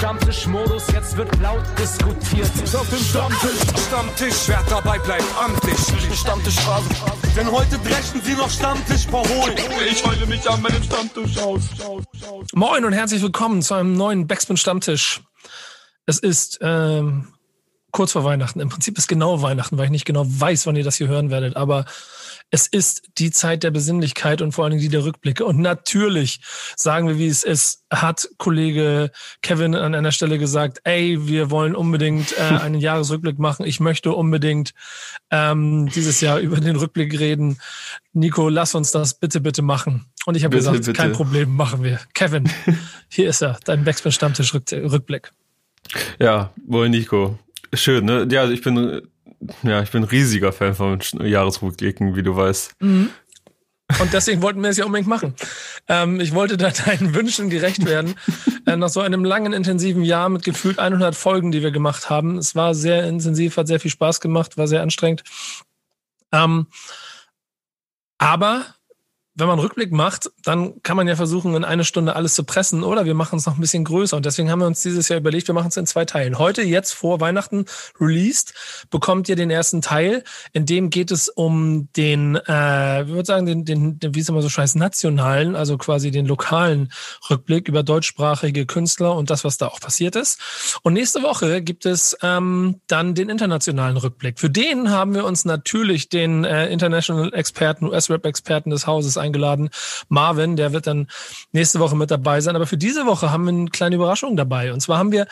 Stammtischmodus, jetzt wird laut diskutiert. Auf dem Stammtisch, Stammtisch, wer dabei bleibt, amtlich. Stammtisch Phase. Denn heute brechen sie noch Stammtisch verholen. Ich heule mich an meinem Stammtisch aus. Moin und herzlich willkommen zu einem neuen Backspin Stammtisch. Es ist ähm, kurz vor Weihnachten. Im Prinzip ist genau Weihnachten, weil ich nicht genau weiß, wann ihr das hier hören werdet. Aber es ist die Zeit der Besinnlichkeit und vor allen Dingen die der Rückblicke. Und natürlich sagen wir, wie es ist, hat Kollege Kevin an einer Stelle gesagt, ey, wir wollen unbedingt äh, einen Jahresrückblick machen. Ich möchte unbedingt ähm, dieses Jahr über den Rückblick reden. Nico, lass uns das bitte, bitte machen. Und ich habe gesagt, bitte. kein Problem, machen wir. Kevin, hier ist er, dein Backspin-Stammtisch-Rückblick. Ja, moin Nico. Schön, ne? Ja, ich bin ja, ich bin riesiger Fan von Jahresrückblicken, wie du weißt. Mhm. Und deswegen wollten wir es ja unbedingt machen. Ähm, ich wollte da deinen Wünschen gerecht werden. äh, nach so einem langen, intensiven Jahr mit gefühlt 100 Folgen, die wir gemacht haben. Es war sehr intensiv, hat sehr viel Spaß gemacht, war sehr anstrengend. Ähm, aber wenn man einen Rückblick macht, dann kann man ja versuchen, in eine Stunde alles zu pressen, oder wir machen es noch ein bisschen größer. Und deswegen haben wir uns dieses Jahr überlegt, wir machen es in zwei Teilen. Heute, jetzt vor Weihnachten released, bekommt ihr den ersten Teil. In dem geht es um den, äh, wie würde sagen, den, den, den, wie es immer so scheiß, nationalen, also quasi den lokalen Rückblick über deutschsprachige Künstler und das, was da auch passiert ist. Und nächste Woche gibt es ähm, dann den internationalen Rückblick. Für den haben wir uns natürlich den äh, International-Experten, US-Rap-Experten des Hauses eingeladen. Marvin, der wird dann nächste Woche mit dabei sein. Aber für diese Woche haben wir eine kleine Überraschung dabei. Und zwar haben wir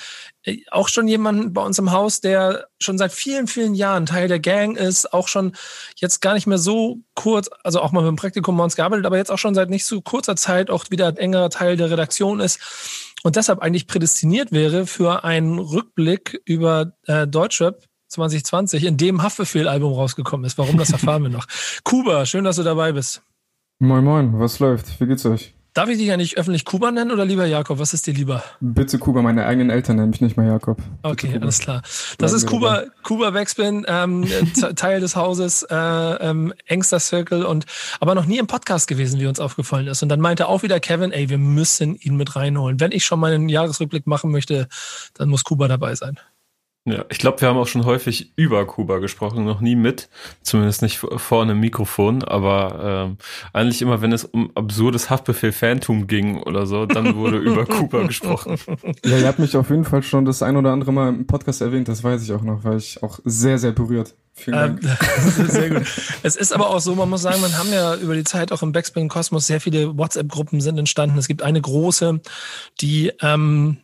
äh, auch schon jemanden bei uns im Haus, der schon seit vielen, vielen Jahren Teil der Gang ist, auch schon jetzt gar nicht mehr so kurz, also auch mal mit dem Praktikum bei uns gearbeitet, aber jetzt auch schon seit nicht so kurzer Zeit auch wieder ein engerer Teil der Redaktion ist und deshalb eigentlich prädestiniert wäre für einen Rückblick über äh, Deutschrap 2020, in dem Haftbefehl-Album rausgekommen ist. Warum, das erfahren wir noch. Kuba, schön, dass du dabei bist. Moin Moin, was läuft? Wie geht's euch? Darf ich dich ja nicht öffentlich Kuba nennen oder lieber Jakob? Was ist dir lieber? Bitte Kuba, meine eigenen Eltern nennen mich nicht mehr Jakob. Okay, alles klar. Das ist Kuba, Kuba Backspin, ähm, Teil des Hauses, äh, ähm, engster Circle und aber noch nie im Podcast gewesen, wie uns aufgefallen ist. Und dann meinte auch wieder Kevin, ey, wir müssen ihn mit reinholen. Wenn ich schon mal einen Jahresrückblick machen möchte, dann muss Kuba dabei sein. Ja, ich glaube, wir haben auch schon häufig über Kuba gesprochen, noch nie mit, zumindest nicht vor einem Mikrofon, aber ähm, eigentlich immer, wenn es um absurdes Haftbefehl-Fantum ging oder so, dann wurde über Kuba gesprochen. Ja, ihr habt mich auf jeden Fall schon das ein oder andere Mal im Podcast erwähnt, das weiß ich auch noch, weil ich auch sehr, sehr berührt. Vielen Dank. Ähm, sehr gut. Es ist aber auch so, man muss sagen, man haben ja über die Zeit auch im Backspin Kosmos sehr viele WhatsApp-Gruppen sind entstanden. Es gibt eine große, die ähm,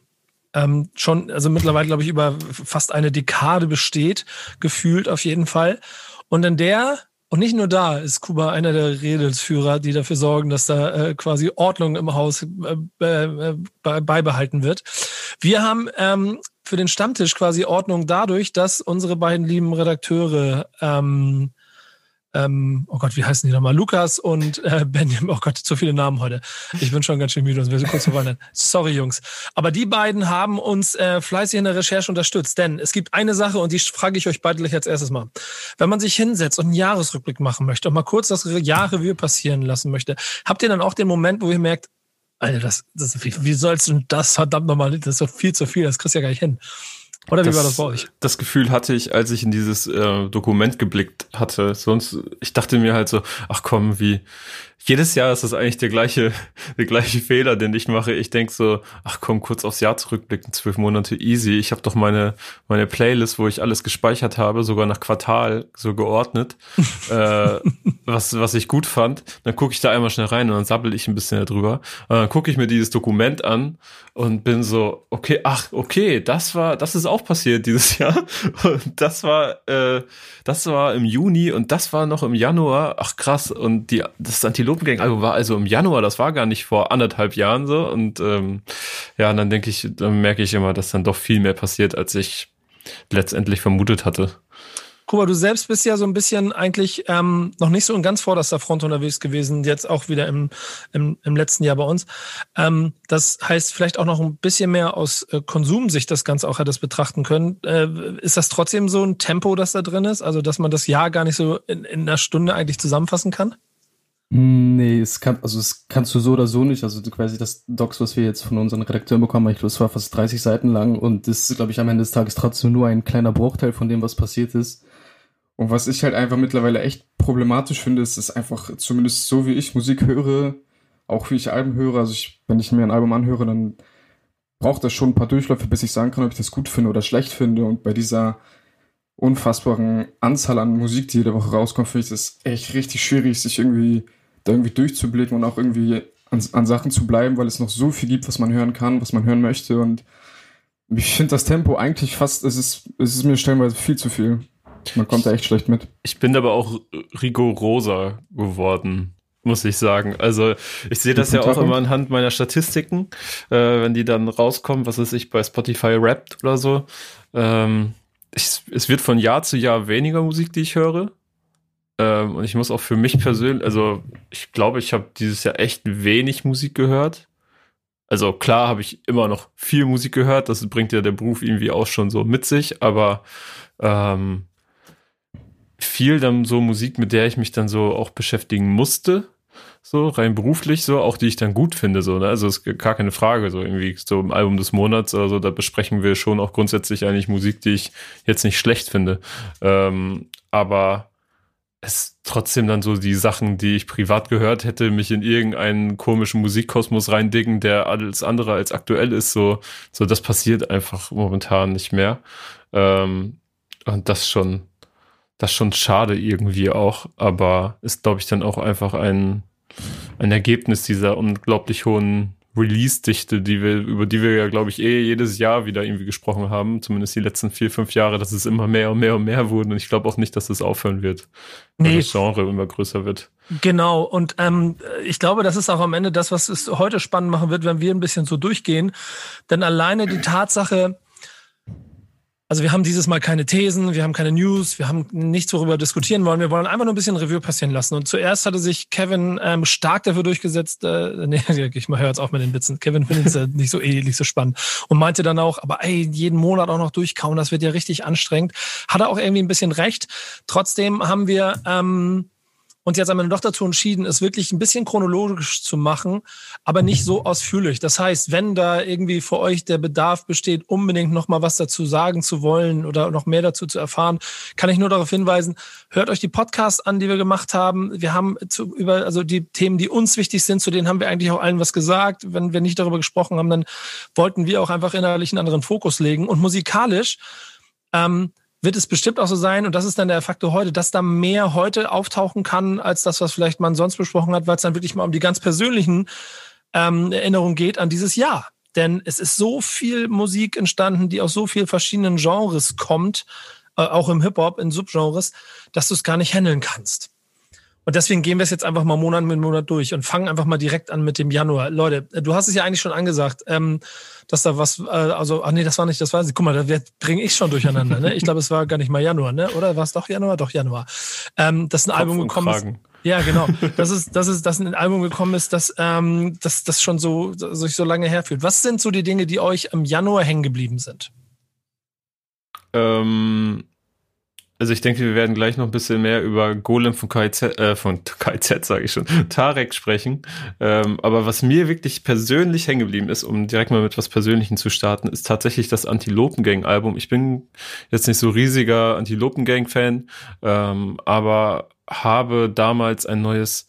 ähm, schon, also mittlerweile, glaube ich, über fast eine Dekade besteht, gefühlt auf jeden Fall. Und in der, und nicht nur da, ist Kuba einer der Redelsführer, die dafür sorgen, dass da äh, quasi Ordnung im Haus äh, äh, beibehalten wird. Wir haben ähm, für den Stammtisch quasi Ordnung dadurch, dass unsere beiden lieben Redakteure ähm, ähm, oh Gott, wie heißen die nochmal? Lukas und äh, Benjamin. Oh Gott, zu viele Namen heute. Ich bin schon ganz schön müde und wir sind kurz vor. Sorry, Jungs. Aber die beiden haben uns äh, fleißig in der Recherche unterstützt. Denn es gibt eine Sache und die frage ich euch beide gleich als erstes mal. Wenn man sich hinsetzt und einen Jahresrückblick machen möchte und mal kurz das Jahr Revue passieren lassen möchte, habt ihr dann auch den Moment, wo ihr merkt, Alter, das, das, wie, wie sollst du das verdammt nochmal, das ist so viel zu viel, das kriegst du ja gar nicht hin. Oder wie das, war das bei euch? Das Gefühl hatte ich, als ich in dieses äh, Dokument geblickt hatte. Sonst, ich dachte mir halt so, ach komm, wie, jedes Jahr ist das eigentlich der gleiche, der gleiche Fehler, den ich mache. Ich denk so, ach komm, kurz aufs Jahr zurückblicken, zwölf Monate easy. Ich habe doch meine, meine Playlist, wo ich alles gespeichert habe, sogar nach Quartal so geordnet, äh, was, was ich gut fand. Dann gucke ich da einmal schnell rein und dann sabbel ich ein bisschen darüber. Und dann gucke ich mir dieses Dokument an und bin so, okay, ach, okay, das war, das ist auch passiert dieses Jahr. Und das war, äh, das war im Juni und das war noch im Januar. Ach krass. Und die, das Antilopen Antilopengang-Album war also im Januar, das war gar nicht vor anderthalb Jahren so. Und ähm, ja, und dann denke ich, dann merke ich immer, dass dann doch viel mehr passiert, als ich letztendlich vermutet hatte. Kuba, du selbst bist ja so ein bisschen eigentlich ähm, noch nicht so in ganz vorderster Front unterwegs gewesen, jetzt auch wieder im, im, im letzten Jahr bei uns. Ähm, das heißt, vielleicht auch noch ein bisschen mehr aus äh, Konsumsicht das Ganze auch hättest betrachten können. Äh, ist das trotzdem so ein Tempo, das da drin ist? Also, dass man das Jahr gar nicht so in, in einer Stunde eigentlich zusammenfassen kann? Nee, es kann, also es kannst du so oder so nicht. Also quasi das Docs, was wir jetzt von unseren Redakteuren bekommen, ich glaube, es war fast 30 Seiten lang und das ist, glaube ich, am Ende des Tages trotzdem nur ein kleiner Bruchteil von dem, was passiert ist. Und was ich halt einfach mittlerweile echt problematisch finde, ist, ist einfach, zumindest so wie ich Musik höre, auch wie ich Alben höre, also ich, wenn ich mir ein Album anhöre, dann braucht das schon ein paar Durchläufe, bis ich sagen kann, ob ich das gut finde oder schlecht finde. Und bei dieser unfassbaren Anzahl an Musik, die jede Woche rauskommt, finde ich das echt richtig schwierig, sich irgendwie da irgendwie durchzublicken und auch irgendwie an, an Sachen zu bleiben, weil es noch so viel gibt, was man hören kann, was man hören möchte. Und ich finde das Tempo eigentlich fast, es ist, es ist mir stellenweise viel zu viel. Man kommt da echt schlecht mit. Ich bin aber auch rigoroser geworden, muss ich sagen. Also ich sehe das ja auch immer anhand meiner Statistiken, äh, wenn die dann rauskommen, was ist ich bei Spotify rappt oder so. Ähm, ich, es wird von Jahr zu Jahr weniger Musik, die ich höre. Ähm, und ich muss auch für mich persönlich, also ich glaube, ich habe dieses Jahr echt wenig Musik gehört. Also klar habe ich immer noch viel Musik gehört, das bringt ja der Beruf irgendwie auch schon so mit sich, aber ähm, viel dann so Musik, mit der ich mich dann so auch beschäftigen musste, so rein beruflich, so auch die ich dann gut finde, so, ne? Also ist gar keine Frage, so irgendwie so im Album des Monats oder so, da besprechen wir schon auch grundsätzlich eigentlich Musik, die ich jetzt nicht schlecht finde. Ähm, aber es trotzdem dann so die Sachen, die ich privat gehört hätte, mich in irgendeinen komischen Musikkosmos reindicken, der alles andere als aktuell ist, so, so das passiert einfach momentan nicht mehr. Ähm, und das schon, das schon schade irgendwie auch, aber ist, glaube ich, dann auch einfach ein, ein Ergebnis dieser unglaublich hohen Release-Dichte, die wir, über die wir ja, glaube ich, eh jedes Jahr wieder irgendwie gesprochen haben, zumindest die letzten vier, fünf Jahre, dass es immer mehr und mehr und mehr wurden. Und ich glaube auch nicht, dass es aufhören wird, nee. weil das Genre immer größer wird. Genau, und ähm, ich glaube, das ist auch am Ende das, was es heute spannend machen wird, wenn wir ein bisschen so durchgehen. Denn alleine die Tatsache, also wir haben dieses Mal keine Thesen, wir haben keine News, wir haben nichts, worüber diskutieren wollen. Wir wollen einfach nur ein bisschen Revue passieren lassen. Und zuerst hatte sich Kevin ähm, stark dafür durchgesetzt, äh, nee, ich höre jetzt auf mit den Witzen. Kevin findet es nicht so eh, nicht so spannend. Und meinte dann auch, aber ey, jeden Monat auch noch durchkauen, das wird ja richtig anstrengend. Hat er auch irgendwie ein bisschen recht. Trotzdem haben wir ähm, und jetzt haben wir doch dazu entschieden, es wirklich ein bisschen chronologisch zu machen, aber nicht so ausführlich. Das heißt, wenn da irgendwie für euch der Bedarf besteht, unbedingt noch mal was dazu sagen zu wollen oder noch mehr dazu zu erfahren, kann ich nur darauf hinweisen, hört euch die Podcasts an, die wir gemacht haben. Wir haben zu, über, also die Themen, die uns wichtig sind, zu denen haben wir eigentlich auch allen was gesagt. Wenn wir nicht darüber gesprochen haben, dann wollten wir auch einfach innerlich einen anderen Fokus legen. Und musikalisch, ähm, wird es bestimmt auch so sein, und das ist dann der Faktor heute, dass da mehr heute auftauchen kann, als das, was vielleicht man sonst besprochen hat, weil es dann wirklich mal um die ganz persönlichen ähm, Erinnerungen geht an dieses Jahr. Denn es ist so viel Musik entstanden, die aus so vielen verschiedenen Genres kommt, äh, auch im Hip-Hop, in Subgenres, dass du es gar nicht handeln kannst. Und deswegen gehen wir es jetzt einfach mal Monat mit Monat durch und fangen einfach mal direkt an mit dem Januar. Leute, du hast es ja eigentlich schon angesagt, ähm, dass da was, äh, also, ach nee, das war nicht, das war, guck mal, da bringe ich schon durcheinander. Ne? Ich glaube, es war gar nicht mal Januar, ne? Oder war es doch Januar? Doch Januar. Ähm, dass ein Kopf Album gekommen ist. Ja, genau. Das ist, das ist, dass ein Album gekommen ist, das, ähm, das, das schon so, sich so lange herfühlt. Was sind so die Dinge, die euch im Januar hängen geblieben sind? Ähm, also ich denke, wir werden gleich noch ein bisschen mehr über Golem von KIZ, äh, von KIZ sage ich schon, Tarek sprechen. Ähm, aber was mir wirklich persönlich hängen geblieben ist, um direkt mal mit was Persönlichem zu starten, ist tatsächlich das Antilopengang-Album. Ich bin jetzt nicht so riesiger Antilopengang-Fan, ähm, aber habe damals ein neues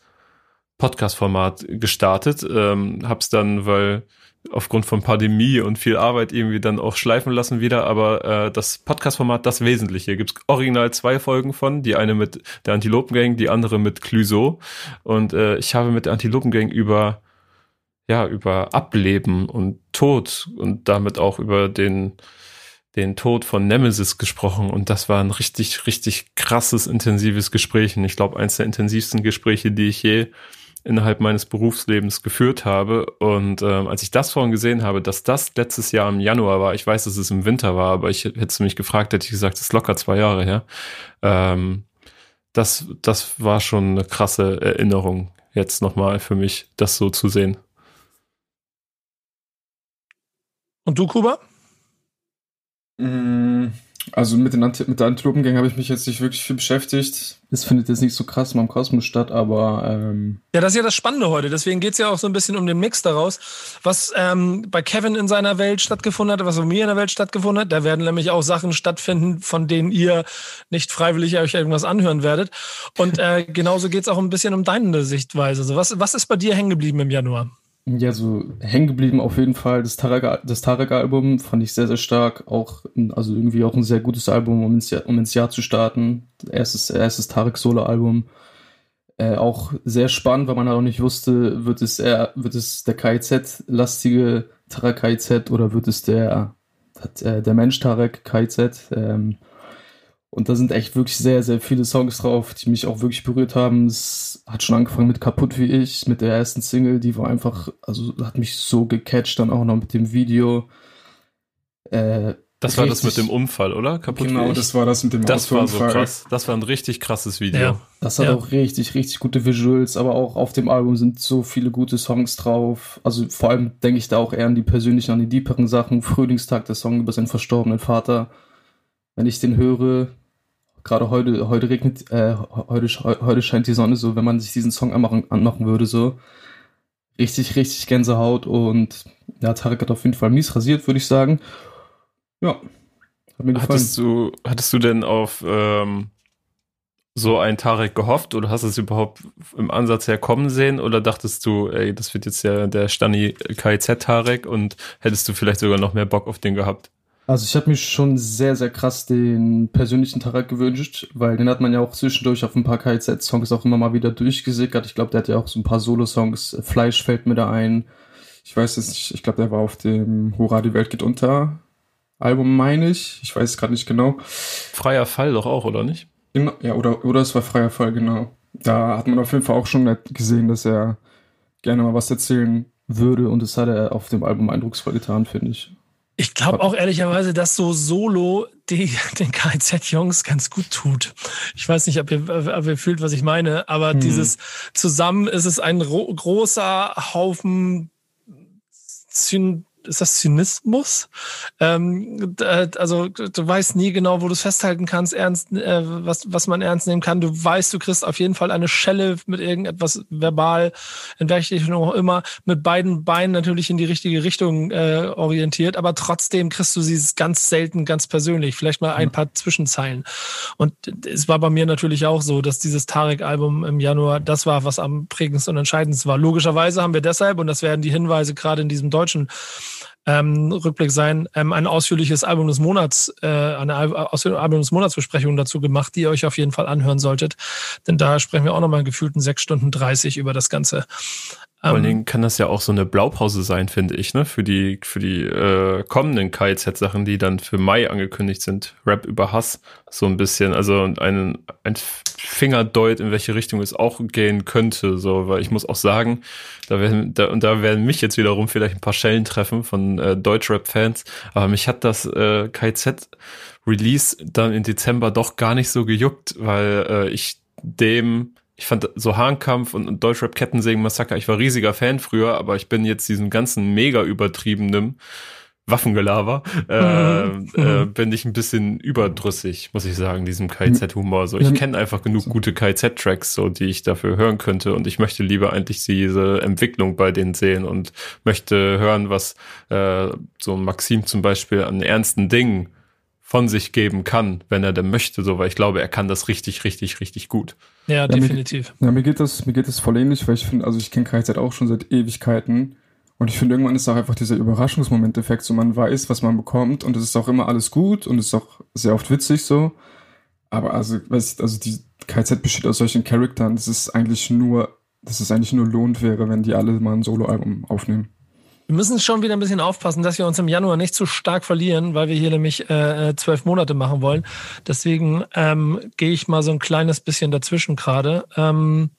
Podcast-Format gestartet. Ähm, hab's dann, weil aufgrund von Pandemie und viel Arbeit irgendwie dann auch schleifen lassen wieder. Aber äh, das Podcast-Format, das Wesentliche, gibt's original zwei Folgen von. Die eine mit der Antilopengang, die andere mit Clüso. Und äh, ich habe mit der Antilopengang über ja über Ableben und Tod und damit auch über den den Tod von Nemesis gesprochen und das war ein richtig richtig krasses intensives Gespräch und ich glaube eins der intensivsten Gespräche, die ich je innerhalb meines Berufslebens geführt habe. Und ähm, als ich das vorhin gesehen habe, dass das letztes Jahr im Januar war, ich weiß, dass es im Winter war, aber ich hätte mich gefragt, hätte ich gesagt, das ist locker zwei Jahre her. Ähm, das, das war schon eine krasse Erinnerung jetzt nochmal für mich, das so zu sehen. Und du, Kuba? Mm, Also mit, den Anti mit der Antilopengang habe ich mich jetzt nicht wirklich viel beschäftigt. Es findet jetzt nicht so krass mal im Kosmos statt, aber ähm Ja, das ist ja das Spannende heute. Deswegen geht's ja auch so ein bisschen um den Mix daraus, was ähm, bei Kevin in seiner Welt stattgefunden hat, was bei mir in der Welt stattgefunden hat. Da werden nämlich auch Sachen stattfinden, von denen ihr nicht freiwillig euch irgendwas anhören werdet. Und äh, genauso geht's auch ein bisschen um deine Sichtweise. Also was, was ist bei dir hängen geblieben im Januar? Ja, so hängen geblieben auf jeden Fall. Das Tarek, das Tarek-Album fand ich sehr, sehr stark. Auch, also irgendwie auch ein sehr gutes Album, um ins Jahr, um ins Jahr zu starten. Erstes, erstes Tarek-Solo-Album. Äh, auch sehr spannend, weil man halt auch nicht wusste, wird es eher, wird es der KIZ-lastige Tarek KIZ oder wird es der, der, der Mensch Tarek KIZ? Ähm, und da sind echt wirklich sehr, sehr viele Songs drauf, die mich auch wirklich berührt haben. Es hat schon angefangen mit Kaputt wie ich, mit der ersten Single, die war einfach, also hat mich so gecatcht, dann auch noch mit dem Video. Äh, das war das mit dem Unfall, oder? Kaputt genau, das war das mit dem Das war so krass. Das war ein richtig krasses Video. Ja. Das hat ja. auch richtig, richtig gute Visuals, aber auch auf dem Album sind so viele gute Songs drauf. Also vor allem denke ich da auch eher an die persönlichen, an die deeperen Sachen. Frühlingstag, der Song über seinen verstorbenen Vater. Wenn ich den höre, gerade heute, heute regnet, äh, heute, heute scheint die Sonne so, wenn man sich diesen Song anmachen, anmachen würde, so richtig, richtig Gänsehaut und ja, Tarek hat auf jeden Fall mies rasiert, würde ich sagen. Ja, hat mir gefallen. Hattest du, hattest du denn auf ähm, so ein Tarek gehofft oder hast du es überhaupt im Ansatz her kommen sehen oder dachtest du, ey, das wird jetzt ja der Stani KIZ Tarek und hättest du vielleicht sogar noch mehr Bock auf den gehabt? Also ich habe mir schon sehr, sehr krass den persönlichen Tarek gewünscht, weil den hat man ja auch zwischendurch auf ein paar KZ-Songs auch immer mal wieder durchgesickert. Ich glaube, der hat ja auch so ein paar Solo-Songs. Fleisch fällt mir da ein. Ich weiß es nicht, ich glaube, der war auf dem Hurra, die Welt geht unter Album, meine ich. Ich weiß es gerade nicht genau. Freier Fall doch auch, oder nicht? Genau, ja, oder, oder es war Freier Fall, genau. Da hat man auf jeden Fall auch schon gesehen, dass er gerne mal was erzählen würde und das hat er auf dem Album eindrucksvoll getan, finde ich. Ich glaube auch ehrlicherweise, dass so Solo die, den KZ-Jungs ganz gut tut. Ich weiß nicht, ob ihr, ob ihr fühlt, was ich meine, aber hm. dieses zusammen ist es ein großer Haufen Zyn ist das Zynismus? Ähm, also du weißt nie genau, wo du es festhalten kannst, ernst, äh, was, was man ernst nehmen kann. Du weißt, du kriegst auf jeden Fall eine Schelle mit irgendetwas verbal, in welche Richtung auch immer, mit beiden Beinen natürlich in die richtige Richtung äh, orientiert, aber trotzdem kriegst du sie ganz selten ganz persönlich, vielleicht mal ein paar Zwischenzeilen. Und es war bei mir natürlich auch so, dass dieses Tarek-Album im Januar das war, was am prägendsten und entscheidendsten war. Logischerweise haben wir deshalb, und das werden die Hinweise gerade in diesem deutschen ähm, Rückblick sein, ähm, ein ausführliches Album des Monats, äh, eine ausführliche Album des Monatsbesprechung dazu gemacht, die ihr euch auf jeden Fall anhören solltet. Denn da sprechen wir auch nochmal gefühlten sechs Stunden dreißig über das Ganze. Vor allen ähm, Dingen kann das ja auch so eine Blaupause sein, finde ich, ne? Für die, für die äh, kommenden KZ-Sachen, die dann für Mai angekündigt sind. Rap über Hass, so ein bisschen. Also ein, ein Fingerdeut, in welche Richtung es auch gehen könnte. So, weil ich muss auch sagen, da werden, da, und da werden mich jetzt wiederum vielleicht ein paar Schellen treffen von äh, Deutschrap-Fans. Aber mich hat das äh, KZ-Release dann im Dezember doch gar nicht so gejuckt, weil äh, ich dem ich fand so Hahnkampf und Deutschrap Kettensägen Massaker, ich war riesiger Fan früher, aber ich bin jetzt diesen ganzen mega übertriebenen Waffengelaber, äh, mhm. äh, bin ich ein bisschen überdrüssig, muss ich sagen, diesem KZ-Humor. So, ich kenne einfach genug gute KZ-Tracks, so die ich dafür hören könnte, und ich möchte lieber eigentlich diese Entwicklung bei denen sehen und möchte hören, was äh, so Maxim zum Beispiel an ernsten Dingen von sich geben kann, wenn er denn möchte, so, weil ich glaube, er kann das richtig, richtig, richtig gut. Ja, ja definitiv. Mir, ja, mir geht das, mir geht das voll ähnlich, weil ich finde, also ich kenne KZ auch schon seit Ewigkeiten und ich finde, irgendwann ist auch einfach dieser Überraschungsmoment-Effekt, so man weiß, was man bekommt und es ist auch immer alles gut und es ist auch sehr oft witzig so. Aber also, weißt, also die KZ besteht aus solchen Charakteren, das ist eigentlich nur, dass es eigentlich nur lohnt wäre, wenn die alle mal ein Soloalbum aufnehmen. Wir müssen schon wieder ein bisschen aufpassen, dass wir uns im Januar nicht zu stark verlieren, weil wir hier nämlich äh, äh, zwölf Monate machen wollen. Deswegen ähm, gehe ich mal so ein kleines bisschen dazwischen gerade. Ähm,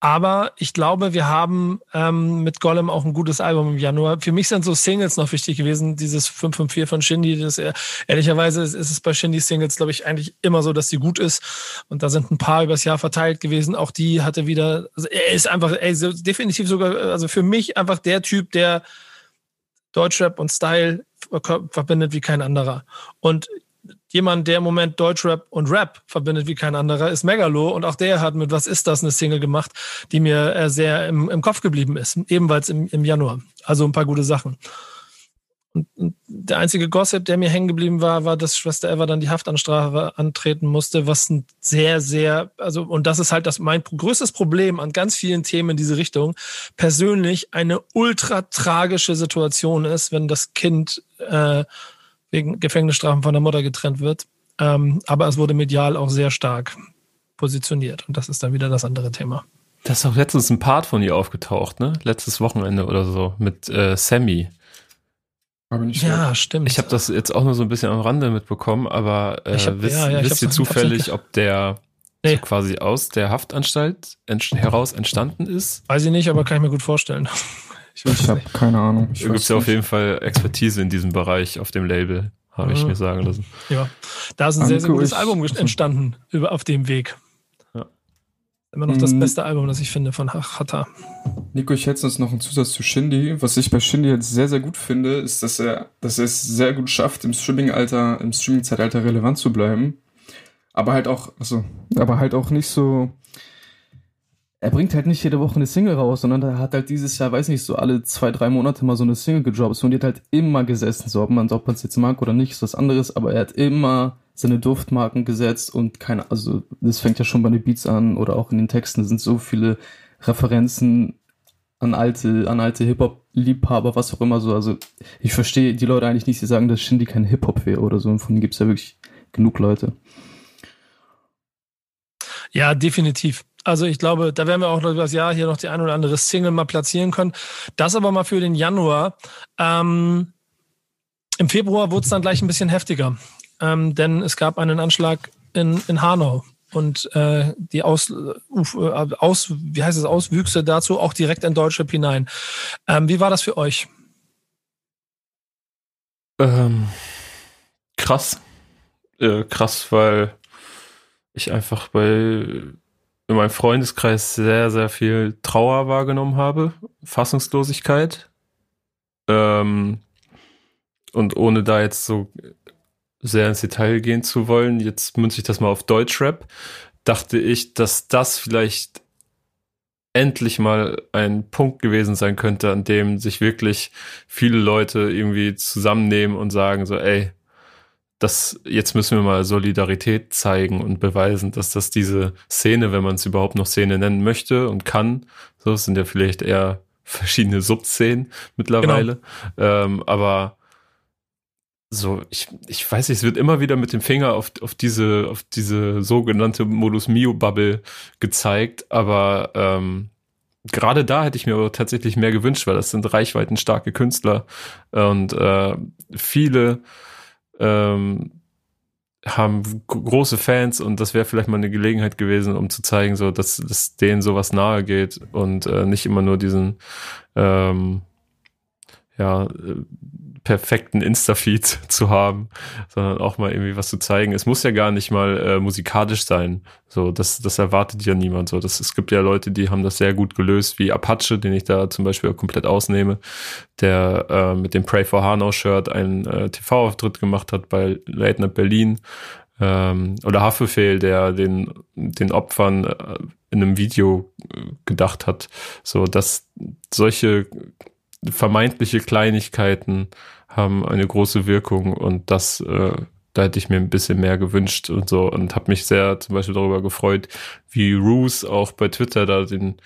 aber ich glaube, wir haben ähm, mit Gollum auch ein gutes Album im Januar. Für mich sind so Singles noch wichtig gewesen. Dieses 554 von Shindy. Das, äh, ehrlicherweise ist, ist es bei Shindy Singles, glaube ich, eigentlich immer so, dass sie gut ist. Und da sind ein paar übers Jahr verteilt gewesen. Auch die hatte wieder, also er ist einfach, ey, so definitiv sogar, also für mich einfach der Typ, der Deutschrap und Style verbindet wie kein anderer. Und jemand, der im Moment Deutschrap und Rap verbindet wie kein anderer, ist Megalo. Und auch der hat mit Was ist das eine Single gemacht, die mir äh, sehr im, im Kopf geblieben ist. Ebenfalls im, im Januar. Also ein paar gute Sachen. Und, und der einzige Gossip, der mir hängen geblieben war, war, dass Schwester Eva dann die Haftanstrafe antreten musste, was ein sehr, sehr, also, und das ist halt das mein größtes Problem an ganz vielen Themen in diese Richtung, persönlich eine ultra tragische Situation ist, wenn das Kind äh, wegen Gefängnisstrafen von der Mutter getrennt wird. Ähm, aber es wurde medial auch sehr stark positioniert. Und das ist dann wieder das andere Thema. Da ist auch letztens ein Part von ihr aufgetaucht, ne? Letztes Wochenende oder so mit äh, Sammy. ja, stimmt. Ich habe das jetzt auch nur so ein bisschen am Rande mitbekommen, aber äh, hab, wisst, ja, ja, wisst ihr zufällig, ob der nee. so quasi aus der Haftanstalt heraus entstanden ist? Weiß ich nicht, aber kann ich mir gut vorstellen. Ich, ich habe keine Ahnung. Ich da gibt ja auf jeden Fall Expertise in diesem Bereich auf dem Label, habe ich mir sagen lassen. Ja, da ist ein Anke, sehr, sehr gutes Album entstanden über, auf dem Weg. Ja. Immer noch das mhm. beste Album, das ich finde von Hata. Nico, ich hätte jetzt noch einen Zusatz zu Shindy. Was ich bei Shindy jetzt sehr, sehr gut finde, ist, dass er, dass er es sehr gut schafft, im Streaming-Alter, im Streaming-Zeitalter relevant zu bleiben. Aber halt auch, also, aber halt auch nicht so, er bringt halt nicht jede Woche eine Single raus, sondern er hat halt dieses Jahr, weiß nicht, so alle zwei, drei Monate mal so eine Single gedroppt. Und die hat halt immer gesessen, so ob man es jetzt mag oder nicht, ist was anderes, aber er hat immer seine Duftmarken gesetzt und keine, also das fängt ja schon bei den Beats an oder auch in den Texten sind so viele Referenzen an alte, an alte Hip-Hop-Liebhaber, was auch immer so. Also ich verstehe die Leute eigentlich nicht, die sagen, dass Shindy kein Hip-Hop wäre oder so. Und von denen gibt's ja wirklich genug Leute. Ja, definitiv. Also ich glaube, da werden wir auch noch das Jahr hier noch die ein oder andere Single mal platzieren können. Das aber mal für den Januar. Ähm, Im Februar wurde es dann gleich ein bisschen heftiger, ähm, denn es gab einen Anschlag in, in Hanau und äh, die Aus, äh, Aus, wie heißt es, Auswüchse dazu auch direkt in Deutschland hinein. Ähm, wie war das für euch? Ähm, krass. Äh, krass, weil ich einfach bei in meinem Freundeskreis sehr, sehr viel Trauer wahrgenommen habe, Fassungslosigkeit. Ähm, und ohne da jetzt so sehr ins Detail gehen zu wollen, jetzt münze ich das mal auf Deutschrap, dachte ich, dass das vielleicht endlich mal ein Punkt gewesen sein könnte, an dem sich wirklich viele Leute irgendwie zusammennehmen und sagen so, ey, das, jetzt müssen wir mal Solidarität zeigen und beweisen, dass das diese Szene, wenn man es überhaupt noch Szene nennen möchte und kann, so sind ja vielleicht eher verschiedene Subszenen mittlerweile, genau. ähm, aber so, ich, ich weiß nicht, es wird immer wieder mit dem Finger auf, auf diese, auf diese sogenannte Modus Mio Bubble gezeigt, aber ähm, gerade da hätte ich mir aber tatsächlich mehr gewünscht, weil das sind reichweitenstarke Künstler und äh, viele ähm, haben große Fans und das wäre vielleicht mal eine Gelegenheit gewesen, um zu zeigen, so dass, dass denen sowas nahe geht und äh, nicht immer nur diesen ähm, ja, äh, perfekten Insta-Feed zu haben, sondern auch mal irgendwie was zu zeigen. Es muss ja gar nicht mal äh, musikalisch sein. So, das, das erwartet ja niemand. So, das, es gibt ja Leute, die haben das sehr gut gelöst, wie Apache, den ich da zum Beispiel komplett ausnehme, der äh, mit dem Pray for Hanau Shirt einen äh, TV-Auftritt gemacht hat bei Late Night Berlin. Ähm, oder Haffefehl, der den, den Opfern äh, in einem Video äh, gedacht hat. So, dass solche vermeintliche Kleinigkeiten haben eine große Wirkung und das, äh, da hätte ich mir ein bisschen mehr gewünscht und so und habe mich sehr zum Beispiel darüber gefreut, wie Roos auch bei Twitter da den,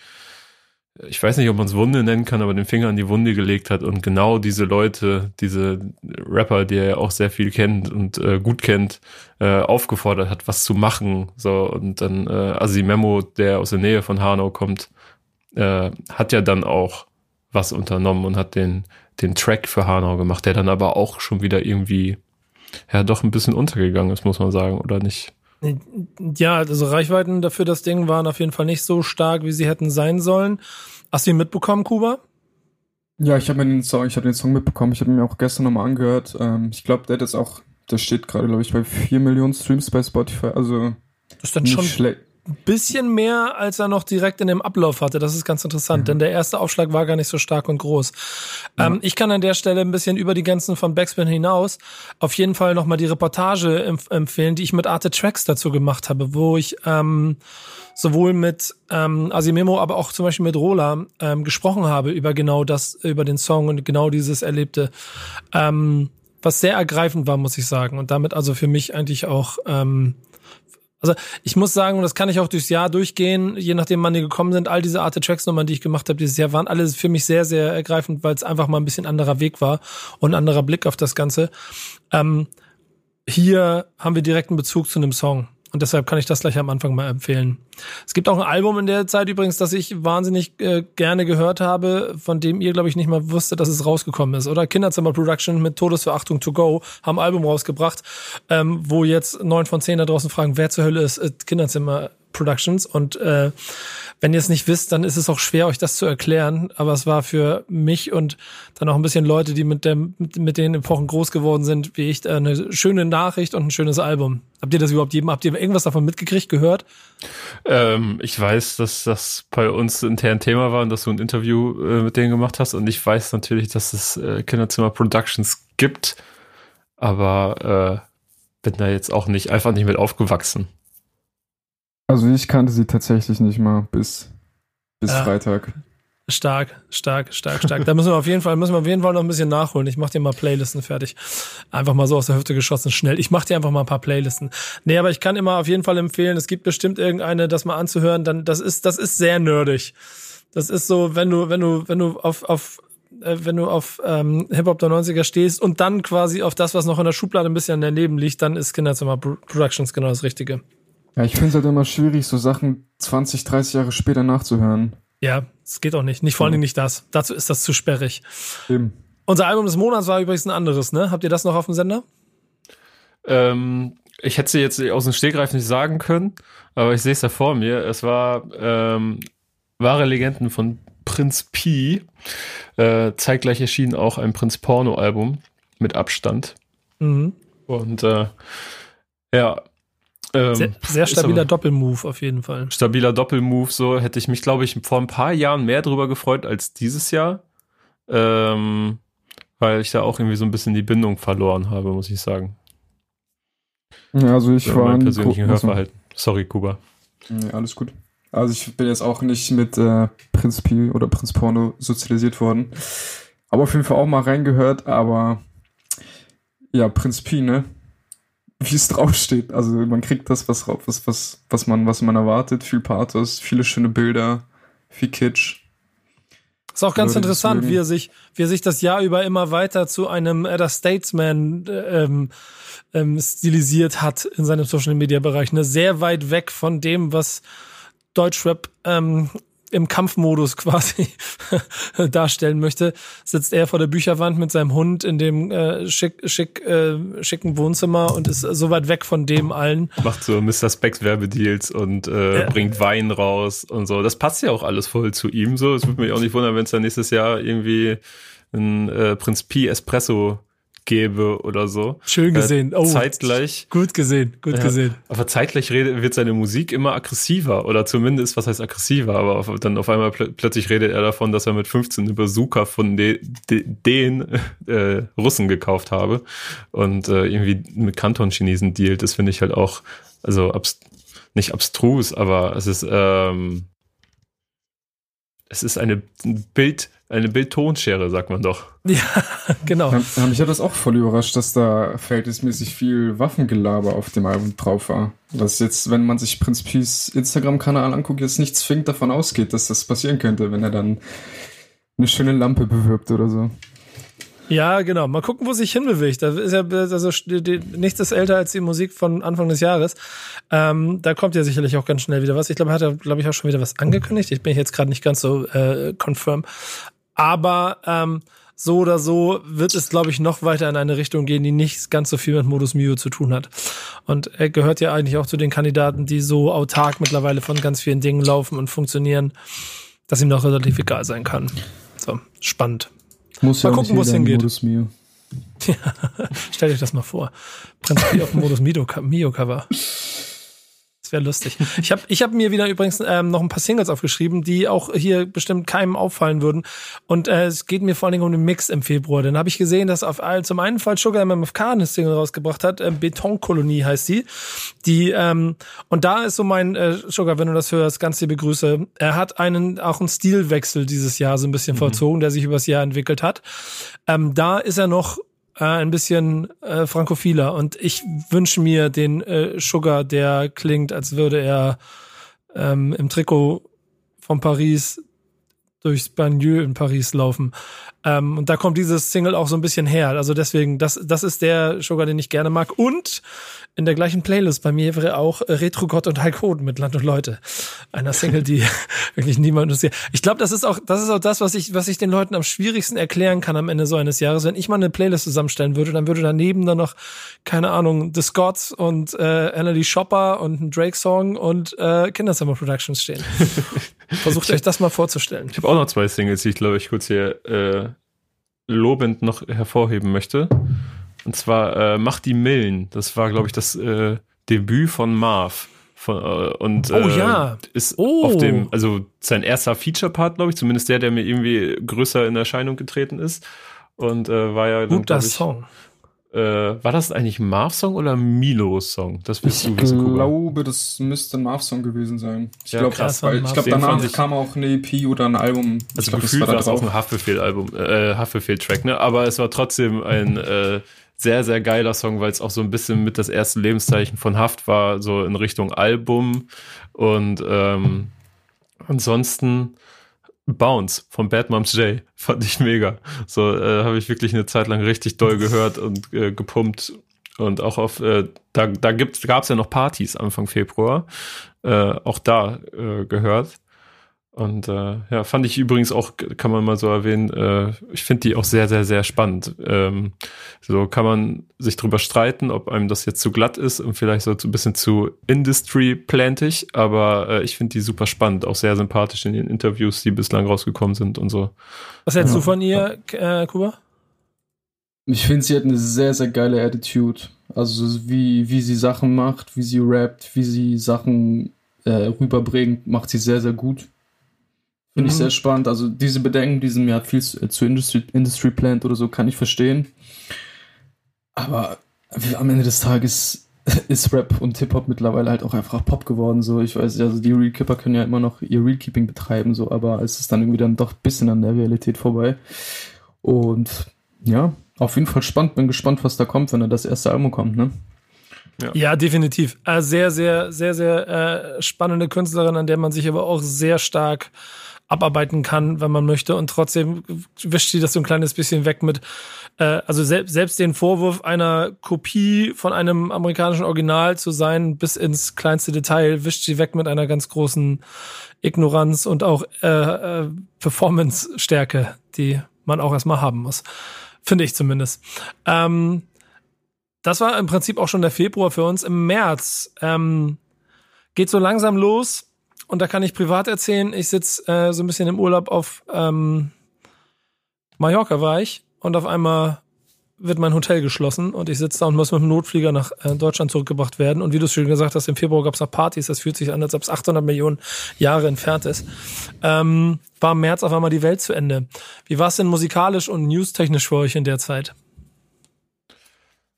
ich weiß nicht, ob man es Wunde nennen kann, aber den Finger an die Wunde gelegt hat und genau diese Leute, diese Rapper, die er ja auch sehr viel kennt und äh, gut kennt, äh, aufgefordert hat, was zu machen. So und dann äh, Asimemo, der aus der Nähe von Hanau kommt, äh, hat ja dann auch was unternommen und hat den, den Track für Hanau gemacht, der dann aber auch schon wieder irgendwie, ja, doch ein bisschen untergegangen ist, muss man sagen, oder nicht? Ja, also Reichweiten dafür das Ding waren auf jeden Fall nicht so stark, wie sie hätten sein sollen. Hast du ihn mitbekommen, Kuba? Ja, ich habe den Song, ich habe den Song mitbekommen. Ich habe ihn mir auch gestern nochmal angehört. Ähm, ich glaube, der hat jetzt auch, der steht gerade, glaube ich, bei vier Millionen Streams bei Spotify. Also das ist dann schon schlecht bisschen mehr, als er noch direkt in dem Ablauf hatte. Das ist ganz interessant, mhm. denn der erste Aufschlag war gar nicht so stark und groß. Mhm. Ähm, ich kann an der Stelle ein bisschen über die ganzen von Backspin hinaus auf jeden Fall nochmal die Reportage empf empfehlen, die ich mit Arte Tracks dazu gemacht habe, wo ich ähm, sowohl mit ähm, Asimemo, aber auch zum Beispiel mit Rola ähm, gesprochen habe über genau das, über den Song und genau dieses Erlebte. Ähm, was sehr ergreifend war, muss ich sagen. Und damit also für mich eigentlich auch ähm, also ich muss sagen, und das kann ich auch durchs Jahr durchgehen, je nachdem wann die gekommen sind, all diese Art Tracks Nummern, die ich gemacht habe dieses Jahr, waren alle für mich sehr, sehr ergreifend, weil es einfach mal ein bisschen anderer Weg war und anderer Blick auf das Ganze. Ähm, hier haben wir direkten Bezug zu einem Song. Und deshalb kann ich das gleich am Anfang mal empfehlen. Es gibt auch ein Album in der Zeit übrigens, das ich wahnsinnig äh, gerne gehört habe, von dem ihr, glaube ich, nicht mal wusstet, dass es rausgekommen ist. Oder Kinderzimmer Production mit Todesverachtung to go haben ein Album rausgebracht, ähm, wo jetzt neun von zehn da draußen fragen, wer zur Hölle ist äh, Kinderzimmer Productions. Und äh, wenn ihr es nicht wisst, dann ist es auch schwer, euch das zu erklären. Aber es war für mich und dann auch ein bisschen Leute, die mit, dem, mit, den Epochen groß geworden sind, wie ich, eine schöne Nachricht und ein schönes Album. Habt ihr das überhaupt jedem, habt ihr irgendwas davon mitgekriegt, gehört? Ähm, ich weiß, dass das bei uns intern Thema war und dass du ein Interview äh, mit denen gemacht hast. Und ich weiß natürlich, dass es äh, Kinderzimmer Productions gibt. Aber äh, bin da jetzt auch nicht einfach nicht mit aufgewachsen. Also ich kannte sie tatsächlich nicht mal bis, bis ja. Freitag. Stark, stark, stark, stark. da müssen wir auf jeden Fall, müssen wir auf jeden Fall noch ein bisschen nachholen. Ich mach dir mal Playlisten fertig. Einfach mal so aus der Hüfte geschossen, schnell. Ich mach dir einfach mal ein paar Playlisten. Nee, aber ich kann immer auf jeden Fall empfehlen, es gibt bestimmt irgendeine, das mal anzuhören, dann, das ist, das ist sehr nerdig. Das ist so, wenn du, wenn du, wenn du auf, auf, äh, wenn du auf ähm, Hip-Hop der 90er stehst und dann quasi auf das, was noch in der Schublade ein bisschen daneben liegt, dann ist Kinderzimmer Productions genau das Richtige. Ja, ich finde es halt immer schwierig, so Sachen 20, 30 Jahre später nachzuhören. Ja, es geht auch nicht. Nicht vor allem nicht das. Dazu ist das zu sperrig. Eben. Unser Album des Monats war übrigens ein anderes, ne? Habt ihr das noch auf dem Sender? Ähm, ich hätte sie jetzt aus dem Stegreif nicht sagen können, aber ich sehe es da vor mir. Es war ähm, wahre Legenden von Prinz Pi. Äh, zeitgleich erschien auch ein Prinz Porno-Album mit Abstand. Mhm. Und äh, ja, ähm, sehr, sehr stabiler Doppelmove auf jeden Fall. Stabiler Doppelmove, so hätte ich mich, glaube ich, vor ein paar Jahren mehr drüber gefreut als dieses Jahr. Ähm, weil ich da auch irgendwie so ein bisschen die Bindung verloren habe, muss ich sagen. Ja, also ich war mein persönlichen Hörverhalten. Sorry, Kuba. Nee, alles gut. Also ich bin jetzt auch nicht mit äh, Prinz Pi oder Prinz Porno sozialisiert worden. Aber auf jeden Fall auch mal reingehört, aber ja, Prinz Pi, ne? Wie es draufsteht. Also man kriegt das, was, was, was, was, man, was man erwartet. Viel Pathos, viele schöne Bilder, viel Kitsch. Ist auch ganz interessant, wie er sich, wie er sich das Jahr über immer weiter zu einem Elder Statesman ähm, ähm, stilisiert hat in seinem Social Media Bereich. Ne? Sehr weit weg von dem, was Deutschrap ähm, im Kampfmodus quasi darstellen möchte, sitzt er vor der Bücherwand mit seinem Hund in dem äh, schick, schick, äh, schicken Wohnzimmer und ist so weit weg von dem allen. Macht so Mr. Specs Werbedeals und äh, bringt Wein raus und so. Das passt ja auch alles voll zu ihm so. Es würde mich auch nicht wundern, wenn es dann nächstes Jahr irgendwie ein äh, Prinz Pi Espresso gebe oder so. Schön äh, gesehen. Oh, zeitgleich. Gut gesehen, gut ja, gesehen. Aber zeitgleich wird seine Musik immer aggressiver oder zumindest, was heißt aggressiver, aber auf, dann auf einmal pl plötzlich redet er davon, dass er mit 15 eine Bazooka von de, de, den äh, Russen gekauft habe und äh, irgendwie mit Kanton-Chinesen dealt. Das finde ich halt auch, also abs nicht abstrus, aber es ist ähm, es ist eine Bild, eine Bildtonschere, sagt man doch. Ja, genau. Ja, mich hat das auch voll überrascht, dass da verhältnismäßig viel Waffengelaber auf dem Album drauf war. Dass jetzt, wenn man sich Prinz Peace Instagram-Kanal anguckt, jetzt nichts zwingend davon ausgeht, dass das passieren könnte, wenn er dann eine schöne Lampe bewirbt oder so. Ja, genau. Mal gucken, wo sich hinbewegt. Da ist ja also nichts ist älter als die Musik von Anfang des Jahres. Ähm, da kommt ja sicherlich auch ganz schnell wieder was. Ich glaube, er hat ja, glaube ich, auch schon wieder was angekündigt. Ich bin jetzt gerade nicht ganz so äh, confirm. Aber ähm, so oder so wird es, glaube ich, noch weiter in eine Richtung gehen, die nicht ganz so viel mit Modus Mio zu tun hat. Und er gehört ja eigentlich auch zu den Kandidaten, die so autark mittlerweile von ganz vielen Dingen laufen und funktionieren, dass ihm noch relativ egal sein kann. So, spannend. Muss mal ja gucken, wo es hingeht. Modus Mio. Ja, stellt euch das mal vor. Prinz Pi auf dem Modus Mio, Mio Cover. Das wäre lustig. Ich habe ich hab mir wieder übrigens ähm, noch ein paar Singles aufgeschrieben, die auch hier bestimmt keinem auffallen würden. Und äh, es geht mir vor allen Dingen um den Mix im Februar. Dann habe ich gesehen, dass auf zum einen Fall Sugar MMFK eine Single rausgebracht hat. Äh, Betonkolonie heißt die. Die ähm, und da ist so mein äh, Sugar, wenn du das hörst, ganz liebe Grüße. Er hat einen auch einen Stilwechsel dieses Jahr so ein bisschen mhm. vollzogen, der sich übers Jahr entwickelt hat. Ähm, da ist er noch äh, ein bisschen äh, frankophiler und ich wünsche mir den äh, Sugar, der klingt, als würde er ähm, im Trikot von Paris durchs Bagneux in Paris laufen. Ähm, und da kommt dieses Single auch so ein bisschen her. Also deswegen, das, das ist der Sugar, den ich gerne mag. Und in der gleichen Playlist bei mir wäre auch Retro Gott und Hulk Hoden mit Land und Leute. Einer Single, die wirklich niemand interessiert. Ich glaube, das ist auch, das ist auch das, was ich, was ich den Leuten am schwierigsten erklären kann am Ende so eines Jahres. Wenn ich mal eine Playlist zusammenstellen würde, dann würde daneben dann noch, keine Ahnung, The Scots und äh, Anna Shopper und ein Drake-Song und äh, Kinderzimmer Productions stehen. Versucht euch das mal vorzustellen. Ich habe auch noch zwei Singles, die ich glaube ich kurz hier äh, lobend noch hervorheben möchte. Und zwar äh, Macht die Millen. Das war, glaube ich, das äh, Debüt von Marv. Von, äh, und oh, äh, ja. ist oh. auf dem, also sein erster Feature-Part, glaube ich, zumindest der, der mir irgendwie größer in Erscheinung getreten ist. Und äh, war ja. Guter Song. Äh, war das eigentlich Marv-Song oder Milo-Song? Das ich du wissen, Ich glaube, das müsste ein Marv-Song gewesen sein. Ich ja, glaube, glaub, danach kam auch eine EP oder ein Album. Also glaub, gefühlt war das auch ein Haftbefehl-Album, äh, Haftbefehl-Track, ne? Aber es war trotzdem ein äh, sehr, sehr geiler Song, weil es auch so ein bisschen mit das erste Lebenszeichen von Haft war, so in Richtung Album. Und ähm, ansonsten Bounce von Bad Moms J fand ich mega. So äh, habe ich wirklich eine Zeit lang richtig doll gehört und äh, gepumpt und auch auf äh, da da gibt gab's ja noch Partys Anfang Februar äh, auch da äh, gehört und äh, ja, fand ich übrigens auch, kann man mal so erwähnen, äh, ich finde die auch sehr, sehr, sehr spannend. Ähm, so kann man sich drüber streiten, ob einem das jetzt zu glatt ist und vielleicht so ein bisschen zu industry-plantig, aber äh, ich finde die super spannend, auch sehr sympathisch in den Interviews, die bislang rausgekommen sind und so. Was hältst ja. du von ihr, äh, Kuba? Ich finde, sie hat eine sehr, sehr geile Attitude. Also wie, wie sie Sachen macht, wie sie rappt, wie sie Sachen äh, rüberbringt, macht sie sehr, sehr gut. Finde ich mhm. sehr spannend. Also diese Bedenken, die sind mir viel zu, zu Industry, Industry Plant oder so, kann ich verstehen. Aber am Ende des Tages ist Rap und Hip-Hop mittlerweile halt auch einfach Pop geworden. So, ich weiß, also die Realkeeper können ja immer noch ihr Realkeeping betreiben, so, aber es ist dann irgendwie dann doch ein bisschen an der Realität vorbei. Und ja, auf jeden Fall spannend. Bin gespannt, was da kommt, wenn da das erste Album kommt, ne? Ja. ja, definitiv. Äh, sehr, sehr, sehr, sehr äh, spannende Künstlerin, an der man sich aber auch sehr stark abarbeiten kann, wenn man möchte. Und trotzdem wischt sie das so ein kleines bisschen weg mit, äh, also selbst, selbst den Vorwurf einer Kopie von einem amerikanischen Original zu sein, bis ins kleinste Detail, wischt sie weg mit einer ganz großen Ignoranz und auch äh, äh, Performance-Stärke, die man auch erstmal haben muss. Finde ich zumindest. Ähm, das war im Prinzip auch schon der Februar für uns. Im März ähm, geht so langsam los und da kann ich privat erzählen, ich sitze äh, so ein bisschen im Urlaub auf ähm, Mallorca war ich und auf einmal wird mein Hotel geschlossen und ich sitze da und muss mit dem Notflieger nach äh, Deutschland zurückgebracht werden. Und wie du schon gesagt hast, im Februar gab es noch Partys. Das fühlt sich an, als ob es 800 Millionen Jahre entfernt ist. Ähm, war im März auf einmal die Welt zu Ende. Wie war es denn musikalisch und newstechnisch für euch in der Zeit?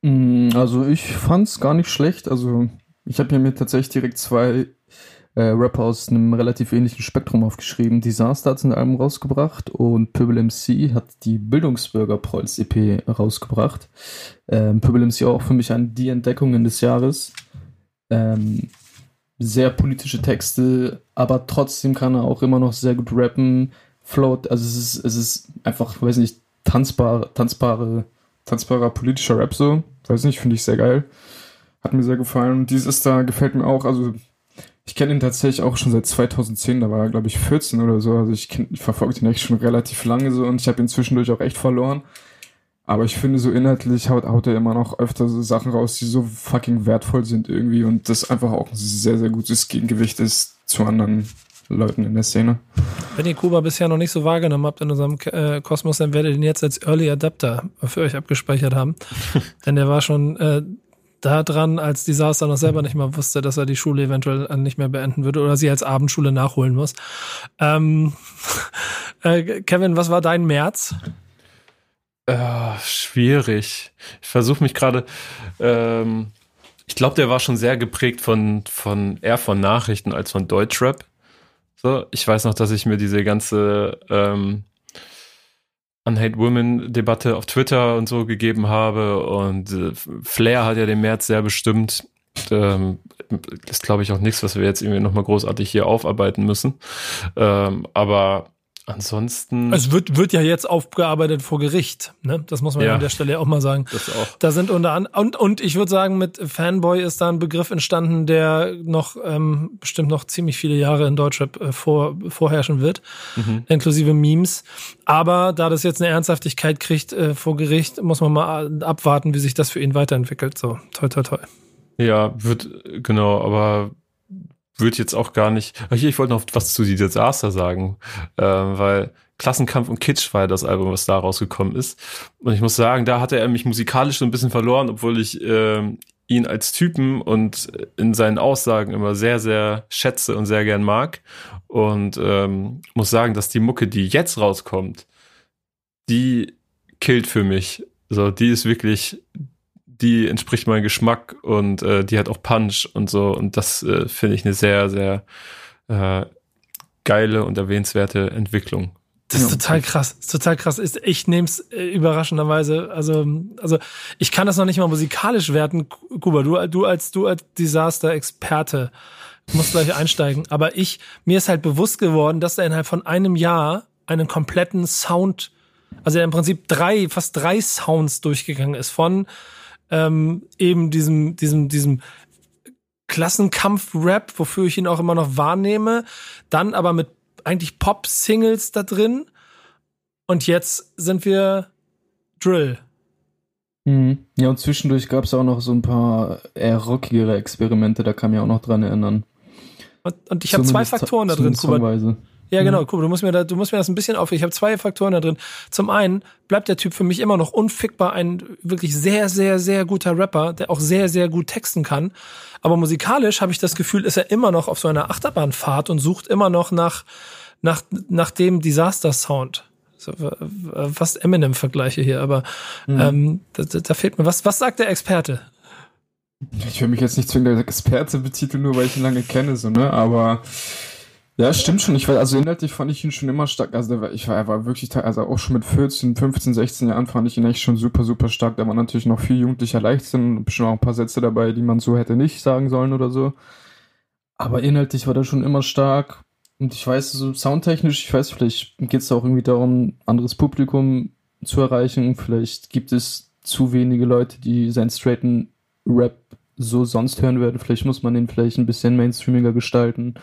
Mm, also ich fand es gar nicht schlecht. Also ich habe mir tatsächlich direkt zwei äh, Rapper aus einem relativ ähnlichen Spektrum aufgeschrieben. Disaster hat ein Album rausgebracht und Pöbel MC hat die Bildungsbürger Prolls EP rausgebracht. Ähm, Pöbel MC auch für mich eine die Entdeckungen des Jahres. Ähm, sehr politische Texte, aber trotzdem kann er auch immer noch sehr gut rappen. Float, also es ist, es ist einfach, weiß nicht, tanzbare, tanzbare, tanzbarer politischer Rap so. Weiß nicht, finde ich sehr geil. Hat mir sehr gefallen. Und dieses da gefällt mir auch, also ich kenne ihn tatsächlich auch schon seit 2010, da war er, glaube ich, 14 oder so. Also ich, ich verfolge ihn echt schon relativ lange so und ich habe ihn zwischendurch auch echt verloren. Aber ich finde, so inhaltlich haut, haut er immer noch öfter so Sachen raus, die so fucking wertvoll sind irgendwie und das einfach auch ein sehr, sehr gutes Gegengewicht ist zu anderen Leuten in der Szene. Wenn ihr Kuba bisher noch nicht so wahrgenommen habt in unserem äh, Kosmos, dann werdet ihr ihn jetzt als Early Adapter für euch abgespeichert haben. Denn der war schon äh, da dran, als Disaster noch selber nicht mal wusste, dass er die Schule eventuell nicht mehr beenden würde oder sie als Abendschule nachholen muss. Ähm, äh, Kevin, was war dein März? Äh, schwierig. Ich versuche mich gerade. Ähm, ich glaube, der war schon sehr geprägt von von eher von Nachrichten als von Deutschrap. So, ich weiß noch, dass ich mir diese ganze ähm, Unhate Women Debatte auf Twitter und so gegeben habe und äh, Flair hat ja den März sehr bestimmt. Ähm, ist glaube ich auch nichts, was wir jetzt irgendwie nochmal großartig hier aufarbeiten müssen. Ähm, aber Ansonsten. Es wird, wird ja jetzt aufgearbeitet vor Gericht, ne? Das muss man ja. an der Stelle auch mal sagen. Das auch. Da sind unter anderem, und, und ich würde sagen, mit Fanboy ist da ein Begriff entstanden, der noch ähm, bestimmt noch ziemlich viele Jahre in Deutschrap äh, vor, vorherrschen wird, mhm. inklusive Memes. Aber da das jetzt eine Ernsthaftigkeit kriegt äh, vor Gericht, muss man mal abwarten, wie sich das für ihn weiterentwickelt. So, toll, toll, toll. Ja, wird, genau, aber würde jetzt auch gar nicht. Hier, ich wollte noch was zu die Disaster sagen, äh, weil Klassenkampf und Kitsch war ja das Album, was da rausgekommen ist. Und ich muss sagen, da hatte er mich musikalisch so ein bisschen verloren, obwohl ich äh, ihn als Typen und in seinen Aussagen immer sehr, sehr schätze und sehr gern mag. Und ähm, muss sagen, dass die Mucke, die jetzt rauskommt, die killt für mich. So, die ist wirklich die entspricht meinem Geschmack und äh, die hat auch Punch und so. Und das äh, finde ich eine sehr, sehr äh, geile und erwähnenswerte Entwicklung. Das ist total krass. Das ist total krass. Ich nehme es äh, überraschenderweise. Also, also ich kann das noch nicht mal musikalisch werten. Kuba, du, du als du als Disaster-Experte musst gleich einsteigen. Aber ich, mir ist halt bewusst geworden, dass er innerhalb von einem Jahr einen kompletten Sound, also er im Prinzip drei, fast drei Sounds durchgegangen ist. Von ähm, eben diesem, diesem, diesem Klassenkampf-Rap, wofür ich ihn auch immer noch wahrnehme, dann aber mit eigentlich Pop-Singles da drin. Und jetzt sind wir Drill. Mhm. Ja, und zwischendurch gab es auch noch so ein paar eher rockigere Experimente, da kann ich auch noch dran erinnern. Und, und ich habe zwei Faktoren da drin, Kuba. Ja, genau, mhm. cool. Du musst mir da, du musst mir das ein bisschen auf. Ich habe zwei Faktoren da drin. Zum einen bleibt der Typ für mich immer noch unfickbar ein wirklich sehr, sehr, sehr guter Rapper, der auch sehr, sehr gut texten kann. Aber musikalisch habe ich das Gefühl, ist er immer noch auf so einer Achterbahnfahrt und sucht immer noch nach, nach, nach dem Disaster-Sound. So, fast Eminem-Vergleiche hier, aber mhm. ähm, da, da fehlt mir was. Was sagt der Experte? Ich will mich jetzt nicht zwingend als Experte betiteln, nur weil ich ihn lange kenne, so, ne? Aber ja, stimmt schon. Ich war, also inhaltlich fand ich ihn schon immer stark. Also war, ich war, er war wirklich, also auch schon mit 14, 15, 16 Jahren fand ich ihn echt schon super, super stark. Da war natürlich noch viel jugendlicher Leichtsinn und bestimmt auch ein paar Sätze dabei, die man so hätte nicht sagen sollen oder so. Aber inhaltlich war der schon immer stark. Und ich weiß, so soundtechnisch, ich weiß, vielleicht geht es auch irgendwie darum, anderes Publikum zu erreichen. Vielleicht gibt es zu wenige Leute, die seinen straighten Rap so sonst hören werden. Vielleicht muss man den vielleicht ein bisschen mainstreamiger gestalten.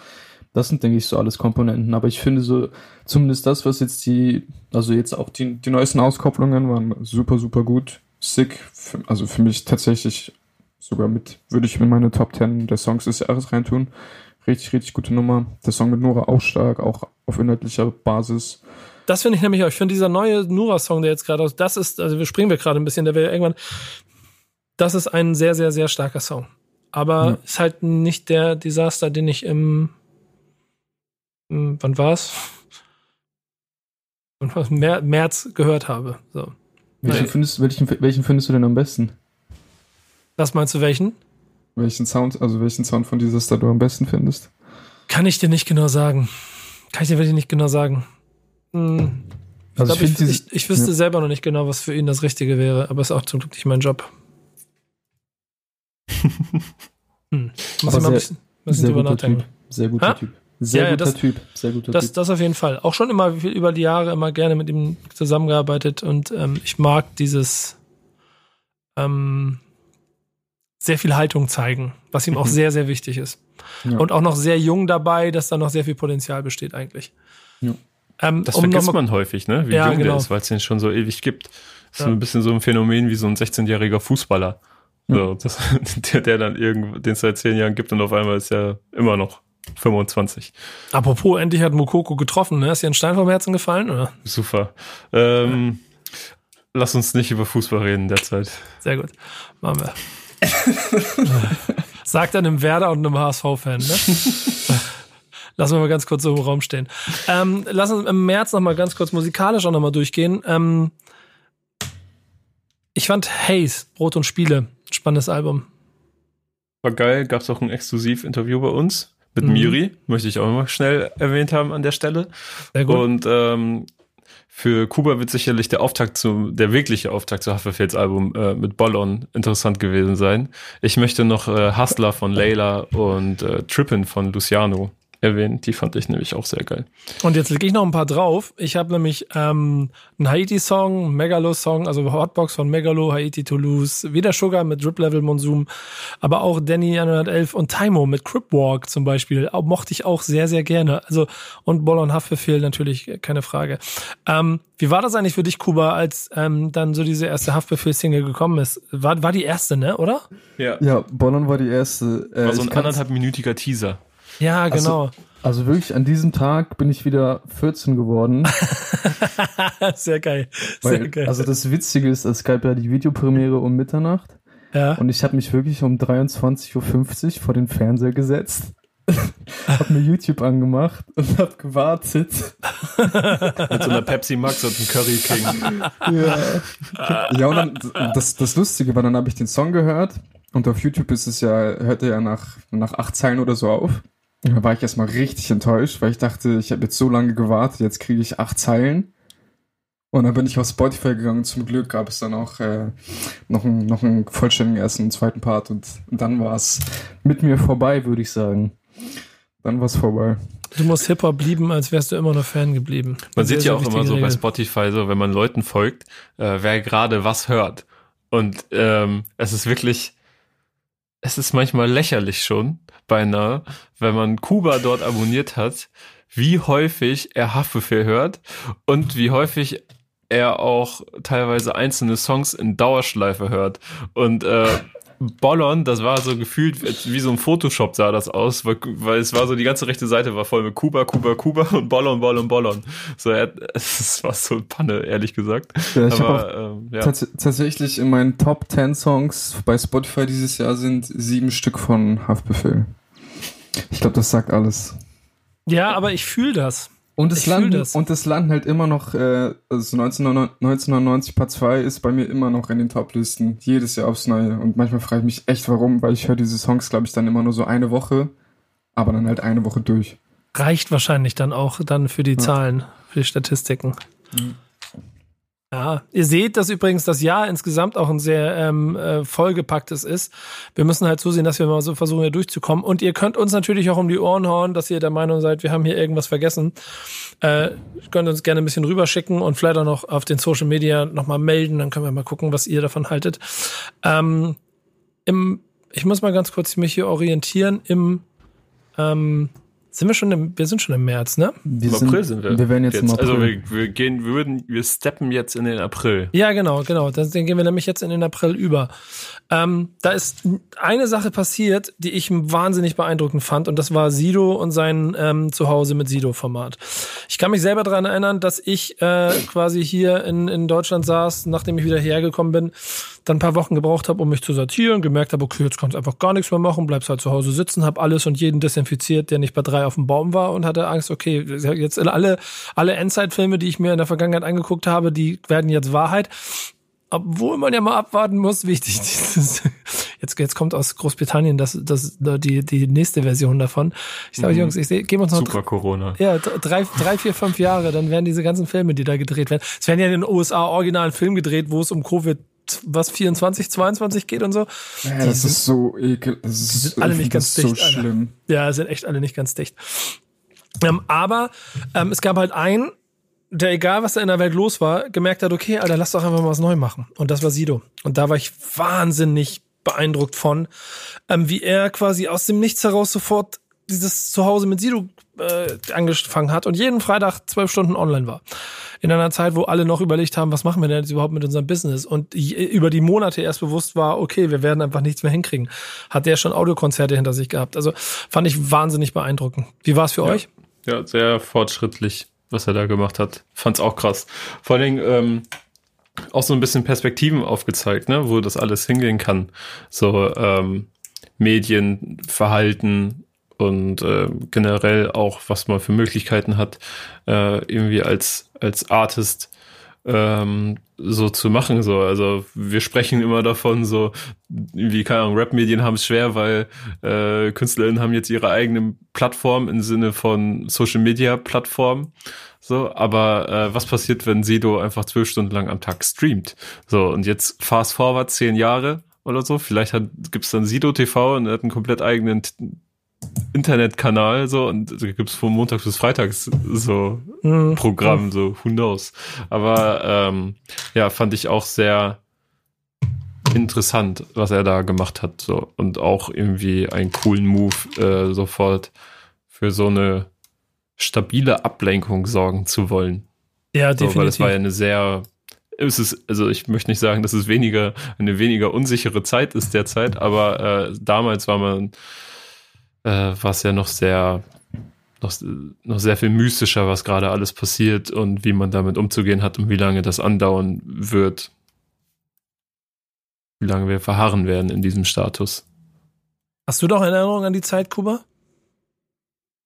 Das sind, denke ich, so alles Komponenten. Aber ich finde so, zumindest das, was jetzt die, also jetzt auch die, die neuesten Auskopplungen waren super, super gut. Sick. Also für mich tatsächlich sogar mit, würde ich in meine Top 10 der Songs des Jahres reintun. Richtig, richtig gute Nummer. Der Song mit Nora auch stark, auch auf inhaltlicher Basis. Das finde ich nämlich auch. Ich finde dieser neue Nora-Song, der jetzt gerade aus, das ist, also wir springen wir gerade ein bisschen, der wäre irgendwann, das ist ein sehr, sehr, sehr starker Song. Aber ja. ist halt nicht der Desaster, den ich im hm, wann war's? März gehört habe. So. Welchen, findest, welchen, welchen findest du denn am besten? Was meinst du, welchen? Welchen Sound, also welchen Sound von dieser Star du am besten findest? Kann ich dir nicht genau sagen. Kann ich dir wirklich nicht genau sagen. Hm. Also ich, glaub, ich, ich, ich, ich, wüsste ja. selber noch nicht genau, was für ihn das Richtige wäre, aber ist auch zum Glück nicht mein Job. hm. Muss ich mal ein bisschen, bisschen drüber nachdenken. Typ. Sehr guter ha? Typ. Sehr ja, guter das, Typ, sehr guter das, Typ. Das auf jeden Fall. Auch schon immer über die Jahre immer gerne mit ihm zusammengearbeitet und ähm, ich mag dieses ähm, sehr viel Haltung zeigen, was ihm auch mhm. sehr, sehr wichtig ist. Ja. Und auch noch sehr jung dabei, dass da noch sehr viel Potenzial besteht eigentlich. Ja. Ähm, das um vergisst man häufig, ne? Wie ja, jung genau. der ist, weil es den schon so ewig gibt. Das ist ja. ein bisschen so ein Phänomen wie so ein 16-jähriger Fußballer. So, das, der, der dann irgendwo, den es seit zehn Jahren gibt und auf einmal ist er immer noch 25. Apropos, endlich hat Mukoko getroffen, ne? Ist dir ein Stein vom Herzen gefallen, oder? Super. Ähm, ja. Lass uns nicht über Fußball reden derzeit. Sehr gut. Machen wir. Sagt einem Werder und einem HSV-Fan, ne? Lassen wir mal ganz kurz so im Raum stehen. Ähm, lass uns im März noch mal ganz kurz musikalisch auch noch mal durchgehen. Ähm, ich fand Haze, Brot und Spiele, spannendes Album. War geil, gab's auch ein Exklusiv-Interview bei uns mit Mhm. Miri, möchte ich auch mal schnell erwähnt haben an der Stelle. Sehr gut. Und ähm, für Kuba wird sicherlich der Auftakt zu, der wirkliche Auftakt zu Haftbefehls Album äh, mit Bollon interessant gewesen sein. Ich möchte noch äh, Hustler von Layla und äh, Trippin von Luciano erwähnen. Die fand ich nämlich auch sehr geil. Und jetzt lege ich noch ein paar drauf. Ich habe nämlich ähm, einen Haiti-Song, einen Megalo-Song, also Hotbox von Megalo, Haiti Toulouse, wieder Sugar mit Drip Level Monsum, aber auch Danny 111 und Taimo mit Crip Walk zum Beispiel. Auch, mochte ich auch sehr, sehr gerne. Also und Boll und Haftbefehl natürlich, äh, keine Frage. Ähm, wie war das eigentlich für dich, Kuba, als ähm, dann so diese erste Haftbefehl-Single gekommen ist? War, war die erste, ne, oder? Ja. Ja, Bollon war die erste. Äh, War so ein anderthalbminütiger Teaser. Ja, genau. Also wirklich an diesem Tag bin ich wieder 14 geworden. sehr geil. Sehr Weil, geil. also das Witzige ist, es gab ja die Videopremiere um Mitternacht ja. und ich habe mich wirklich um 23.50 Uhr vor den Fernseher gesetzt, hab mir YouTube angemacht und hab gewartet. Mit so einer Pepsi Max und einem Curry King. Ja. Ja, und dann, das, das Lustige war, dann habe ich den Song gehört und auf YouTube ist es ja, hört er ja nach, nach acht Zeilen oder so auf. Und da war ich erstmal richtig enttäuscht, weil ich dachte, ich habe jetzt so lange gewartet, jetzt kriege ich acht Zeilen. Und dann bin ich auf Spotify gegangen. Zum Glück gab es dann auch äh, noch, einen, noch einen vollständigen ersten und zweiten Part und, dann war es Mit mir vorbei, würde ich sagen. dann war's vorbei. Du musst Hip-Hop lieben, als wärst du immer noch Fan geblieben. Man sieht ja auch immer so bei Regel. Spotify, so wenn man Leuten folgt, äh, wer gerade was hört. Und ähm, es ist wirklich, es ist manchmal lächerlich schon, beinahe, wenn man Kuba dort abonniert hat, wie häufig er Haftbefehl hört und wie häufig er auch teilweise einzelne Songs in Dauerschleife hört. Und äh, Bollon, das war so gefühlt wie so ein Photoshop sah das aus, weil, weil es war so, die ganze rechte Seite war voll mit Kuba, Kuba, Kuba und Bollon, Bollon, Bollon. So, es war so Panne, ehrlich gesagt. Ja, ich Aber ähm, ja. tats tatsächlich in meinen Top 10 Songs bei Spotify dieses Jahr sind sieben Stück von Haftbefehl. Ich glaube, das sagt alles. Ja, aber ich fühle das. Und es landen, das. und es landen halt immer noch, äh, also 1999 1990 Part 2 ist bei mir immer noch in den Top-Listen. Jedes Jahr aufs Neue. Und manchmal frage ich mich echt, warum, weil ich höre diese Songs, glaube ich, dann immer nur so eine Woche, aber dann halt eine Woche durch. Reicht wahrscheinlich dann auch dann für die Zahlen, für die Statistiken. Ja, ihr seht, dass übrigens das Jahr insgesamt auch ein sehr ähm, äh, vollgepacktes ist. Wir müssen halt zusehen, dass wir mal so versuchen, hier durchzukommen. Und ihr könnt uns natürlich auch um die Ohren hauen, dass ihr der Meinung seid, wir haben hier irgendwas vergessen. Äh, könnt uns gerne ein bisschen rüberschicken und vielleicht auch noch auf den Social Media nochmal melden. Dann können wir mal gucken, was ihr davon haltet. Ähm, im, ich muss mal ganz kurz mich hier orientieren. Im ähm, sind wir schon im, wir sind schon im März, ne? Wir Im April sind wir. Wir werden jetzt, im April. Also wir, wir gehen, wir würden, wir steppen jetzt in den April. Ja, genau, genau. Dann dann gehen wir nämlich jetzt in den April über. Ähm, da ist eine Sache passiert, die ich wahnsinnig beeindruckend fand, und das war Sido und sein ähm, Zuhause mit Sido-Format. Ich kann mich selber daran erinnern, dass ich äh, quasi hier in, in Deutschland saß, nachdem ich wieder hergekommen bin, dann ein paar Wochen gebraucht habe, um mich zu sortieren, gemerkt habe, okay, jetzt kannst du einfach gar nichts mehr machen, bleibst halt zu Hause sitzen, hab alles und jeden desinfiziert, der nicht bei drei auf dem Baum war und hatte Angst, okay, jetzt alle, alle Endzeit-Filme, die ich mir in der Vergangenheit angeguckt habe, die werden jetzt Wahrheit. Obwohl man ja mal abwarten muss, wichtig, dieses, jetzt, jetzt kommt aus Großbritannien das, das, die, die nächste Version davon. Ich sage, Mhm. Jungs, ich seh- geben uns noch Super Corona. ja, drei, drei, vier, fünf Jahre, dann werden diese ganzen Filme, die da gedreht werden. Es werden ja in den USA original Film gedreht, wo es um Covid was 24, 22 geht und so. Ja, das ist so ekel. Das ist, sind alle ich nicht ganz so dicht, Alter. schlimm. Ja, sind echt alle nicht ganz dicht. Ähm, aber ähm, es gab halt einen, der egal was da in der Welt los war, gemerkt hat, okay, Alter, lass doch einfach mal was neu machen. Und das war Sido. Und da war ich wahnsinnig beeindruckt von, ähm, wie er quasi aus dem Nichts heraus sofort dieses Zuhause mit Sido äh, angefangen hat und jeden Freitag zwölf Stunden online war. In einer Zeit, wo alle noch überlegt haben, was machen wir denn jetzt überhaupt mit unserem Business? Und über die Monate erst bewusst war, okay, wir werden einfach nichts mehr hinkriegen. Hat der schon Audiokonzerte hinter sich gehabt. Also fand ich wahnsinnig beeindruckend. Wie war es für euch? Ja, sehr fortschrittlich, was er da gemacht hat. Fand's auch krass. Vor allen Dingen, ähm, auch so ein bisschen Perspektiven aufgezeigt, ne, wo das alles hingehen kann. So ähm, Medien, Verhalten und äh, generell auch, was man für Möglichkeiten hat, äh, irgendwie als, als Artist ähm, so zu machen. So, also wir sprechen immer davon, so wie keine Ahnung, Rap-Medien haben es schwer, weil äh, KünstlerInnen haben jetzt ihre eigene Plattform im Sinne von Social Media Plattform. So, aber äh, was passiert, wenn Sido einfach zwölf Stunden lang am Tag streamt? So, und jetzt fast forward zehn Jahre oder so. Vielleicht hat, gibt's dann Sido TV und er hat einen komplett eigenen Internetkanal so und also gibt's von Montags bis Freitags so mhm. Programm, so who knows. Aber ähm, ja, fand ich auch sehr interessant, was er da gemacht hat. So und auch irgendwie einen coolen Move äh, sofort für so eine stabile Ablenkung sorgen zu wollen. Ja, definitiv. So, weil es war ja eine sehr es ist, also ich möchte nicht sagen, dass es weniger, eine weniger unsichere Zeit ist derzeit, aber äh, damals war man, äh, war es ja noch sehr, noch, noch sehr viel mystischer, was gerade alles passiert und wie man damit umzugehen hat und wie lange das andauern wird. Wie lange wir verharren werden in diesem Status. Hast du doch Erinnerungen an die Zeit, Kuba?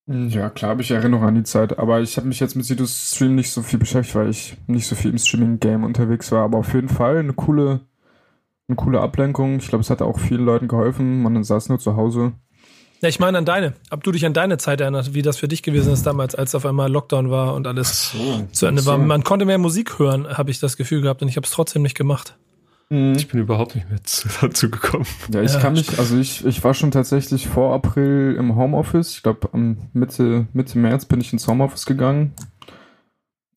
Ja, klar habe ich Erinnerungen an die Zeit, aber ich habe mich jetzt mit Sidus Stream nicht so viel beschäftigt, weil ich nicht so viel im Streaming-Game unterwegs war. Aber auf jeden Fall eine coole, eine coole Ablenkung. Ich glaube, es hat auch vielen Leuten geholfen. Man saß nur zu Hause. Ja, ich meine an deine. Ob du dich an deine Zeit erinnerst, wie das für dich gewesen ist damals, als auf einmal Lockdown war und alles so, zu Ende so. war. Man konnte mehr Musik hören, habe ich das Gefühl gehabt, und ich habe es trotzdem nicht gemacht. Mhm. Ich bin überhaupt nicht mehr dazu gekommen. Ja, ich ja. kann mich, also ich, ich war schon tatsächlich vor April im Homeoffice. Ich glaube, am Mitte, Mitte März bin ich ins Homeoffice gegangen.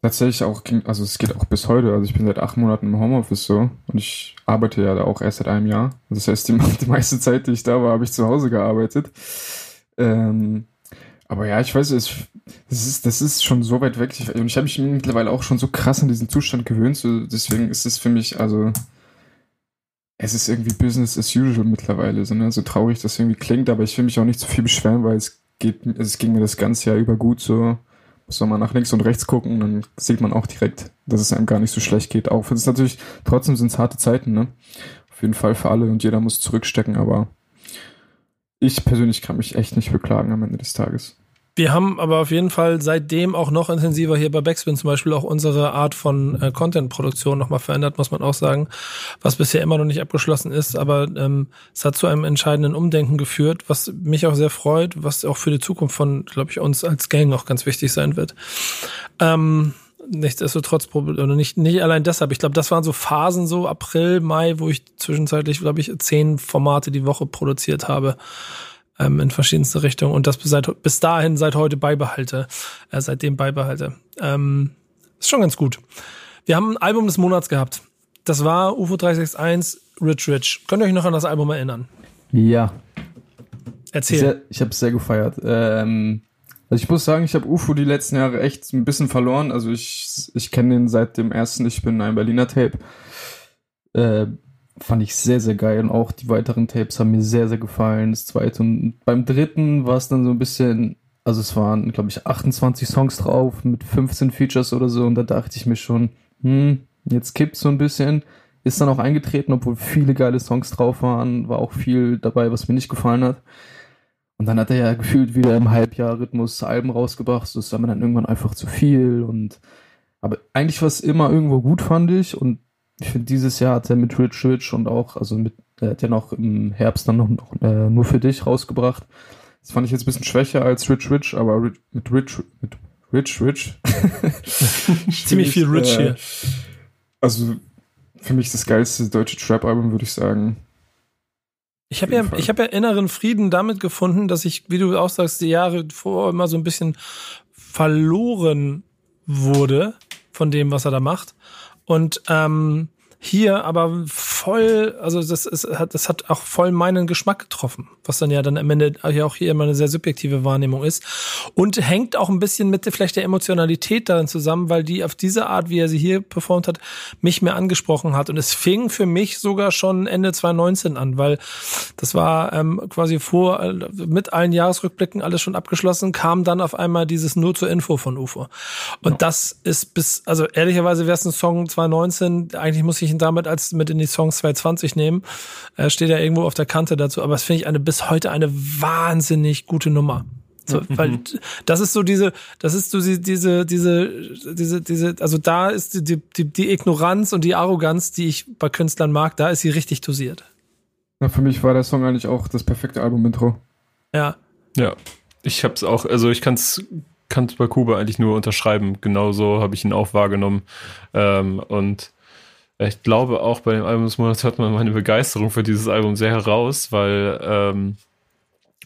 Tatsächlich auch, also es geht auch bis heute. Also ich bin seit acht Monaten im Homeoffice so und ich arbeite ja da auch erst seit einem Jahr. Das heißt, die, die meiste Zeit, die ich da war, habe ich zu Hause gearbeitet. Ähm, aber ja, ich weiß, es, das, ist, das ist schon so weit weg. Und ich habe mich mittlerweile auch schon so krass an diesen Zustand gewöhnt. So, deswegen ist es für mich, also es ist irgendwie Business as usual mittlerweile, so, ne? so traurig das irgendwie klingt, aber ich will mich auch nicht zu viel beschweren, weil es geht, es ging mir das ganze Jahr über gut so. Muss man nach links und rechts gucken, dann sieht man auch direkt, dass es einem gar nicht so schlecht geht. Auch wenn es natürlich, trotzdem sind es harte Zeiten, ne? Auf jeden Fall für alle und jeder muss zurückstecken, aber ich persönlich kann mich echt nicht beklagen am Ende des Tages. Wir haben aber auf jeden Fall seitdem auch noch intensiver hier bei Backspin zum Beispiel auch unsere Art von äh, Content-Produktion nochmal verändert, muss man auch sagen, was bisher immer noch nicht abgeschlossen ist, aber ähm, es hat zu einem entscheidenden Umdenken geführt, was mich auch sehr freut, was auch für die Zukunft von, glaube ich, uns als Gang auch ganz wichtig sein wird. Ähm, nichtsdestotrotz, oder nicht, nicht allein deshalb. Ich glaube, das waren so Phasen, so April, Mai, wo ich zwischenzeitlich, glaube ich, zehn Formate die Woche produziert habe ähm, in verschiedenste Richtungen und das seit, bis dahin seit heute beibehalte, äh, seitdem beibehalte. Ähm, ist schon ganz gut. Wir haben ein Album des Monats gehabt. Das war UFO 361 Rich Rich. Könnt ihr euch noch an das Album erinnern? Ja. Erzähl. Sehr, ich habe es sehr gefeiert. Ähm, also ich muss sagen, ich habe UFO die letzten Jahre echt ein bisschen verloren. Also ich, ich kenne den seit dem ersten Ich bin ein Berliner Tape. Äh, fand ich sehr, sehr geil. Und auch die weiteren Tapes haben mir sehr, sehr gefallen. Das zweite und beim dritten war es dann so ein bisschen, also es waren, glaube ich, 28 Songs drauf mit 15 Features oder so. Und da dachte ich mir schon, hm, jetzt kippt so ein bisschen. Ist dann auch eingetreten, obwohl viele geile Songs drauf waren. War auch viel dabei, was mir nicht gefallen hat. Und dann hat er ja gefühlt wieder im Halbjahr-Rhythmus Alben rausgebracht. Das war mir dann irgendwann einfach zu viel. Und aber eigentlich war es immer irgendwo gut, fand ich. Und ich finde, dieses Jahr hat er mit Rich Rich und auch, also mit, er hat ja noch im Herbst dann noch, noch äh, nur für dich rausgebracht. Das fand ich jetzt ein bisschen schwächer als Rich Rich, aber Rich, mit Rich, mit Rich Rich. Ziemlich viel Rich äh, hier. Also, für mich das geilste deutsche Trap-Album, würde ich sagen. Ich habe ja, ich habe ja inneren Frieden damit gefunden, dass ich, wie du auch sagst, die Jahre vor immer so ein bisschen verloren wurde von dem, was er da macht. Und ähm, hier aber voll, also das ist, das hat auch voll meinen Geschmack getroffen, was dann ja dann am Ende ja auch hier immer eine sehr subjektive Wahrnehmung ist. Und hängt auch ein bisschen mit vielleicht der Emotionalität darin zusammen, weil die auf diese Art, wie er sie hier performt hat, mich mehr angesprochen hat. Und es fing für mich sogar schon Ende 2019 an, weil das war ähm, quasi vor äh, mit allen Jahresrückblicken alles schon abgeschlossen, kam dann auf einmal dieses nur zur Info von UFO. Und ja. das ist bis, also ehrlicherweise wäre es ein Song 2019, eigentlich muss ich ihn damit als mit in die Songs 2020 nehmen. Äh, steht ja irgendwo auf der Kante dazu, aber es finde ich eine bis heute eine wahnsinnig gute Nummer. So, weil das ist so diese, das ist so diese, diese, diese, diese, also da ist die, die, die Ignoranz und die Arroganz, die ich bei Künstlern mag, da ist sie richtig dosiert. Ja, für mich war der Song eigentlich auch das perfekte Album-Intro. Ja. Ja. Ich hab's auch, also ich kann's, kann's bei Kuba eigentlich nur unterschreiben. Genauso habe ich ihn auch wahrgenommen. Ähm, und ich glaube auch bei dem Album des Monats hört man meine Begeisterung für dieses Album sehr heraus, weil, ähm,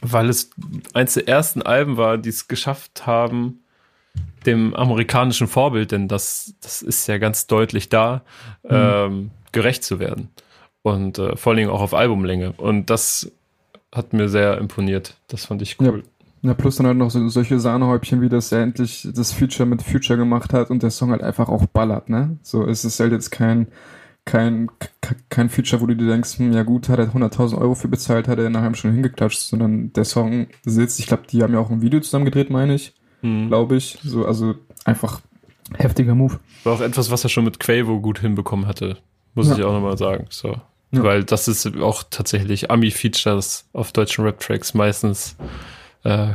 weil es eins der ersten Alben war, die es geschafft haben, dem amerikanischen Vorbild, denn das, das ist ja ganz deutlich da, mhm. ähm, gerecht zu werden. Und äh, vor allen Dingen auch auf Albumlänge. Und das hat mir sehr imponiert. Das fand ich cool. Ja. Ja plus dann halt noch so, solche Sahnehäubchen, wie das er endlich das Feature mit Future gemacht hat und der Song halt einfach auch ballert, ne? So, es ist halt jetzt kein, kein, kein Feature, wo du dir denkst, hm, ja gut, hat er 100.000 Euro für bezahlt, hat er nachher schon hingeklatscht, sondern der Song sitzt, ich glaube, die haben ja auch ein Video zusammen gedreht, meine ich, hm. glaube ich, so, also einfach heftiger Move. War auch etwas, was er schon mit Quavo gut hinbekommen hatte, muss ja. ich auch nochmal sagen, so. Ja. Weil das ist auch tatsächlich Ami-Features auf deutschen Rap-Tracks meistens äh,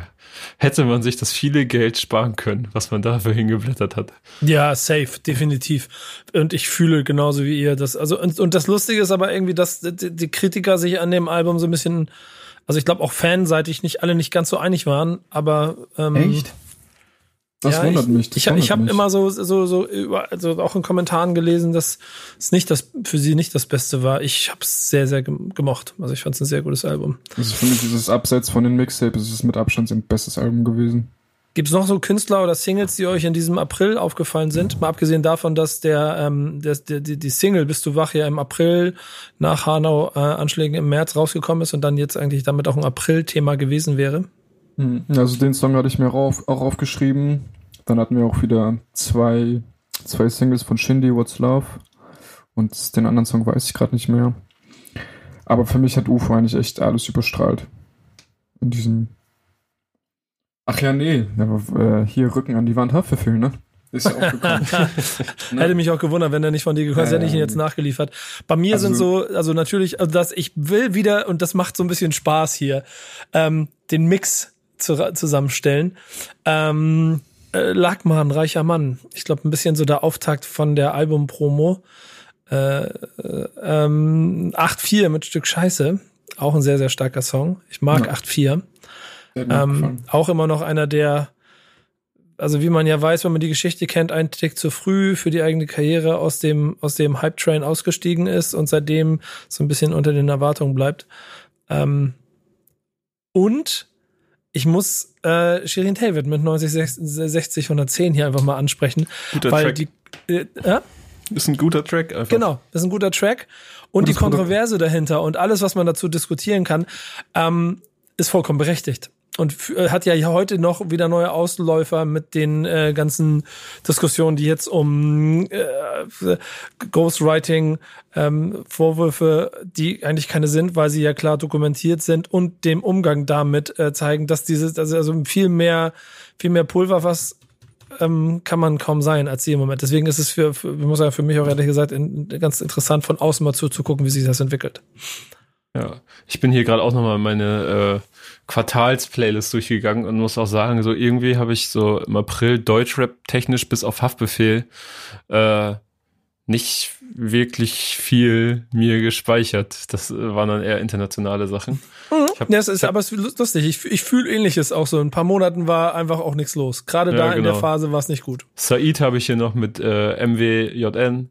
hätte man sich das viele Geld sparen können, was man dafür hingeblättert hat. Ja, safe, definitiv. Und ich fühle genauso wie ihr das. Also, und, und das Lustige ist aber irgendwie, dass die, die Kritiker sich an dem Album so ein bisschen, also ich glaube auch fanseitig nicht alle nicht ganz so einig waren, aber ähm, Echt? Das ja, wundert ich, mich. Das ich habe ich hab immer so, so, so, über, also auch in Kommentaren gelesen, dass es nicht das, für sie nicht das Beste war. Ich habe es sehr, sehr gemocht. Also ich fand es ein sehr gutes Album. Also für mich ist es abseits von den Mixtapes, ist es mit Abstand sein bestes Album gewesen. Gibt es noch so Künstler oder Singles, die euch in diesem April aufgefallen sind? Mal abgesehen davon, dass der, ähm, der, der die, die Single Bist du wach ja im April nach Hanau-Anschlägen äh, im März rausgekommen ist und dann jetzt eigentlich damit auch ein April-Thema gewesen wäre. Hm, also den Song hatte ich mir auch, aufgeschrieben. Dann hatten wir auch wieder zwei, zwei Singles von Shindy, What's Love. Und den anderen Song weiß ich gerade nicht mehr. Aber für mich hat UFO eigentlich echt alles überstrahlt. In diesem. Ach ja, nee. Äh, hier Rücken an die Wand Haftbefehl, ne? Ist ja auch gekommen. ne? Hätte mich auch gewundert, wenn er nicht von dir gekommen ist, hätte ich ihn jetzt nachgeliefert. Bei mir also, sind so, also natürlich, also das, ich will wieder, und das macht so ein bisschen Spaß hier, ähm, den Mix zu, zusammenstellen. Ähm, äh, Lackmann, reicher Mann. Ich glaube, ein bisschen so der Auftakt von der Album-Promo. Äh, äh, ähm, 8-4 mit Stück Scheiße. Auch ein sehr, sehr starker Song. Ich mag ja. 8-4. Ähm, auch immer noch einer der, also wie man ja weiß, wenn man die Geschichte kennt, ein Tick zu früh für die eigene Karriere aus dem, aus dem Hype-Train ausgestiegen ist und seitdem so ein bisschen unter den Erwartungen bleibt. Ähm, und ich muss äh, Shirin David mit 90, 60, 110 hier einfach mal ansprechen. Guter weil Track. Die, äh, ja? Ist ein guter Track einfach. Genau, ist ein guter Track. Und, und die Kontroverse dahinter und alles, was man dazu diskutieren kann, ähm, ist vollkommen berechtigt und äh, hat ja heute noch wieder neue Ausläufer mit den äh, ganzen Diskussionen, die jetzt um äh, Ghostwriting, ähm, Vorwürfe, die eigentlich keine sind, weil sie ja klar dokumentiert sind und dem Umgang damit äh, zeigen, dass dieses, also, also viel mehr, viel mehr Pulver, was ähm, kann man kaum sein als sie im Moment. Deswegen ist es für, für muss sagen, für mich auch ehrlich gesagt in, ganz interessant, von außen mal zuzugucken, wie sich das entwickelt. Ja, ich bin hier gerade auch nochmal meine äh, Quartals-Playlist durchgegangen und muss auch sagen, so irgendwie habe ich so im April Deutschrap technisch bis auf Haftbefehl äh, nicht wirklich viel mir gespeichert. Das waren dann eher internationale Sachen. Mhm. Hab, ja, es ist, aber es ist lustig. Ich, ich fühle ähnliches auch so. In ein paar Monaten war einfach auch nichts los. Gerade ja, da genau. in der genau. Phase war es nicht gut. Said habe ich hier noch mit äh, MWJN.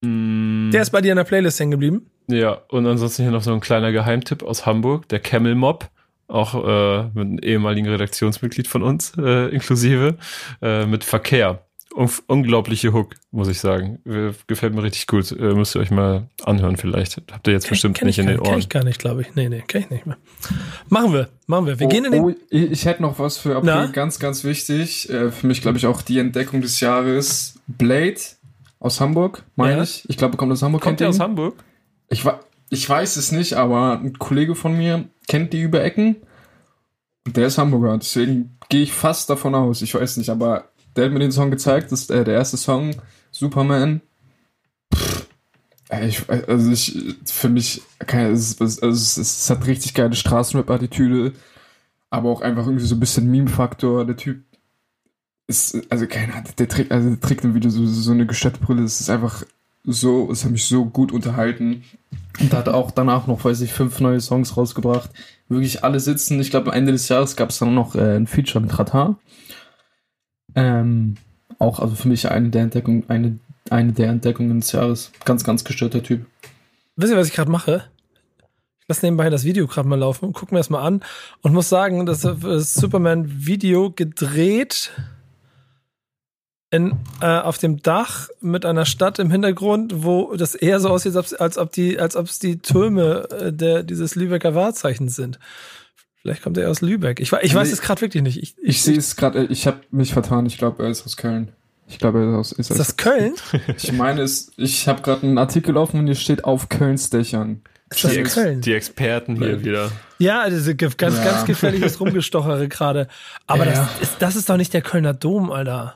Mm. Der ist bei dir in der Playlist hängen geblieben? Ja, und ansonsten hier noch so ein kleiner Geheimtipp aus Hamburg, der Camel Mob, auch äh, mit einem ehemaligen Redaktionsmitglied von uns, äh, inklusive, äh, mit Verkehr. un unglaubliche Hook, muss ich sagen. Äh, Gefällt mir richtig gut. Äh, müsst ihr euch mal anhören vielleicht. Habt ihr jetzt bestimmt Kenn nicht ich in den Kenn Ohren. ich gar nicht, glaube ich. Nee, nee, kenn ich nicht mehr. Machen wir, machen wir. Wir gehen in den. oh, ich, ich hätte noch was für April, Na? ganz, ganz wichtig. Äh, für mich, glaube ich, auch die Entdeckung des Jahres. Blade aus Hamburg, meine Ja. ich. Ich glaube, er kommt aus Hamburg. Kommt ihr aus? Hamburg? Ich, ich weiß es nicht, aber ein Kollege von mir kennt die Überecken. Und der ist Hamburger. Deswegen gehe ich fast davon aus. Ich weiß nicht, aber der hat mir den Song gezeigt. Das ist äh, der erste Song, Superman. Pff, ich, also ich, für mich, keine, es, ist- also es, es hat richtig geile Straßenrap-Attitüde. Aber auch einfach irgendwie so ein bisschen Meme-Faktor. Der Typ ist, also keine Ahnung, der trägt, also der trägt dann wieder so, so eine gesteppte Brille. Es ist einfach so, es hat mich so gut unterhalten. Und hat auch danach noch, weiß ich, fünf neue Songs rausgebracht. Wirklich alle sitzen. Ich glaube, am Ende des Jahres gab es dann noch äh, ein Feature mit Rata. Ähm, auch also für mich eine der Entdeckungen, eine, eine der Entdeckungen des Jahres. Ganz, ganz gestörter Typ. Wisst ihr, was ich gerade mache? Ich lasse nebenbei das Video gerade mal laufen und guck mir das mal an und muss sagen, das Superman-Video gedreht in, äh, auf dem Dach mit einer Stadt im Hintergrund, wo das eher so aussieht, als ob, als ob die, als ob es die Türme äh, der, dieses Lübecker Wahrzeichens sind. Vielleicht kommt er aus Lübeck. Ich, ich weiß Nee. es gerade wirklich nicht. Ich, Ich sehe es gerade, ich habe mich vertan. Ich glaube, er ist aus Köln. Ich glaube, er ist aus. Ist ist das Köln? Ich meine, es, ich habe gerade einen Artikel offen und hier steht auf Kölns Dächern. Ist das Die, Ex Köln? die Experten hier wieder. Ja, das ist ganz, Ja. ganz gefährliches Rumgestochere gerade. Aber Ja. das, ist, das ist doch nicht der Kölner Dom, Alter.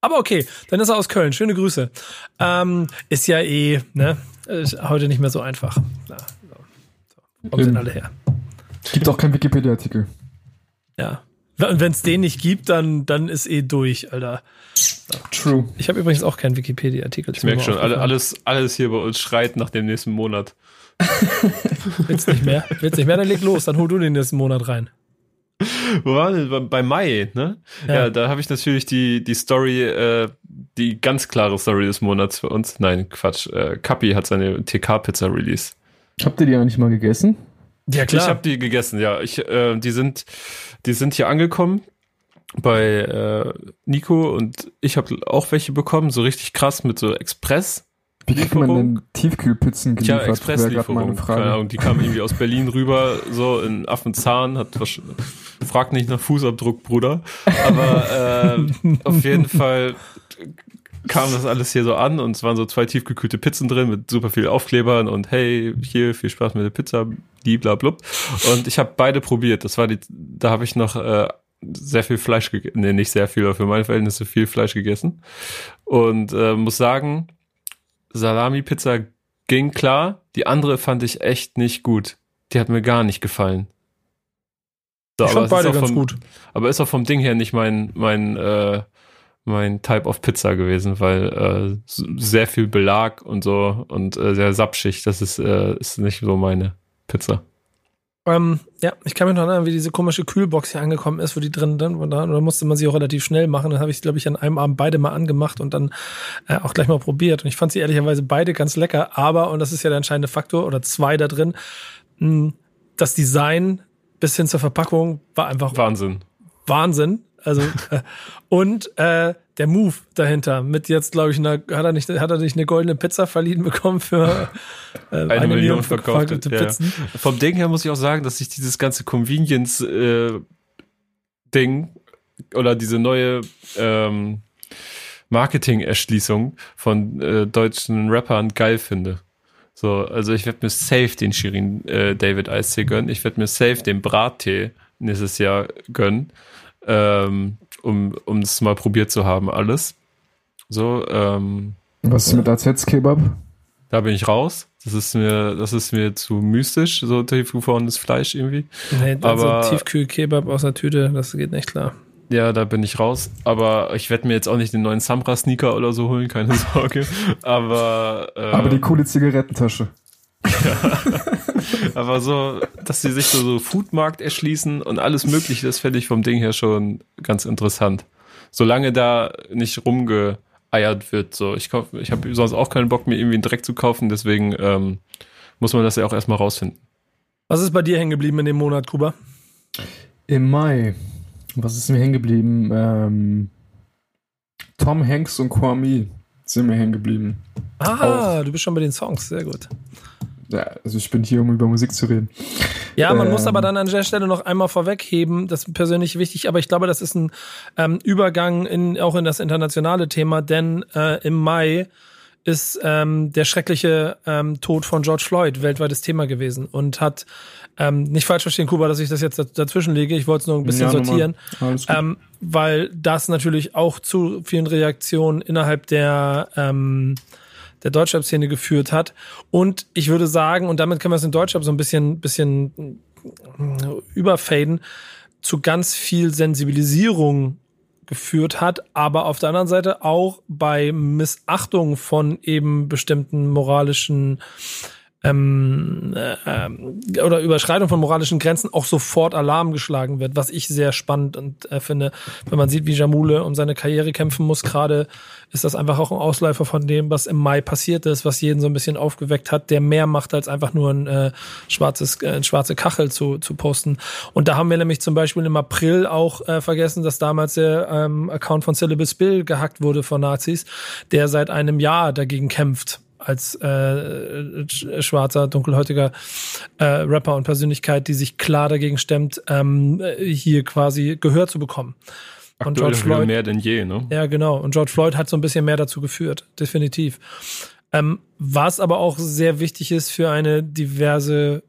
Aber okay, dann ist er aus Köln. Schöne Grüße. Ähm, ist ja eh, ne? Ist heute nicht mehr so einfach. Ja, so. Kommen sie denn alle her? Gibt auch keinen Wikipedia-Artikel. Ja. Und wenn es den nicht gibt, dann, dann ist eh durch, Alter. True. Ich habe übrigens auch keinen Wikipedia-Artikel. Ich merke schon, alle, alles, alles hier bei uns schreit nach dem nächsten Monat. Willst nicht mehr? Willst nicht mehr? Dann leg los, dann hol du den nächsten Monat rein. Wo war denn? Bei- Mai, ne? Ja. Ja, da habe ich natürlich die, die Story, äh, die ganz klare Story des Monats für uns. Nein, Quatsch. Äh, Kapi hat seine TK-Pizza release. Habt ihr die eigentlich mal gegessen? Ja, Ich habe die gegessen, ja. Ich, äh, die sind, die sind hier angekommen bei äh, Nico und ich habe auch welche bekommen, so richtig krass mit so Express. Wie kriegt man Lieferung? denn Tiefkühlpizzen geliefert? Grad Expresslieferung. Keine Ahnung, die kamen irgendwie aus Berlin rüber, so in Affenzahn, hat wasch- frag nicht nach Fußabdruck, Bruder. Aber äh, auf jeden Fall kam das alles hier so an und es waren so zwei tiefgekühlte Pizzen drin mit super viel Aufklebern und hey, hier, viel Spaß mit der Pizza, blub. Und ich habe beide probiert. Das war die, da habe ich noch äh, sehr viel Fleisch gegessen. Nee, nicht sehr viel, aber für meine Verhältnisse viel Fleisch gegessen. Und äh, muss sagen, Salami-Pizza ging klar. Die andere fand ich echt nicht gut. Die hat mir gar nicht gefallen. So, Ich aber fand beide ganz vom, gut. Aber ist auch vom Ding her nicht mein, mein, äh, mein Type of Pizza gewesen, weil äh, sehr viel Belag und so und äh, sehr sapschig. Das ist, äh, ist nicht so meine Pizza. Ähm, ja, ich kann mich noch erinnern, wie diese komische Kühlbox hier angekommen ist, wo die drin dann, und da, da musste man sie auch relativ schnell machen. Dann habe ich, glaube ich, an einem Abend beide mal angemacht und dann äh, auch gleich mal probiert. Und ich fand sie ehrlicherweise beide ganz lecker, aber, und das ist ja der entscheidende Faktor, oder zwei da drin, mh, das Design bis hin zur Verpackung war einfach Wahnsinn. Wahnsinn. Also äh, und äh, der Move dahinter mit jetzt glaube ich einer, hat er nicht hat er nicht eine goldene Pizza verliehen bekommen für äh, eine, Million verkaufte, verkaufte ja. Pizzen. Vom Ding her muss ich auch sagen, dass ich dieses ganze Convenience-Ding oder diese neue ähm, Marketing-Erschließung von äh, deutschen Rappern geil finde. So, also ich werde mir safe den Shirin äh, David Eistee gönnen. Ich werde mir safe den Brattee nächstes Jahr gönnen, ähm, um um es mal probiert zu haben alles. So, ähm, Was ist mit AZ-Kebab? da bin ich raus. Das ist mir, das ist mir zu mystisch, so tiefgefrorenes Fleisch irgendwie. Nee, also Aber- Tiefkühl-Kebab aus der Tüte, das geht nicht klar. Ja, da bin ich raus. Aber ich werde mir jetzt auch nicht den neuen Samra-Sneaker oder so holen, keine Sorge. Aber, äh, Aber die coole Zigarettentasche. Aber so, dass sie sich so, so Foodmarkt erschließen und alles Mögliche, das fände ich vom Ding her schon ganz interessant. Solange da nicht rumgeeiert wird. So, ich kauf, ich habe sonst auch keinen Bock, mir irgendwie einen Dreck zu kaufen, deswegen ähm, muss man das ja auch erstmal rausfinden. Was ist bei dir hängen geblieben in dem Monat, Kuba? Im Mai. Was ist mir hängen geblieben? Ähm, Tom Hanks und Kwame sind mir hängen geblieben. Ah, du bist schon bei den Songs, sehr gut. Ja, also ich bin hier, um über Musik zu reden. Ja, man muss Ähm. aber dann an der Stelle noch einmal vorwegheben, das ist persönlich wichtig, aber ich glaube, das ist ein ähm, Übergang in, auch in das internationale Thema, denn äh, im Mai ist ähm, der schreckliche ähm, Tod von George Floyd weltweites Thema gewesen und hat ähm, nicht falsch verstehen, Kuba, dass ich das jetzt dazwischen lege. Ich wollte es nur ein bisschen Ja, sortieren. Ähm, weil das natürlich auch zu vielen Reaktionen innerhalb der, ähm, der Deutschrap-Szene geführt hat. Und ich würde sagen, und damit können wir es in Deutschrap so ein bisschen, bisschen äh, überfaden, zu ganz viel Sensibilisierung geführt hat, aber auf der anderen Seite auch bei Missachtung von eben bestimmten moralischen ähm, äh, oder Überschreitung von moralischen Grenzen auch sofort Alarm geschlagen wird, was ich sehr spannend und äh, finde, wenn man sieht, wie Jamule um seine Karriere kämpfen muss, gerade ist das einfach auch ein Ausläufer von dem, was im Mai passiert ist, was jeden so ein bisschen aufgeweckt hat, der mehr macht, als einfach nur ein äh, schwarzes, äh, eine schwarze Kachel zu, zu posten. Und da haben wir nämlich zum Beispiel im April auch äh, vergessen, dass damals der ähm, Account von Syllabus Bill gehackt wurde von Nazis, der seit einem Jahr dagegen kämpft als äh, sch- schwarzer, dunkelhäutiger äh, Rapper und Persönlichkeit, die sich klar dagegen stemmt, ähm, hier quasi Gehör zu bekommen. Und Aktuell George wieder Floyd, mehr denn je, ne? ja genau, und George Floyd hat so ein bisschen mehr dazu geführt, definitiv. Ähm, was aber auch sehr wichtig ist für eine diverse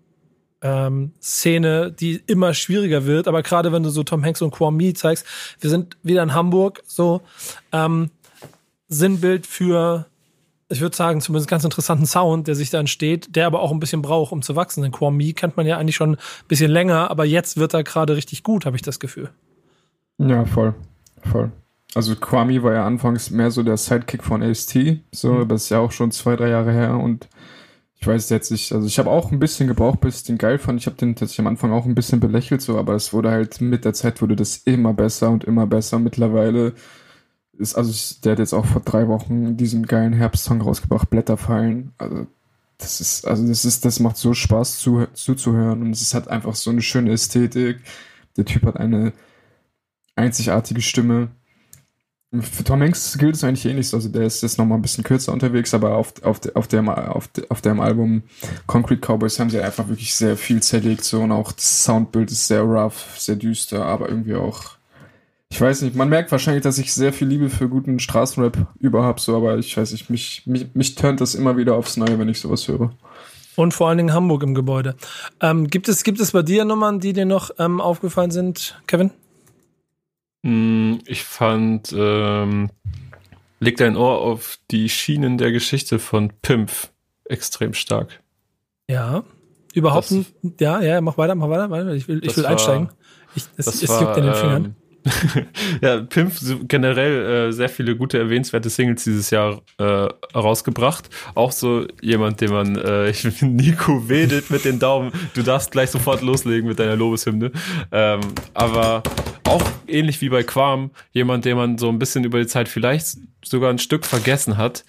ähm, Szene, die immer schwieriger wird, aber gerade wenn du so Tom Hanks und Kwame zeigst, wir sind wieder in Hamburg, so ähm, Sinnbild für ich würde sagen, zumindest ganz interessanten Sound, der sich da entsteht, der aber auch ein bisschen braucht, um zu wachsen. Denn Kwame kennt man ja eigentlich schon ein bisschen länger, aber jetzt wird er gerade richtig gut, habe ich das Gefühl. Ja, voll. Voll. Also Kwame war ja anfangs mehr so der Sidekick von AST. So, Mhm. das ist ja auch schon zwei, drei Jahre her und ich weiß jetzt nicht, also ich habe auch ein bisschen gebraucht, bis ich den geil fand. Ich habe den tatsächlich am Anfang auch ein bisschen belächelt, so, aber es wurde halt mit der Zeit wurde das immer besser und immer besser. Mittlerweile ist, also der hat jetzt auch vor drei Wochen diesen geilen Herbstsong rausgebracht, Blätterfallen. Also das ist, also das ist, das macht so Spaß zu, zuzuhören und es hat einfach so eine schöne Ästhetik. Der Typ hat eine einzigartige Stimme. Für Tom Hanks gilt es eigentlich ähnlich. Also der ist jetzt noch mal ein bisschen kürzer unterwegs, aber auf, auf, auf, dem, auf, auf dem Album Concrete Cowboys haben sie einfach wirklich sehr viel zerlegt. So, und auch das Soundbild ist sehr rough, sehr düster, aber irgendwie auch. Ich weiß nicht, man merkt wahrscheinlich, dass ich sehr viel Liebe für guten Straßenrap über habe, so, aber ich weiß nicht, mich, mich, mich turnt das immer wieder aufs Neue, wenn ich sowas höre. Und vor allen Dingen Hamburg im Gebäude. Ähm, gibt, es, gibt es bei dir Nummern, die dir noch ähm, aufgefallen sind, Kevin? Mm, Ich fand, ähm, leg dein Ohr auf die Schienen der Geschichte von Pimpf extrem stark. Ja. Überhaupt Das- nicht. Ja, ja, mach weiter, mach weiter. weiter. Ich will, ich will war- einsteigen. Ich, es, Das es war, juckt in den Fingern. ja, Pimp generell äh, sehr viele gute erwähnenswerte Singles dieses Jahr äh, rausgebracht. Auch so jemand, den man, äh, ich Nico wedelt mit den Daumen. Du darfst gleich sofort loslegen mit deiner Lobeshymne. Ähm, aber auch ähnlich wie bei Quam, jemand, den man so ein bisschen über die Zeit vielleicht sogar ein Stück vergessen hat,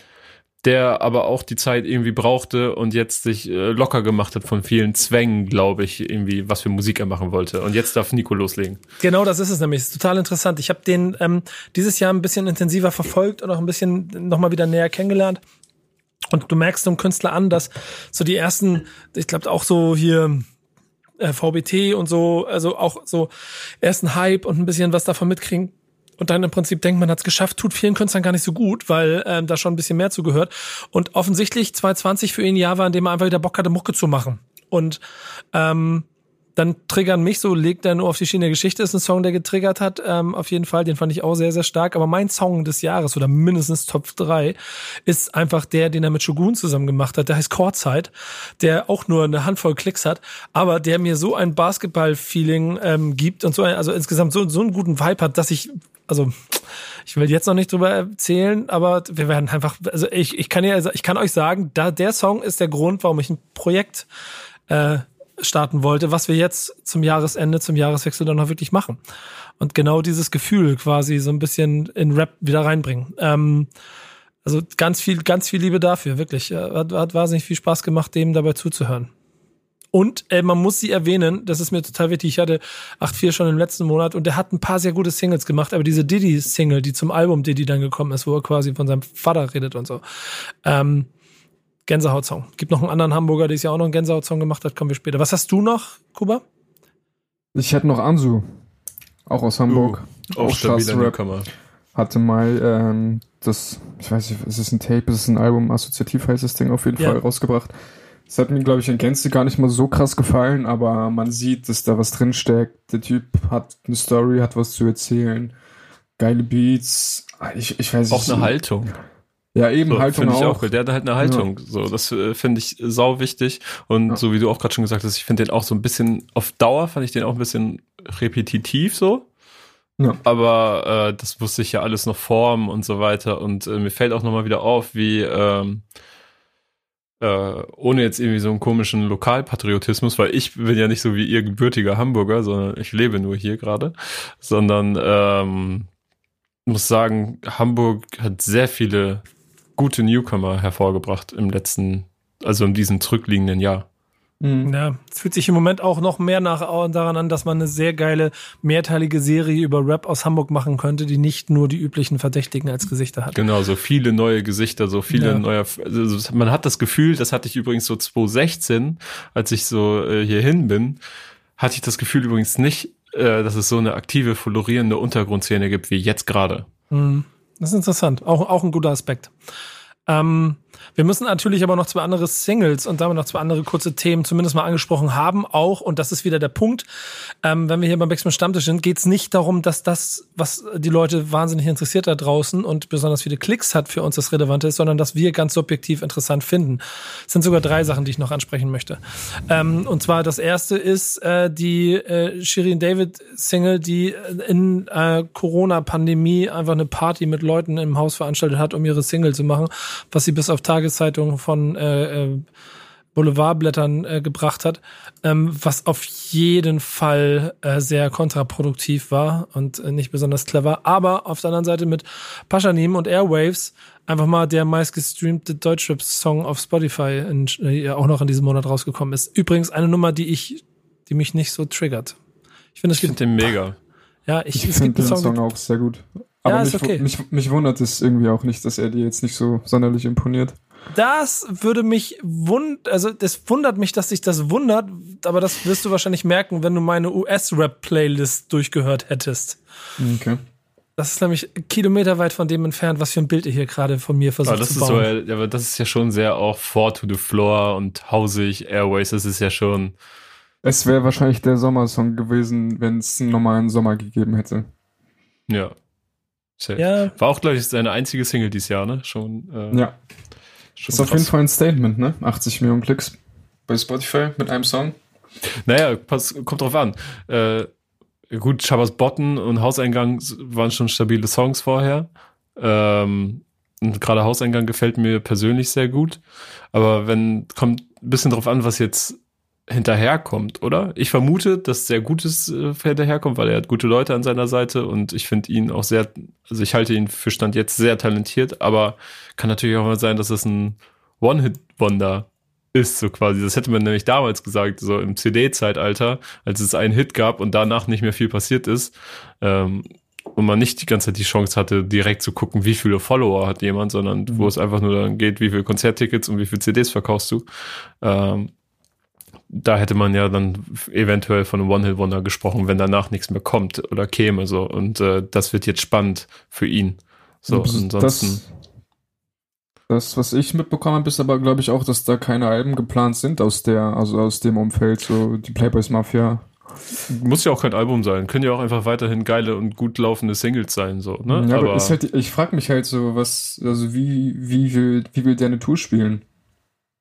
der aber auch die Zeit irgendwie brauchte und jetzt sich äh, locker gemacht hat von vielen Zwängen, glaube ich, irgendwie, was für Musik er machen wollte. Und jetzt darf Nico loslegen. Genau, das ist es nämlich. Ist total interessant. Ich habe den ähm, dieses Jahr ein bisschen intensiver verfolgt und auch ein bisschen nochmal wieder näher kennengelernt. Und du merkst dem Künstler an, dass so die ersten, ich glaube auch so hier äh, VBT und so, also auch so ersten Hype und ein bisschen was davon mitkriegen. Und dann im Prinzip denkt, man hat's geschafft, tut vielen Künstlern gar nicht so gut, weil ähm, da schon ein bisschen mehr zugehört. Und offensichtlich 2020 für ihn ein Jahr war, in dem er einfach wieder Bock hatte, Mucke zu machen. Und ähm, dann triggern mich so, legt er nur auf die Schiene der Geschichte, ist ein Song, der getriggert hat, ähm, auf jeden Fall, den fand ich auch sehr, sehr stark, aber mein Song des Jahres oder mindestens Top 3 ist einfach der, den er mit Shogun zusammen gemacht hat, der heißt Chorzeit, der auch nur eine Handvoll Klicks hat, aber der mir so ein Basketball-Feeling ähm, gibt und so ein, also insgesamt so, so einen guten Vibe hat, dass ich, also ich will jetzt noch nicht drüber erzählen, aber wir werden einfach, also ich, ich kann ja, ich kann euch sagen, da der Song ist der Grund, warum ich ein Projekt äh, starten wollte, was wir jetzt zum Jahresende, zum Jahreswechsel dann noch wirklich machen. Und genau dieses Gefühl quasi so ein bisschen in Rap wieder reinbringen. Ähm, also ganz viel, ganz viel Liebe dafür, wirklich. Äh, Hat, hat wahnsinnig viel Spaß gemacht, dem dabei zuzuhören. Und äh, man muss sie erwähnen, das ist mir total wichtig. Ich hatte 8-4 schon im letzten Monat und der hat ein paar sehr gute Singles gemacht, aber diese Diddy-Single, die zum Album Diddy dann gekommen ist, wo er quasi von seinem Vater redet und so. Ähm, Gänsehaut-Song. Gibt noch einen anderen Hamburger, der ja auch noch einen Gänsehaut-Song gemacht hat, kommen wir später. Was hast du noch, Kuba? Ich hätte noch Ansu, auch aus Hamburg. Uh, auch stabiler Newcomer. Hatte mal ähm, das, ich weiß nicht, ist es ein Tape, ist es ein Album, assoziativ heißt das Ding auf jeden Ja. Fall rausgebracht. Das hat mir, glaube ich, in Gänze gar nicht mal so krass gefallen, aber man sieht, dass da was drinsteckt. Der Typ hat eine Story, hat was zu erzählen. Geile Beats. Ich, ich weiß Auch nicht. eine Haltung. Ja, eben, So, Haltung finde ich auch. Der hat halt eine Haltung. So, das äh, finde ich sau wichtig. Und Ja. so wie du auch gerade schon gesagt hast, ich finde den auch so ein bisschen auf Dauer fand ich den auch ein bisschen repetitiv so. Ja. Aber äh, das muss sich ja alles noch formen und so weiter. Und äh, mir fällt auch nochmal wieder auf, wie ähm, äh, ohne jetzt irgendwie so einen komischen Lokalpatriotismus, weil ich bin ja nicht so wie ihr gebürtiger Hamburger, sondern ich lebe nur hier gerade, sondern ähm, muss sagen, Hamburg hat sehr viele gute Newcomer hervorgebracht im letzten, also in diesem zurückliegenden Jahr. Mhm. Ja, es fühlt sich im Moment auch noch mehr nach daran an, dass man eine sehr geile mehrteilige Serie über Rap aus Hamburg machen könnte, die nicht nur die üblichen Verdächtigen als Gesichter hat. Genau, so viele neue Gesichter, so viele Ja. neue. Also man hat das Gefühl, das hatte ich übrigens so 2016, als ich so äh, hierhin bin, hatte ich das Gefühl übrigens nicht, äh, dass es so eine aktive, florierende Untergrundszene gibt wie jetzt gerade. Hm, Das ist interessant. Auch, auch ein guter Aspekt. Ähm, wir müssen natürlich aber noch zwei andere Singles und damit noch zwei andere kurze Themen zumindest mal angesprochen haben. Auch, und das ist wieder der Punkt, ähm, wenn wir hier beim Backspin Stammtisch sind, geht es nicht darum, dass das, was die Leute wahnsinnig interessiert da draußen und besonders viele Klicks hat für uns das Relevante ist, sondern dass wir ganz subjektiv interessant finden. Es sind sogar drei Sachen, die ich noch ansprechen möchte. Ähm, und zwar das erste ist äh, die äh, Shirin David Single, die in äh, Corona-Pandemie einfach eine Party mit Leuten im Haus veranstaltet hat, um ihre Single zu machen, was sie bis auf Tageszeitungen von äh, äh, Boulevardblättern äh, gebracht hat, ähm, was auf jeden Fall äh, sehr kontraproduktiv war und äh, nicht besonders clever. Aber auf der anderen Seite mit Paschanim und Airwaves einfach mal der meistgestreamte Deutschrap-Song auf Spotify in, äh, ja, auch noch in diesem Monat rausgekommen ist. Übrigens eine Nummer, die ich, die mich nicht so triggert. Ich finde, es Ich gibt, finde den mega. ja, ich, Ich finde den Song, Song auch sehr gut. Aber Ja, mich, okay. mich, mich wundert es irgendwie auch nicht, dass er dir jetzt nicht so sonderlich imponiert. Das würde mich wund, also das wundert mich, dass sich das wundert, aber das wirst du wahrscheinlich merken, wenn du meine US-Rap-Playlist durchgehört hättest. Okay. Das ist nämlich kilometerweit von dem entfernt, was für ein Bild ihr hier gerade von mir versucht Aber das zu ist so, bauen. ja, aber das ist ja schon sehr auch Four to the Floor und hausig, Airways, das ist ja schon, Es wäre wahrscheinlich der Sommersong gewesen, wenn es einen normalen Sommer gegeben hätte. ja. Safe. ja, War auch, glaube ich, seine einzige Single dieses Jahr, ne? Schon. Äh, Ja. schon Ist auf krass. jeden Fall ein Statement, ne? 80 Millionen Klicks bei Spotify mit einem Song. Naja, pass, kommt drauf an. Äh, gut, Shabas Botten und Hauseingang waren schon stabile Songs vorher. Ähm, und gerade Hauseingang gefällt mir persönlich sehr gut. Aber wenn, kommt ein bisschen drauf an, was jetzt hinterherkommt, oder? Ich vermute, dass sehr Gutes äh, hinterherkommt, weil er hat gute Leute an seiner Seite und ich finde ihn auch sehr, also ich halte ihn für Stand jetzt sehr talentiert, aber kann natürlich auch mal sein, dass es ein One-Hit-Wonder ist, so quasi. Das hätte man nämlich damals gesagt, so im CD-Zeitalter, als es einen Hit gab und danach nicht mehr viel passiert ist. Ähm, und man nicht die ganze Zeit die Chance hatte, direkt zu gucken, wie viele Follower hat jemand, sondern wo es einfach nur dann geht, wie viele Konzerttickets und wie viele CDs verkaufst du. Ähm, da hätte man ja dann eventuell von einem One-Hit-Wonder gesprochen, wenn danach nichts mehr kommt oder käme. So. Und äh, das wird jetzt spannend für ihn. So, das, ansonsten. das, was ich mitbekommen habe, ist aber, glaube ich, auch, dass da keine Alben geplant sind aus der, also aus dem Umfeld, so die Playboys Mafia. Muss ja auch kein Album sein. Können ja auch einfach weiterhin geile und gut laufende Singles sein, so, ne? Ja, aber, ist halt, ich frage mich halt so, was, also wie, wie will, wie will der eine Tour spielen?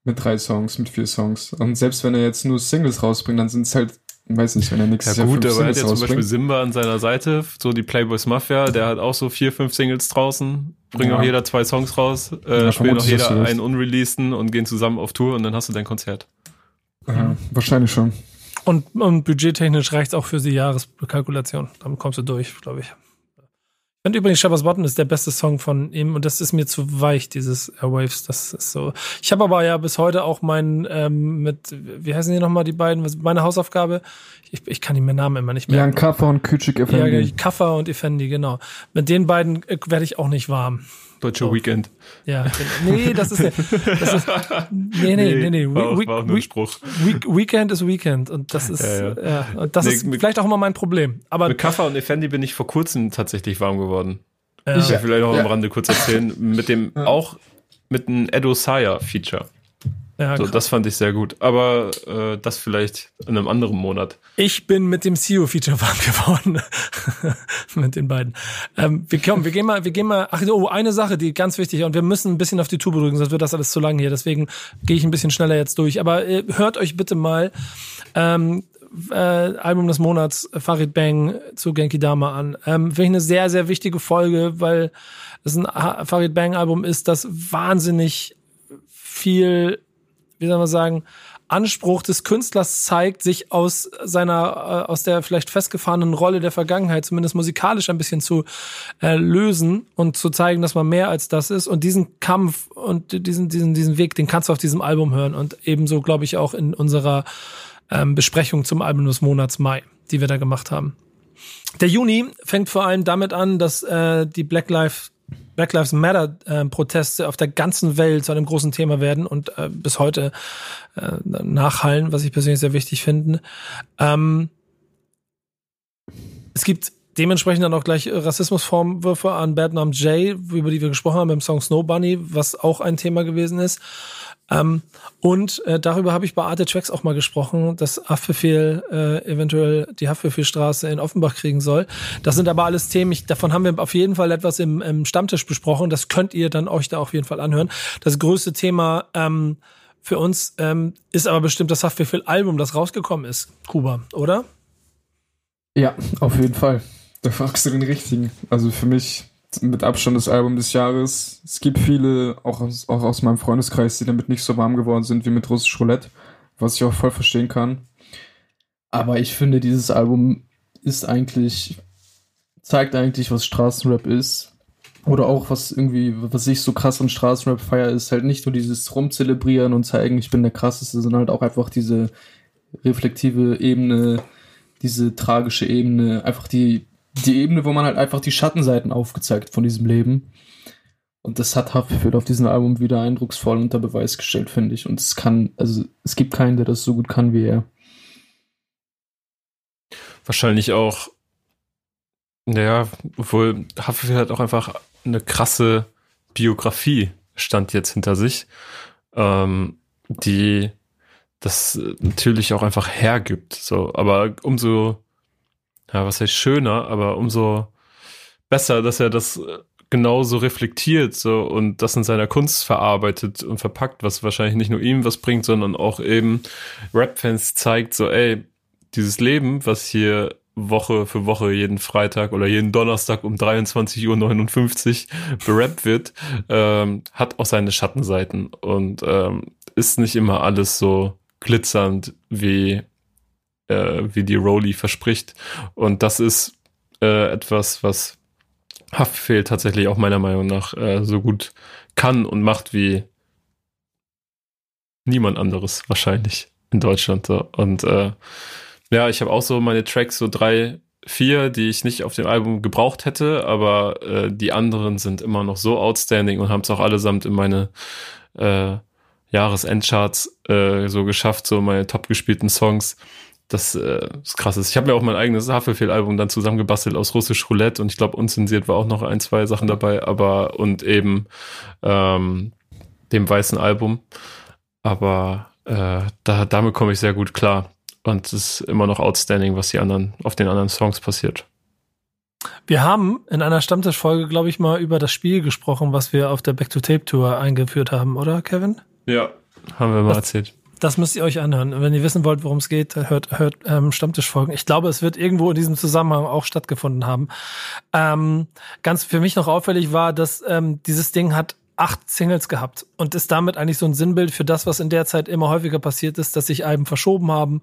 Mit drei Songs, mit vier Songs. Und selbst wenn er jetzt nur Singles rausbringt, dann sind es halt, weiß nicht, wenn er ja nächstes Jahr gut, fünf aber er hat ja zum Beispiel. Simba an seiner Seite, so die Playboys Mafia, der hat auch so vier, fünf Singles draußen, bringt Ja. auch jeder zwei Songs raus, äh, Ja, spielen auch jeder einen unreleaseden und gehen zusammen auf Tour und dann hast du dein Konzert. Ja, wahrscheinlich schon. und, und budgettechnisch reicht es auch für die Jahreskalkulation. Damit kommst du durch, glaube ich. Ich finde übrigens Shabba's Bottom ist der beste Song von ihm und das ist mir zu weich, dieses Airwaves. Das ist so. Ich habe aber ja bis heute auch meinen ähm, mit, wie heißen die nochmal, die beiden, meine Hausaufgabe? Ich, ich kann die mir Namen immer nicht mehr. Jan Kaffer und Küçük Efendi. Ja, Kaffer und Effendi, genau. Mit den beiden äh, werde ich auch nicht warm. Deutsche so. Weekend. Ja, nee, das ist, das ist nee, nee, nee, nee. War, We war We Spruch. We Weekend ist Weekend und das ist, ja, ja. ja und das nee, ist vielleicht auch immer mein Problem. Aber mit Kaffer und Effendi bin ich vor kurzem tatsächlich warm geworden. Ja. Ich will vielleicht noch am Rande kurz erzählen, mit dem auch mit einem Edo Saya Feature. Ja, so, das fand ich sehr gut. Aber äh, das vielleicht in einem anderen Monat. Ich bin mit dem CEO-Feature warm geworden. mit den beiden. Ähm, wir, kommen, wir gehen mal, wir gehen mal. Ach oh, eine Sache, die ganz wichtig ist, und wir müssen ein bisschen auf die Tube drücken, sonst wird das alles zu lang hier. Deswegen gehe ich ein bisschen schneller jetzt durch. Aber äh, hört euch bitte mal ähm, äh, Album des Monats Farid Bang zu Genki Dama an. Ähm, Finde ich eine sehr, sehr wichtige Folge, weil es ein Farid Bang Album ist, das wahnsinnig viel wie soll man sagen, Anspruch des Künstlers zeigt, sich aus seiner, äh, aus der vielleicht festgefahrenen Rolle der Vergangenheit, zumindest musikalisch ein bisschen zu äh, lösen und zu zeigen, dass man mehr als das ist. Und diesen Kampf und diesen, diesen, diesen Weg, den kannst du auf diesem Album hören. Und ebenso, glaube ich, auch in unserer ähm, Besprechung zum Album des Monats Mai, die wir da gemacht haben. Der Juni fängt vor allem damit an, dass äh, die Black Lives Black Lives Matter äh, Proteste auf der ganzen Welt zu einem großen Thema werden und äh, bis heute äh, nachhallen, was ich persönlich sehr wichtig finde. Ähm, es gibt dementsprechend dann auch gleich Rassismusvorwürfe an Bad Nam Jay, über die wir gesprochen haben beim Song Snow Bunny, was auch ein Thema gewesen ist. Ähm, und äh, darüber habe ich bei Arte Tracks auch mal gesprochen, dass Haftbefehl äh, eventuell die Haftbefehlstraße in Offenbach kriegen soll. Das sind aber alles Themen, ich, davon haben wir auf jeden Fall etwas im, im Stammtisch besprochen. Das könnt ihr dann euch da auf jeden Fall anhören. Das größte Thema ähm, für uns ähm, ist aber bestimmt das Haftbefehl-Album, das rausgekommen ist, Kuba, oder? Ja, auf jeden Fall. Da fragst du den richtigen. Also für mich mit Abstand das Album des Jahres. Es gibt viele, auch aus, auch aus meinem Freundeskreis, die damit nicht so warm geworden sind wie mit Russisch Roulette, was ich auch voll verstehen kann. Aber ich finde, dieses Album ist eigentlich, zeigt eigentlich, was Straßenrap ist. Oder auch, was irgendwie, was ich so krass an Straßenrap feier, ist halt nicht nur dieses Rumzelebrieren und zeigen, ich bin der krasseste, sondern halt auch einfach diese reflektive Ebene, diese tragische Ebene, einfach die die Ebene, wo man halt einfach die Schattenseiten aufgezeigt von diesem Leben. Und das hat Haftbefehl auf diesem Album wieder eindrucksvoll unter Beweis gestellt, finde ich. Und es kann, also es gibt keinen, der das so gut kann wie er. Wahrscheinlich auch, naja, obwohl Haftbefehl hat auch einfach eine krasse Biografie stand jetzt hinter sich, ähm, die das natürlich auch einfach hergibt. So, aber umso ja, was heißt schöner, aber umso besser, dass er das äh, genauso reflektiert so und das in seiner Kunst verarbeitet und verpackt, was wahrscheinlich nicht nur ihm was bringt, sondern auch eben Rap-Fans zeigt, so ey, dieses Leben, was hier Woche für Woche jeden Freitag oder jeden Donnerstag um 23.59 Uhr berappt wird, ähm, hat auch seine Schattenseiten und ähm, ist nicht immer alles so glitzernd, wie äh, wie die Rowley verspricht. Und das ist äh, etwas, was Haftbefehl tatsächlich auch meiner Meinung nach äh, so gut kann und macht wie niemand anderes wahrscheinlich in Deutschland. So. Und äh, ja, ich habe auch so meine Tracks, so drei, vier, die ich nicht auf dem Album gebraucht hätte, aber äh, die anderen sind immer noch so outstanding und haben es auch allesamt in meine äh, Jahresendcharts äh, so geschafft, so meine top gespielten Songs das äh, ist krass. Ich habe mir auch mein eigenes Haferfehl-Album dann zusammengebastelt aus Russisch Roulette und ich glaube, unzensiert war auch noch ein, zwei Sachen dabei, aber und eben ähm, dem weißen Album. Aber äh, da, damit komme ich sehr gut klar. Und es ist immer noch outstanding, was die anderen, auf den anderen Songs passiert. Wir haben in einer Stammtischfolge, glaube ich, mal über das Spiel gesprochen, was wir auf der Back-to-Tape-Tour eingeführt haben, oder, Kevin? Ja, haben wir mal das, erzählt. Das müsst ihr euch anhören. Wenn ihr wissen wollt, worum es geht, hört, hört ähm, Stammtischfolgen. Ich glaube, es wird irgendwo in diesem Zusammenhang auch stattgefunden haben. Ähm, ganz für mich noch auffällig war, dass ähm, dieses Ding hat acht Singles gehabt und ist damit eigentlich so ein Sinnbild für das, was in der Zeit immer häufiger passiert ist, dass sich Alben verschoben haben,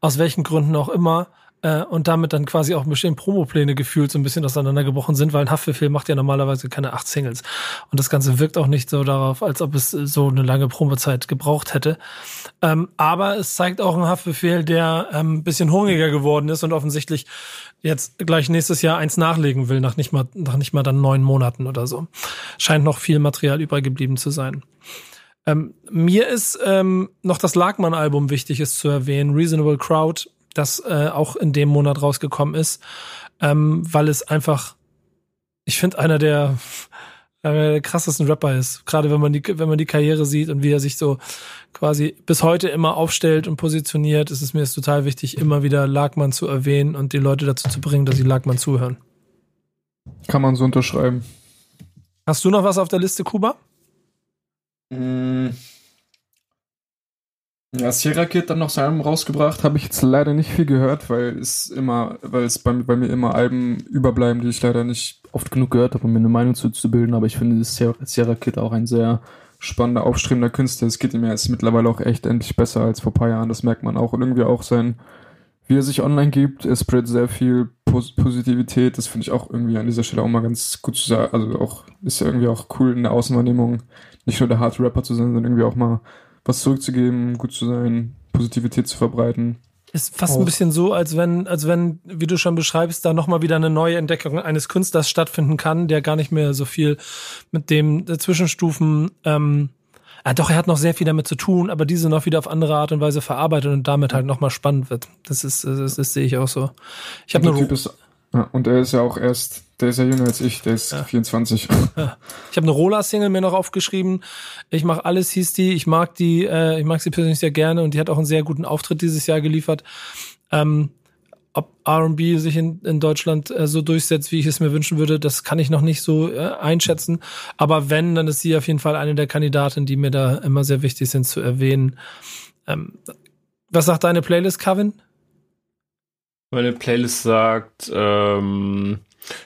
aus welchen Gründen auch immer. Äh, und damit dann quasi auch bestimmte Promopläne gefühlt so ein bisschen auseinandergebrochen sind, weil ein Haftbefehl macht ja normalerweise keine acht Singles. Und das Ganze wirkt auch nicht so darauf, als ob es so eine lange Promozeit gebraucht hätte. Ähm, aber es zeigt auch einen Haftbefehl, der ähm, ein bisschen hungriger geworden ist und offensichtlich jetzt gleich nächstes Jahr eins nachlegen will, nach nicht mal, nach nicht mal dann neun Monaten oder so. Scheint noch viel Material übrig geblieben zu sein. Ähm, mir ist ähm, noch das Lagmann-Album wichtig ist zu erwähnen, Reasonable Crowd, das äh, auch in dem Monat rausgekommen ist, ähm, weil es einfach, ich finde, einer der, einer der krassesten Rapper ist. Gerade wenn man die, wenn man die Karriere sieht und wie er sich so quasi bis heute immer aufstellt und positioniert, ist es mir total wichtig, immer wieder Lagmann zu erwähnen und die Leute dazu zu bringen, dass sie Lagmann zuhören. Kann man so unterschreiben. Hast du noch was auf der Liste, Kuba? Mm. Ja, Sierra Kid dann noch sein Album rausgebracht, habe ich jetzt leider nicht viel gehört, weil es immer, weil es bei, bei mir immer Alben überbleiben, die ich leider nicht oft genug gehört habe, um mir eine Meinung zu, zu bilden. Aber ich finde Sierra, Sierra Kid auch ein sehr spannender, aufstrebender Künstler. Es geht ihm ja mittlerweile auch echt endlich besser als vor paar Jahren. Das merkt man auch. Und irgendwie auch sein, wie er sich online gibt. Er spreadet sehr viel Pos Positivität. Das finde ich auch irgendwie an dieser Stelle auch mal ganz gut zu sagen. Also auch, ist ja irgendwie auch cool in der Außenwahrnehmung nicht nur der harte Rapper zu sein, sondern irgendwie auch mal was zurückzugeben, gut zu sein, Positivität zu verbreiten. Ist fast auch. ein bisschen so, als wenn, als wenn, wie du schon beschreibst, da nochmal wieder eine neue Entdeckung eines Künstlers stattfinden kann, der gar nicht mehr so viel mit dem Zwischenstufen, ähm, ah, doch, er hat noch sehr viel damit zu tun, aber diese noch wieder auf andere Art und Weise verarbeitet und damit halt nochmal spannend wird. Das ist, das, das sehe ich auch so. Ich habe eine, ja, und er ist ja auch erst, der ist ja jünger als ich, der ist ja. 24. Ja. Ich habe eine Roller-Single mir noch aufgeschrieben. Ich mache alles, hieß die. Ich mag die, äh, ich mag sie persönlich sehr gerne und die hat auch einen sehr guten Auftritt dieses Jahr geliefert. Ähm, ob R&B sich in, in Deutschland äh, so durchsetzt, wie ich es mir wünschen würde, das kann ich noch nicht so äh, einschätzen. Aber wenn, dann ist sie auf jeden Fall eine der Kandidaten, die mir da immer sehr wichtig sind zu erwähnen. Ähm, was sagt deine Playlist, Kevin? Meine Playlist sagt, ähm,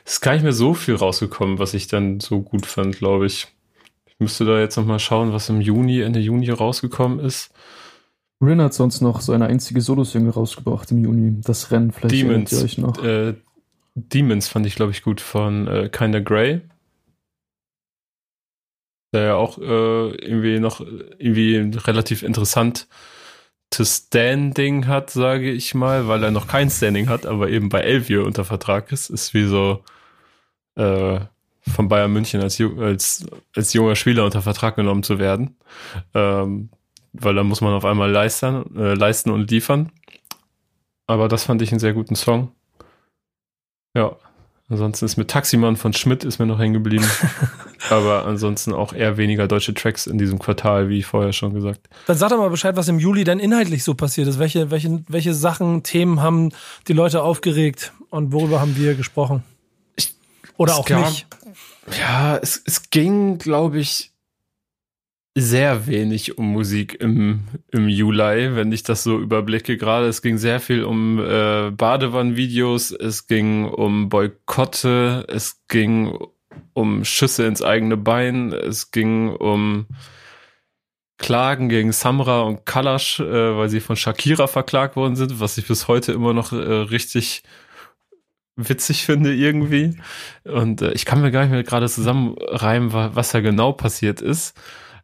es ist gar nicht mehr so viel rausgekommen, was ich dann so gut fand, glaube ich. Ich müsste da jetzt nochmal schauen, was im Juni, Ende Juni rausgekommen ist. Rin hat sonst noch seine einzige Solo-Single rausgebracht im Juni. Das Rennen, vielleicht Demons, ihr euch noch. Äh, Demons fand ich, glaube ich, gut von äh, Kinda Grey. Der ja auch äh, irgendwie noch irgendwie relativ interessant Standing hat, sage ich mal, weil er noch kein Standing hat, aber eben bei Elvier unter Vertrag ist, ist wie so äh, von Bayern München als, als, als junger Spieler unter Vertrag genommen zu werden. Ähm, weil da muss man auf einmal leisten, äh, leisten und liefern. Aber das fand ich einen sehr guten Song. Ja. Ansonsten ist mit Taximann von Schmidt ist mir noch hängen geblieben. Aber ansonsten auch eher weniger deutsche Tracks in diesem Quartal, wie vorher schon gesagt. Dann sag doch mal Bescheid, was im Juli dann inhaltlich so passiert ist. Welche, welche, welche Sachen, Themen haben die Leute aufgeregt und worüber haben wir gesprochen? Oder auch gab, nicht? Ja, es, es ging, glaube ich, sehr wenig um Musik im, im Juli, wenn ich das so überblicke. Gerade es ging sehr viel um äh, Badewannenvideos, es ging um Boykotte, es ging um Schüsse ins eigene Bein, es ging um Klagen gegen Samra und Kalash, äh, weil sie von Shakira verklagt worden sind, was ich bis heute immer noch äh, richtig witzig finde irgendwie. Und äh, ich kann mir gar nicht mehr gerade zusammenreimen, was da genau passiert ist.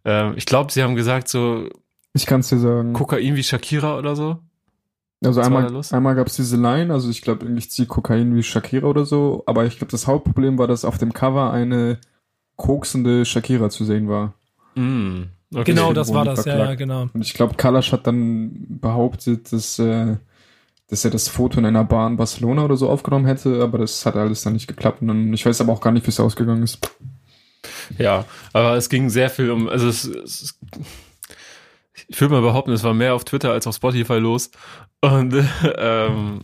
Ähm, ich glaube, sie haben gesagt so. Ich kann es dir sagen. Kokain wie Shakira oder so. Also Was einmal, einmal gab es diese Line, also ich glaube, ich ziehe Kokain wie Shakira oder so, aber ich glaube, das Hauptproblem war, dass auf dem Cover eine koksende Shakira zu sehen war. Mm, okay. Genau, das war das, verklagt. ja, ja, genau. Und ich glaube, Kalash hat dann behauptet, dass, äh, dass er das Foto in einer Bar in Barcelona oder so aufgenommen hätte, aber das hat alles dann nicht geklappt. Und dann, ich weiß aber auch gar nicht, wie es ausgegangen ist. Ja, aber es ging sehr viel um, also es, es ich würde mal behaupten, es war mehr auf Twitter als auf Spotify los. Und ähm,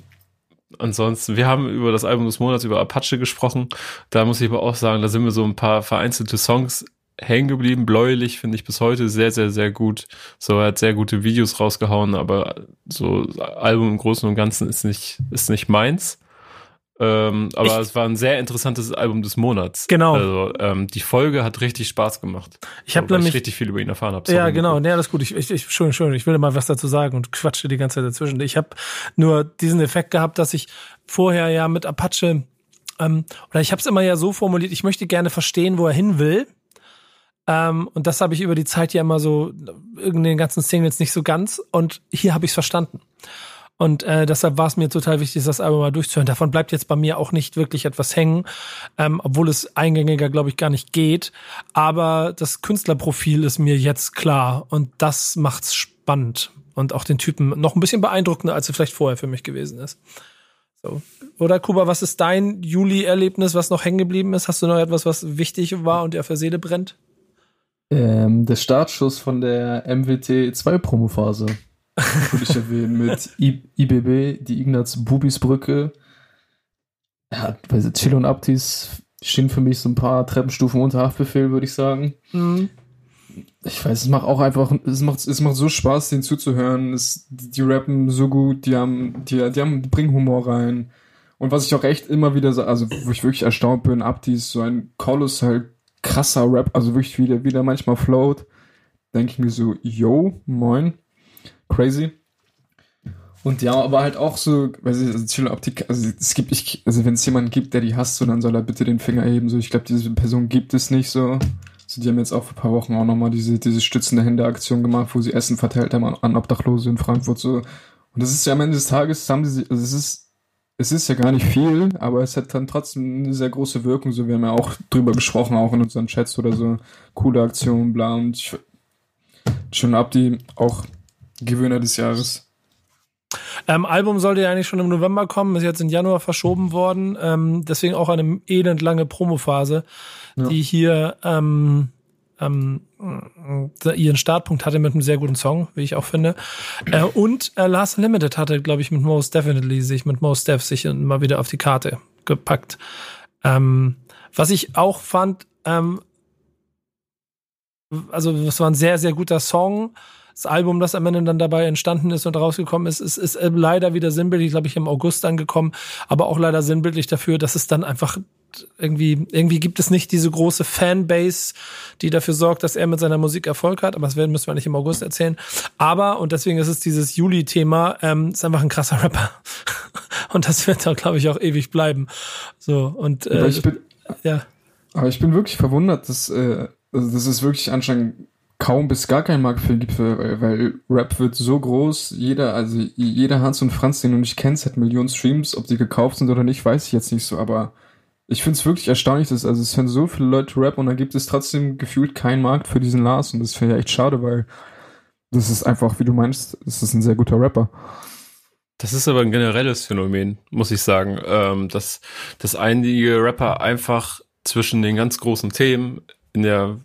ansonsten, wir haben über das Album des Monats, über Apache gesprochen. Da muss ich aber auch sagen, da sind mir so ein paar vereinzelte Songs hängen geblieben. Bläulich finde ich bis heute sehr, sehr, sehr gut. So, er hat sehr gute Videos rausgehauen, aber so Album im Großen und Ganzen ist nicht, ist nicht meins. Ähm, aber Ich- es war ein sehr interessantes Album des Monats. Genau. Also ähm, die Folge hat richtig Spaß gemacht. Ich habe weil nämlich ich richtig viel über ihn erfahren habe. Ja, genau. Nee, alles gut. Ich, ich, ich, schön, schön. Ich will mal was dazu sagen und quatsche die ganze Zeit dazwischen. Ich habe nur diesen Effekt gehabt, dass ich vorher ja mit Apache ähm, oder ich habe es immer ja so formuliert, ich möchte gerne verstehen, wo er hin will. Ähm, und das habe ich über die Zeit ja immer so in den ganzen Singles nicht so ganz. Und hier habe ich es verstanden. Und äh, deshalb war es mir total wichtig, das Album mal durchzuhören. Davon bleibt jetzt bei mir auch nicht wirklich etwas hängen, ähm, obwohl es eingängiger, glaube ich, gar nicht geht. Aber das Künstlerprofil ist mir jetzt klar und das macht's spannend und auch den Typen noch ein bisschen beeindruckender, als er vielleicht vorher für mich gewesen ist. So. Oder Kuba, was ist dein Juli-Erlebnis, was noch hängen geblieben ist? Hast du noch etwas, was wichtig war und dir auf der Seele brennt? Ähm, der Startschuss von der MWT 2 Promophase würde ich erwähnen mit I IBB, die Ignaz Bubis Brücke. Ja, weil Chill und Aptis stehen für mich so ein paar Treppenstufen unter Haftbefehl, würde ich sagen. Mhm. Ich weiß, es macht auch einfach, Es macht, es macht so Spaß, denen zuzuhören. Es, die, rappen so gut, die haben, die, die haben, die bringen Humor rein. Und was ich auch echt immer wieder so, also wo ich wirklich erstaunt bin, Abdi ist so ein kolossal krasser Rap, also wirklich wie der, wie der manchmal float, denke ich mir so, yo, moin, crazy. Und ja, aber halt auch so, weiß ich, also Chill Optik, also es gibt, ich, also wenn es jemanden gibt, der die hasst, so, dann soll er bitte den Finger heben, so, ich glaube, diese Person gibt es nicht so. So, die haben jetzt auch vor ein paar Wochen auch nochmal diese, diese stützende Hände-Aktion gemacht, wo sie Essen verteilt haben an, an Obdachlose in Frankfurt, so. Und das ist ja am Ende des Tages, haben sie, also es ist, es ist ja gar nicht viel, aber es hat dann trotzdem eine sehr große Wirkung, so, wir haben ja auch drüber gesprochen, auch in unseren Chats oder so, coole Aktion, bla, und ich, schon ab die auch Gewinner des Jahres. Ähm, Album sollte ja eigentlich schon im November kommen, ist jetzt in Januar verschoben worden. Ähm, deswegen auch eine elend lange Promophase, Ja. die hier ähm, ähm, äh, ihren Startpunkt hatte mit einem sehr guten Song, wie ich auch finde. Äh, und äh, Last Limited hatte, glaube ich, mit Most Definitely sich, mit Most Def sich mal wieder auf die Karte gepackt. Ähm, was ich auch fand, ähm, also es war ein sehr, sehr guter Song. Das Album, das am Ende dann dabei entstanden ist und rausgekommen ist, ist, ist äh, leider wieder sinnbildlich, glaube ich, im August angekommen, aber auch leider sinnbildlich dafür, dass es dann einfach irgendwie, irgendwie gibt es nicht diese große Fanbase, die dafür sorgt, dass er mit seiner Musik Erfolg hat, aber das werden- müssen wir nicht im August erzählen. Aber, und deswegen ist es dieses Juli-Thema, ähm, ist einfach ein krasser Rapper. Und das wird dann, glaube ich, auch ewig bleiben. So, und Aber äh, ich bin, ja. Aber ich bin wirklich verwundert, dass, äh, also dass es wirklich anscheinend kaum bis gar keinen Markt für gibt, weil, weil Rap wird so groß, jeder, also jeder Hans und Franz, den du nicht kennst, hat Millionen Streams, ob die gekauft sind oder nicht, weiß ich jetzt nicht so, aber ich finde es wirklich erstaunlich, dass, also es hören so viele Leute Rap und dann gibt es trotzdem gefühlt keinen Markt für diesen Lars. Und das finde ich echt schade, weil das ist einfach, wie du meinst, das ist ein sehr guter Rapper. Das ist aber ein generelles Phänomen, muss ich sagen, ähm, dass, dass einige Rapper einfach zwischen den ganz großen Themen in der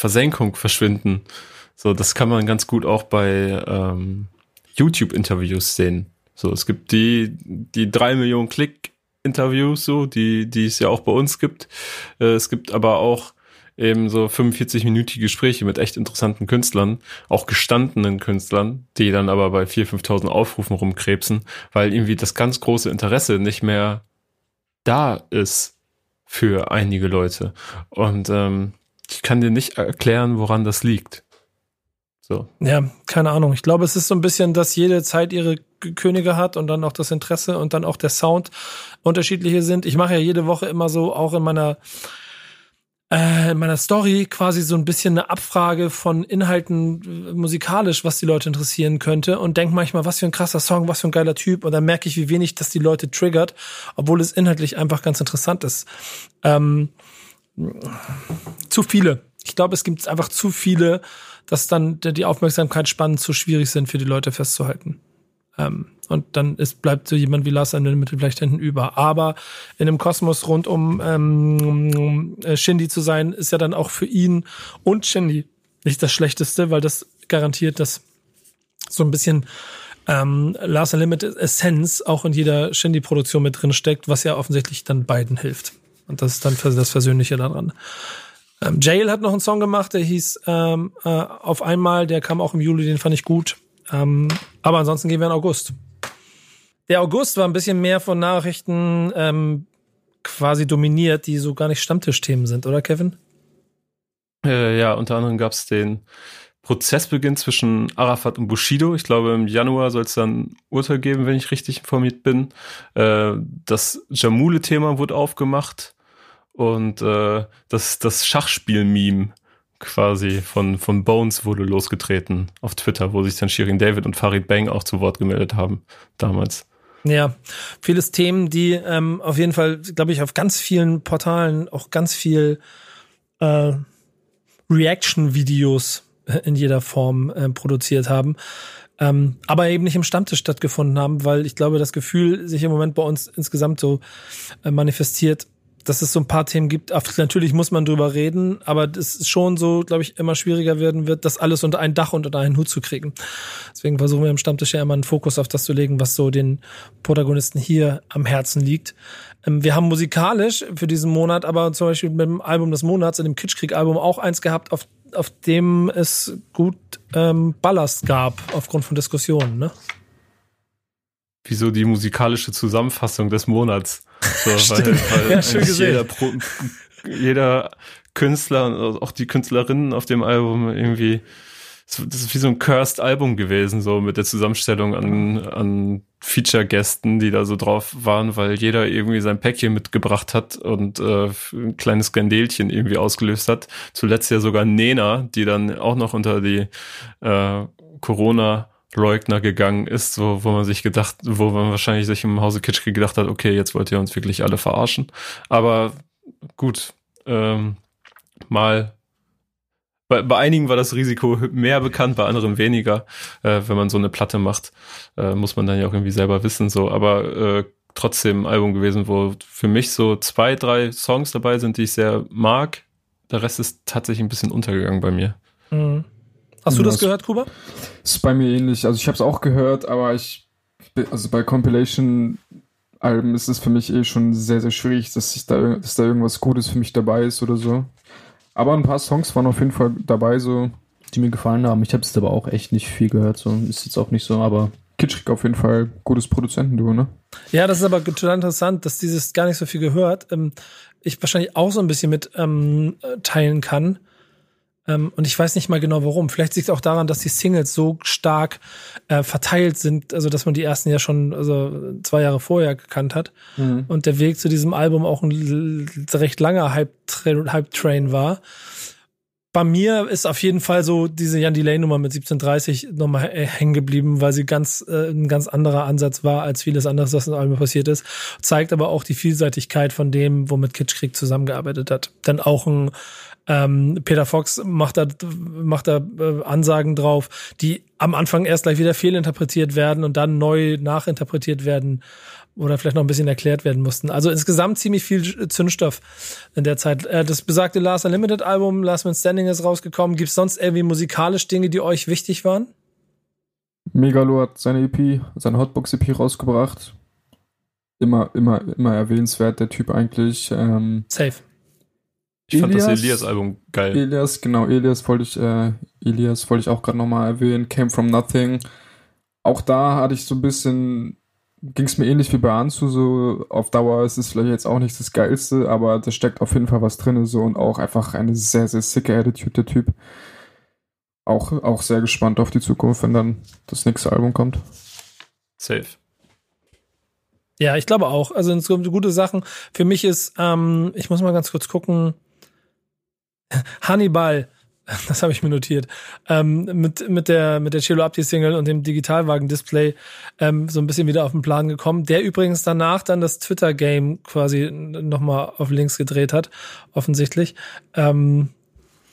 Versenkung verschwinden. So, das kann man ganz gut auch bei ähm, YouTube-Interviews sehen. So, es gibt die, die drei Millionen Klick-Interviews, so, die, die es ja auch bei uns gibt. Äh, es gibt aber auch eben so 45-minütige Gespräche mit echt interessanten Künstlern, auch gestandenen Künstlern, die dann aber bei 4.000, 5.000 Aufrufen rumkrebsen, weil irgendwie das ganz große Interesse nicht mehr da ist für einige Leute. Und ähm, ich kann dir nicht erklären, woran das liegt. So. Ja, keine Ahnung. Ich glaube, es ist so ein bisschen, dass jede Zeit ihre Könige hat und dann auch das Interesse und dann auch der Sound unterschiedliche sind. Ich mache ja jede Woche immer so, auch in meiner äh, in meiner Story quasi so ein bisschen eine Abfrage von Inhalten äh, musikalisch, was die Leute interessieren könnte und denk manchmal, was für ein krasser Song, was für ein geiler Typ und dann merke ich, wie wenig das die Leute triggert, obwohl es inhaltlich einfach ganz interessant ist. Ähm, zu viele. Ich glaube, es gibt einfach zu viele, dass dann die Aufmerksamkeitsspannen zu schwierig sind für die Leute festzuhalten. Ähm, und dann ist, bleibt so jemand wie Lars Mittel vielleicht hinten über. Aber in einem Kosmos rund um ähm, äh, Shindy zu sein, ist ja dann auch für ihn und Shindy nicht das Schlechteste, weil das garantiert, dass so ein bisschen ähm, Lars Unlimited Essenz auch in jeder Shindy-Produktion mit drin steckt, was ja offensichtlich dann beiden hilft. Und das ist dann das Versöhnliche daran. Ähm, Jail hat noch einen Song gemacht, der hieß ähm, äh, Auf einmal, der kam auch im Juli, den fand ich gut. Ähm, aber ansonsten gehen wir in August. Der August war ein bisschen mehr von Nachrichten ähm, quasi dominiert, die so gar nicht Stammtischthemen sind, oder Kevin? Äh, ja, unter anderem gab es den Prozessbeginn zwischen Arafat und Bushido. Ich glaube, im Januar soll es dann Urteil geben, wenn ich richtig informiert bin. Äh, das Jamule-Thema wurde aufgemacht und äh, das, das Schachspiel-Meme quasi von, von Bones wurde losgetreten auf Twitter, wo sich dann Shirin David und Farid Bang auch zu Wort gemeldet haben damals. Ja, vieles Themen, die ähm, auf jeden Fall, glaube ich, auf ganz vielen Portalen auch ganz viel äh, Reaction-Videos in jeder Form äh, produziert haben. Ähm, aber eben nicht im Stammtisch stattgefunden haben, weil ich glaube, das Gefühl sich im Moment bei uns insgesamt so äh, manifestiert, dass es so ein paar Themen gibt. Natürlich muss man drüber reden, aber das ist schon so, glaube ich, immer schwieriger werden wird, das alles unter ein Dach und unter einen Hut zu kriegen. Deswegen versuchen wir im Stammtisch ja immer einen Fokus auf das zu legen, was so den Protagonisten hier am Herzen liegt. Ähm, wir haben musikalisch für diesen Monat aber zum Beispiel mit dem Album des Monats, in dem Kitschkrieg-Album, auch eins gehabt, auf, auf dem es gut ähm, Ballast gab, aufgrund von Diskussionen, ne? Wieso die musikalische Zusammenfassung des Monats? So, weil, weil ja, schön gesehen. Jeder, Pro, jeder Künstler und auch die Künstlerinnen auf dem Album irgendwie, das ist wie so ein cursed Album gewesen, so mit der Zusammenstellung an, an Feature-Gästen, die da so drauf waren, weil jeder irgendwie sein Päckchen mitgebracht hat und äh, ein kleines Skandelchen irgendwie ausgelöst hat. Zuletzt ja sogar Nena, die dann auch noch unter die äh, Corona Leugner gegangen ist, wo, wo man sich gedacht, wo man wahrscheinlich sich im Hause Kitschke gedacht hat, okay, jetzt wollt ihr uns wirklich alle verarschen. Aber gut, ähm, mal bei, bei einigen war das Risiko mehr bekannt, bei anderen weniger. Äh, wenn man so eine Platte macht, äh, muss man dann ja auch irgendwie selber wissen. So, aber äh, trotzdem ein Album gewesen, wo für mich so zwei, drei Songs dabei sind, die ich sehr mag. Der Rest ist tatsächlich ein bisschen untergegangen bei mir. Mhm. Hast du das gehört, Kuba? Ist bei mir ähnlich. Also ich habe es auch gehört, aber ich also bei Compilation Alben ist es für mich eh schon sehr sehr schwierig, dass ich da dass da irgendwas Gutes für mich dabei ist oder so. Aber ein paar Songs waren auf jeden Fall dabei so, die mir gefallen haben. Ich habe es aber auch echt nicht viel gehört, so ist jetzt auch nicht so, aber Kitschig auf jeden Fall gutes Produzentenduo, ne? Ja, das ist aber total interessant, dass dieses gar nicht so viel gehört. Ähm, ich wahrscheinlich auch so ein bisschen mit ähm, teilen kann. Ähm, und ich weiß nicht mal genau warum. Vielleicht liegt es auch daran, dass die Singles so stark äh, verteilt sind, also dass man die ersten ja schon also zwei Jahre vorher gekannt hat. Mhm. Und der Weg zu diesem Album auch ein recht langer Hype-Train war. Bei mir ist auf jeden Fall so diese Jan Delay-Nummer mit 1730 nochmal hängen geblieben, weil sie ganz äh, ein ganz anderer Ansatz war als vieles anderes, was im Album passiert ist. Zeigt aber auch die Vielseitigkeit von dem, womit Kitschkrieg zusammengearbeitet hat. Denn auch ein ähm, Peter Fox macht da, macht da äh, Ansagen drauf, die am Anfang erst gleich wieder fehlinterpretiert werden und dann neu nachinterpretiert werden oder vielleicht noch ein bisschen erklärt werden mussten. Also insgesamt ziemlich viel Zündstoff in der Zeit. Äh, das besagte Last Unlimited Album, Last Man Standing ist rausgekommen. Gibt es sonst irgendwie musikalisch Dinge, die euch wichtig waren? Megalo hat seine EP, seine Hotbox EP rausgebracht. Immer, immer, immer erwähnenswert, der Typ eigentlich. Ähm, Safe. Ich Elias, fand das Elias-Album geil. Elias, genau, Elias wollte ich, äh, Elias wollte ich auch gerade nochmal erwähnen. Came from Nothing. Auch da hatte ich so ein bisschen, ging es mir ähnlich wie bei Anzu, so auf Dauer ist es vielleicht jetzt auch nicht das Geilste, aber da steckt auf jeden Fall was drin, so und auch einfach eine sehr, sehr sicke Attitude, der Typ. Auch, auch sehr gespannt auf die Zukunft, wenn dann das nächste Album kommt. Safe. Ja, ich glaube auch. Also es gibt gute Sachen. Für mich ist, ähm, ich muss mal ganz kurz gucken, Hannibal, das habe ich mir notiert, ähm, mit, mit der, mit der Cello Abdi Single und dem Digitalwagen-Display ähm, so ein bisschen wieder auf den Plan gekommen, der übrigens danach dann das Twitter-Game quasi nochmal auf links gedreht hat, offensichtlich. Ähm,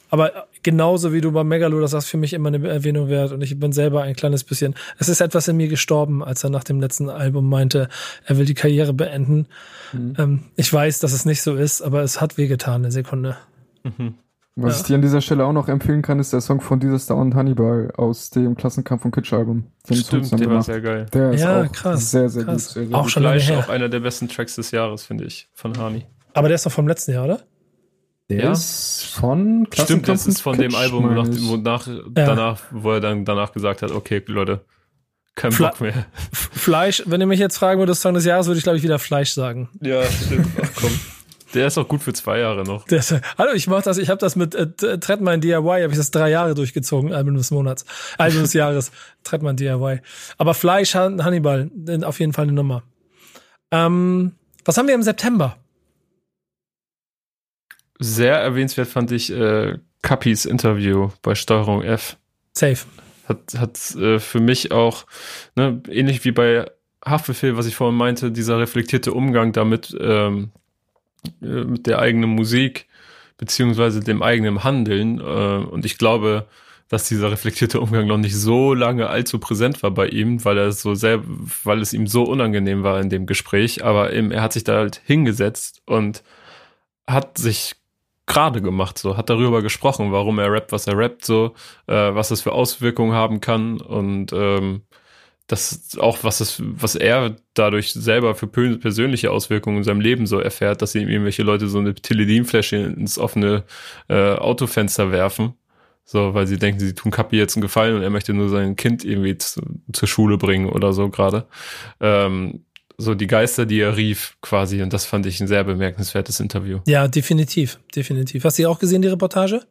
aber genauso wie du bei Megalo, das ist für mich immer eine Erwähnung wert und ich bin selber ein kleines bisschen, es ist etwas in mir gestorben, als er nach dem letzten Album meinte, er will die Karriere beenden. Mhm. Ähm, ich weiß, dass es nicht so ist, aber es hat wehgetan, eine Sekunde. Mhm. Was ja. ich dir an dieser Stelle auch noch empfehlen kann, ist der Song von Disaster und Hannibal aus dem Klassenkampf von Kitsch Album. Stimmt, der war sehr geil. Der ist ja, auch krass, sehr, sehr krass. gut. Sehr, sehr auch gut. schon auch einer der besten Tracks des Jahres, finde ich, von Hani. Aber der ist doch vom letzten Jahr, oder? Der ja? ist von Stimmt, das ist von Kitsch, dem Album, nach, wo nach, ja. danach, wo er dann danach gesagt hat, okay, Leute, kein Fla Bock mehr. Fleisch, wenn ihr mich jetzt fragen würdet, Song des Jahres, würde ich glaube ich wieder Fleisch sagen. Ja, stimmt. Ach komm. Der ist auch gut für zwei Jahre noch. Das, hallo, ich mach das, ich habe das mit äh, Trettmann DIY, habe ich das drei Jahre durchgezogen, Album des Monats, Album des Jahres, Trettmann DIY. Aber Fleisch, Hannibal, auf jeden Fall eine Nummer. Ähm, was haben wir im September? Sehr erwähnenswert fand ich äh, Kappis Interview bei Steuerung F. Safe. Hat, hat äh, für mich auch, ne, ähnlich wie bei Haftbefehl, was ich vorhin meinte, dieser reflektierte Umgang damit, ähm, äh, mit der eigenen Musik, beziehungsweise dem eigenen Handeln. Äh, und ich glaube, dass dieser reflektierte Umgang noch nicht so lange allzu präsent war bei ihm, weil er so sehr, weil es ihm so unangenehm war in dem Gespräch. Aber eben, er hat sich da halt hingesetzt und hat sich gerade gemacht, so hat darüber gesprochen, warum er rappt, was er rappt, so äh, was das für Auswirkungen haben kann und ähm, das auch was es, was er dadurch selber für persönliche Auswirkungen in seinem Leben so erfährt, dass ihm irgendwelche Leute so eine Teledin-Fläche ins offene äh, Autofenster werfen, so weil sie denken, sie tun Kapi jetzt einen Gefallen und er möchte nur sein Kind irgendwie zu, zur Schule bringen oder so gerade. Ähm, so die Geister, die er rief, quasi. Und das fand ich ein sehr bemerkenswertes Interview. Ja, definitiv, definitiv. Hast du sie auch gesehen, die Reportage?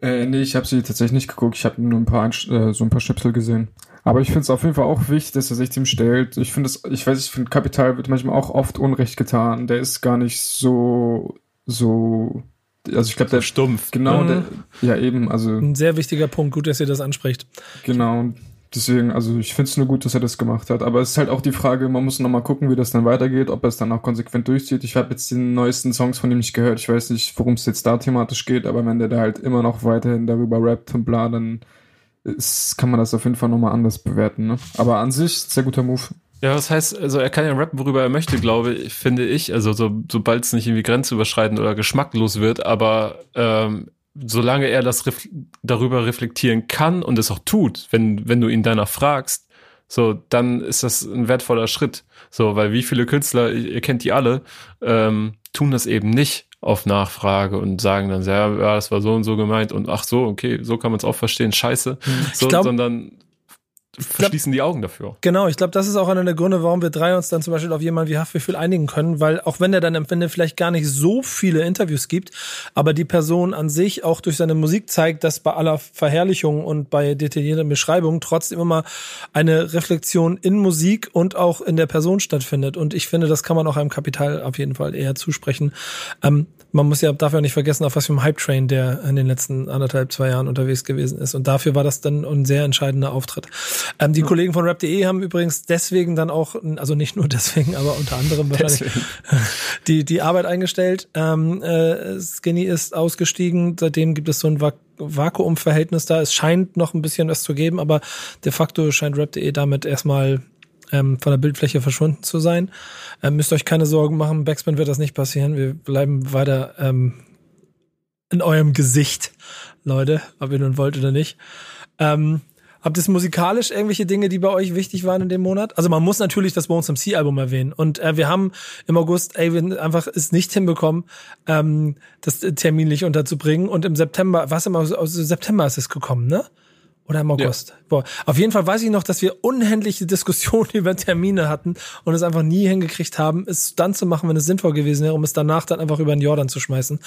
Äh, nee, ich habe sie tatsächlich nicht geguckt. Ich habe nur ein paar äh, so ein paar Schnipsel gesehen. Aber ich finde es auf jeden Fall auch wichtig, dass er sich dem stellt. Ich finde es, ich weiß, ich finde Kapital wird manchmal auch oft Unrecht getan. Der ist gar nicht so, so, also ich glaube, der stumpf. Genau, mhm. der, ja eben, also ein sehr wichtiger Punkt. Gut, dass ihr das anspricht. Genau. Deswegen, also ich finde es nur gut, dass er das gemacht hat. Aber es ist halt auch die Frage, man muss nochmal gucken, wie das dann weitergeht, ob er es dann auch konsequent durchzieht. Ich habe jetzt die neuesten Songs von ihm nicht gehört. Ich weiß nicht, worum es jetzt da thematisch geht, aber wenn der da halt immer noch weiterhin darüber rappt und bla, dann ist, kann man das auf jeden Fall nochmal anders bewerten. Ne? Aber an sich, sehr guter Move. Ja, das heißt, also er kann ja rappen, worüber er möchte, glaube ich, finde ich. Also so, sobald es nicht irgendwie grenzüberschreitend oder geschmacklos wird, aber ähm, solange er das ref darüber reflektieren kann und es auch tut, wenn, wenn du ihn danach fragst, so, dann ist das ein wertvoller Schritt. So, weil wie viele Künstler, ihr kennt die alle, ähm, tun das eben nicht auf Nachfrage und sagen dann, ja, ja, das war so und so gemeint und ach so, okay, so kann man es auch verstehen, scheiße. So, glaub, sondern verschließen glaub, die Augen dafür. Genau, ich glaube, das ist auch einer der Gründe, warum wir drei uns dann zum Beispiel auf jemanden wie Haftbefehl einigen können, weil auch wenn er dann am Ende vielleicht gar nicht so viele Interviews gibt, aber die Person an sich auch durch seine Musik zeigt, dass bei aller Verherrlichung und bei detaillierten Beschreibungen trotzdem immer eine Reflexion in Musik und auch in der Person stattfindet. Und ich finde, das kann man auch einem Kapital auf jeden Fall eher zusprechen. Ähm, man muss ja dafür nicht vergessen, auf was für einem Hype-Train der in den letzten anderthalb, zwei Jahren unterwegs gewesen ist. Und dafür war das dann ein sehr entscheidender Auftritt. Ähm, die ja. Kollegen von rap.de haben übrigens deswegen dann auch, also nicht nur deswegen, aber unter anderem wahrscheinlich die, die Arbeit eingestellt. Ähm, äh, Skinny ist ausgestiegen, seitdem gibt es so ein Vak Vakuumverhältnis da. Es scheint noch ein bisschen was zu geben, aber de facto scheint rap.de damit erstmal ähm, von der Bildfläche verschwunden zu sein. Ähm, müsst euch keine Sorgen machen, Backspin wird das nicht passieren. Wir bleiben weiter ähm, in eurem Gesicht, Leute, ob ihr nun wollt oder nicht. Ähm, Habt ihr musikalisch irgendwelche Dinge, die bei euch wichtig waren in dem Monat? Also man muss natürlich das Bones MC Album erwähnen. Und äh, wir haben im August ey, wir einfach es nicht hinbekommen, ähm, das terminlich unterzubringen. Und im September, was im September ist es gekommen, ne? Oder im August. Ja. Boah. Auf jeden Fall weiß ich noch, dass wir unendliche Diskussionen über Termine hatten und es einfach nie hingekriegt haben, es dann zu machen, wenn es sinnvoll gewesen wäre, um es danach dann einfach über den Jordan zu schmeißen.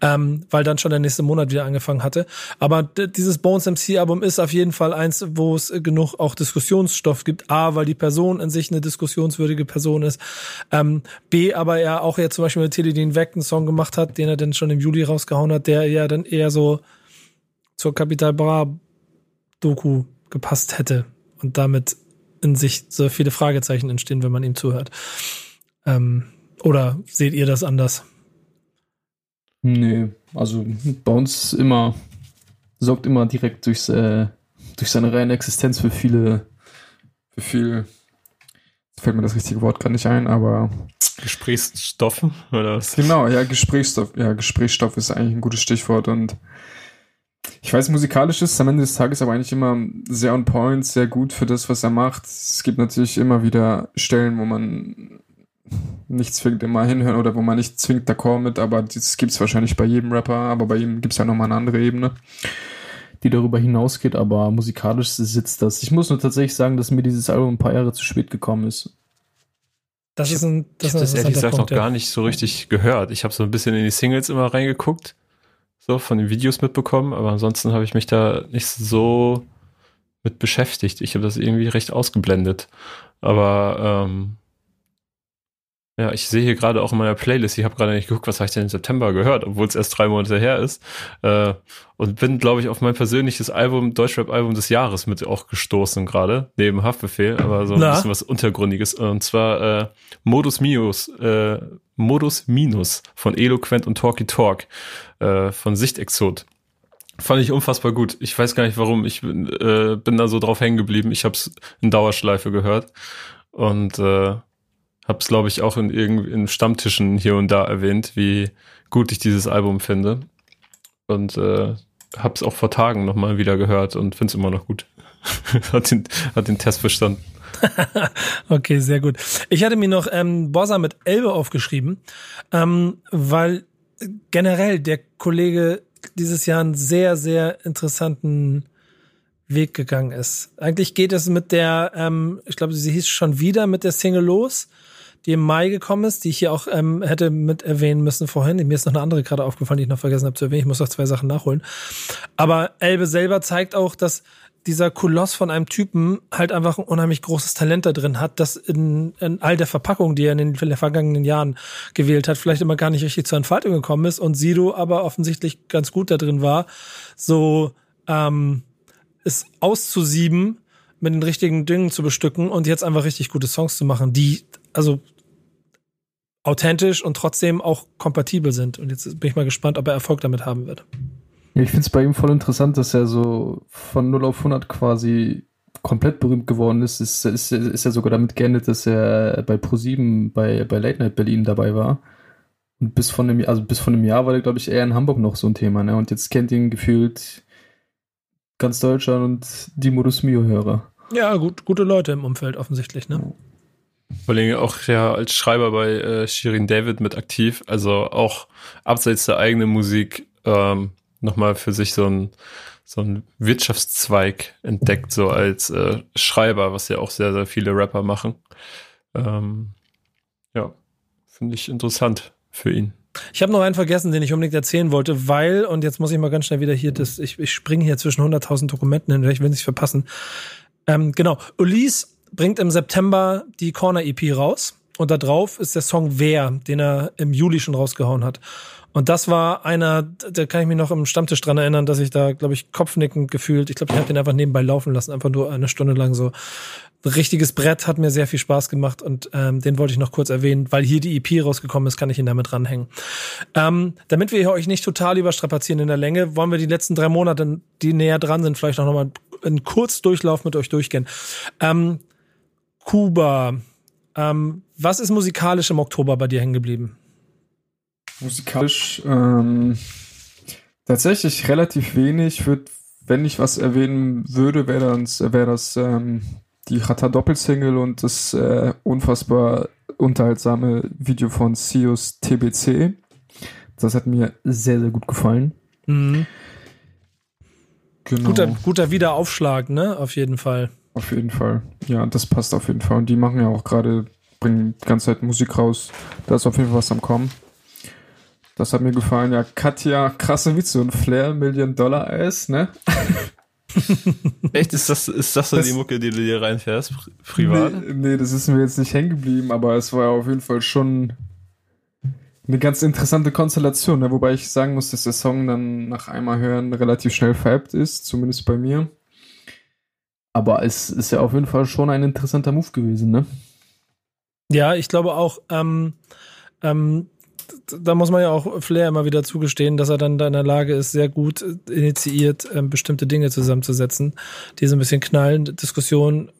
Ähm, weil dann schon der nächste Monat wieder angefangen hatte. Aber dieses Bones MC Album ist auf jeden Fall eins, wo es genug auch Diskussionsstoff gibt. A, weil die Person in sich eine diskussionswürdige Person ist. Ähm, B, aber er auch ja zum Beispiel mit Teledin Weg einen Song gemacht hat, den er dann schon im Juli rausgehauen hat, der ja dann eher so zur Capital Bra Doku gepasst hätte und damit in sich so viele Fragezeichen entstehen, wenn man ihm zuhört. Ähm, oder seht ihr das anders? Nee, also bei uns immer sorgt immer direkt durchs, äh, durch seine reine Existenz für viele, für viel, fällt mir das richtige Wort gerade nicht ein, aber Gesprächsstoffen oder was? Genau, ja, Gesprächsstoff, ja, Gesprächsstoff ist eigentlich ein gutes Stichwort und ich weiß, musikalisch ist am Ende des Tages aber eigentlich immer sehr on point, sehr gut für das, was er macht. Es gibt natürlich immer wieder Stellen, wo man nicht zwingend immer hinhören oder wo man nicht zwingend d'accord mit, aber das gibt es wahrscheinlich bei jedem Rapper, aber bei ihm gibt es ja nochmal eine andere Ebene. die darüber hinausgeht, aber musikalisch sitzt das. Ich muss nur tatsächlich sagen, dass mir dieses Album ein paar Jahre zu spät gekommen ist. Das ist ein, das, ich habe das ehrlich gesagt Punkt, noch ja. gar nicht so richtig gehört. Ich habe so ein bisschen in die Singles immer reingeguckt, so von den Videos mitbekommen, aber ansonsten habe ich mich da nicht so mit beschäftigt. Ich habe das irgendwie recht ausgeblendet. Aber ähm, ja, ich sehe hier gerade auch in meiner Playlist, ich habe gerade nicht geguckt, was habe ich denn im September gehört, obwohl es erst drei Monate her ist. Äh, und bin, glaube ich, auf mein persönliches Album, Deutschrap-Album des Jahres mit auch gestoßen gerade, neben Haftbefehl, aber so ein Na? bisschen was Untergründiges. Und zwar äh, Modus Minus, äh, Modus Minus von Eloquent und Talky Talk äh, von Sichtexot. Fand ich unfassbar gut. Ich weiß gar nicht warum. Ich bin, äh, bin da so drauf hängen geblieben. Ich habe es in Dauerschleife gehört. Und äh, habe es, glaube ich, auch in, in Stammtischen hier und da erwähnt, wie gut ich dieses Album finde. Und äh, habe es auch vor Tagen nochmal wieder gehört und finde es immer noch gut. hat, den, hat den Test verstanden. okay, sehr gut. Ich hatte mir noch ähm, Bossa mit Elbe aufgeschrieben, ähm, weil generell der Kollege dieses Jahr einen sehr, sehr interessanten Weg gegangen ist. Eigentlich geht es mit der, ähm, ich glaube, sie hieß schon wieder mit der Single los die im Mai gekommen ist, die ich hier auch ähm, hätte mit erwähnen müssen vorhin. Mir ist noch eine andere gerade aufgefallen, die ich noch vergessen habe zu erwähnen. Ich muss noch zwei Sachen nachholen. Aber Elbe selber zeigt auch, dass dieser Koloss von einem Typen halt einfach ein unheimlich großes Talent da drin hat, das in, in all der Verpackung, die er in den, in den vergangenen Jahren gewählt hat, vielleicht immer gar nicht richtig zur Entfaltung gekommen ist und Sido aber offensichtlich ganz gut da drin war, so ähm, es auszusieben, mit den richtigen Dingen zu bestücken und jetzt einfach richtig gute Songs zu machen, die also authentisch und trotzdem auch kompatibel sind. Und jetzt bin ich mal gespannt, ob er Erfolg damit haben wird. Ja, ich finde es bei ihm voll interessant, dass er so von 0 auf 100 quasi komplett berühmt geworden ist. Ist, ist, ist er sogar damit geendet, dass er bei Pro7 bei, bei Late Night Berlin dabei war. Und bis von einem, also bis von einem Jahr war der, glaube ich, eher in Hamburg noch so ein Thema. Ne? Und jetzt kennt ihn gefühlt ganz Deutschland und die Modus Mio-Hörer. Ja, gut, gute Leute im Umfeld offensichtlich, ne? Vor allem auch ja als Schreiber bei äh, Shirin David mit aktiv, also auch abseits der eigenen Musik ähm, nochmal für sich so ein so Wirtschaftszweig entdeckt, so als äh, Schreiber, was ja auch sehr, sehr viele Rapper machen. Ähm, ja, finde ich interessant für ihn. Ich habe noch einen vergessen, den ich unbedingt erzählen wollte, weil, und jetzt muss ich mal ganz schnell wieder hier, das, ich, ich springe hier zwischen 100.000 Dokumenten hin, ich will nicht verpassen. Ähm, genau, Ulysse bringt im September die Corner EP raus und da drauf ist der Song Wer, den er im Juli schon rausgehauen hat. Und das war einer, da kann ich mich noch im Stammtisch dran erinnern, dass ich da, glaube ich, kopfnickend gefühlt, ich glaube, ich habe den einfach nebenbei laufen lassen, einfach nur eine Stunde lang so. Richtiges Brett hat mir sehr viel Spaß gemacht und ähm, den wollte ich noch kurz erwähnen, weil hier die EP rausgekommen ist, kann ich ihn damit ranhängen. Ähm, damit wir euch nicht total überstrapazieren in der Länge, wollen wir die letzten drei Monate, die näher dran sind, vielleicht auch nochmal einen Kurzdurchlauf mit euch durchgehen. Ähm, Kuba. Ähm, was ist musikalisch im Oktober bei dir hängen geblieben? Musikalisch ähm, tatsächlich relativ wenig. Würd, wenn ich was erwähnen würde, wäre das, wär das ähm, die Rata Doppelsingle und das äh, unfassbar unterhaltsame Video von Sius TBC. Das hat mir sehr, sehr gut gefallen. Mhm. Genau. Guter, guter Wiederaufschlag, ne? Auf jeden Fall. Auf jeden Fall. Ja, das passt auf jeden Fall. Und die machen ja auch gerade, bringen die ganze Zeit Musik raus. Da ist auf jeden Fall was am Kommen. Das hat mir gefallen. Ja, Katja, krasse Witze und Flair, Million Dollar Eis, ne? Echt? Ist das, ist das so das, die Mucke, die du dir reinfährst, privat? Nee, nee, das ist mir jetzt nicht hängen geblieben, aber es war ja auf jeden Fall schon eine ganz interessante Konstellation, ne? wobei ich sagen muss, dass der Song dann nach einmal hören relativ schnell verappt ist, zumindest bei mir. Aber es ist ja auf jeden Fall schon ein interessanter Move gewesen, ne? Ja, ich glaube auch, ähm, ähm, da muss man ja auch Flair immer wieder zugestehen, dass er dann da in der Lage ist, sehr gut initiiert, ähm, bestimmte Dinge zusammenzusetzen, die so ein bisschen knallen. Diskussionen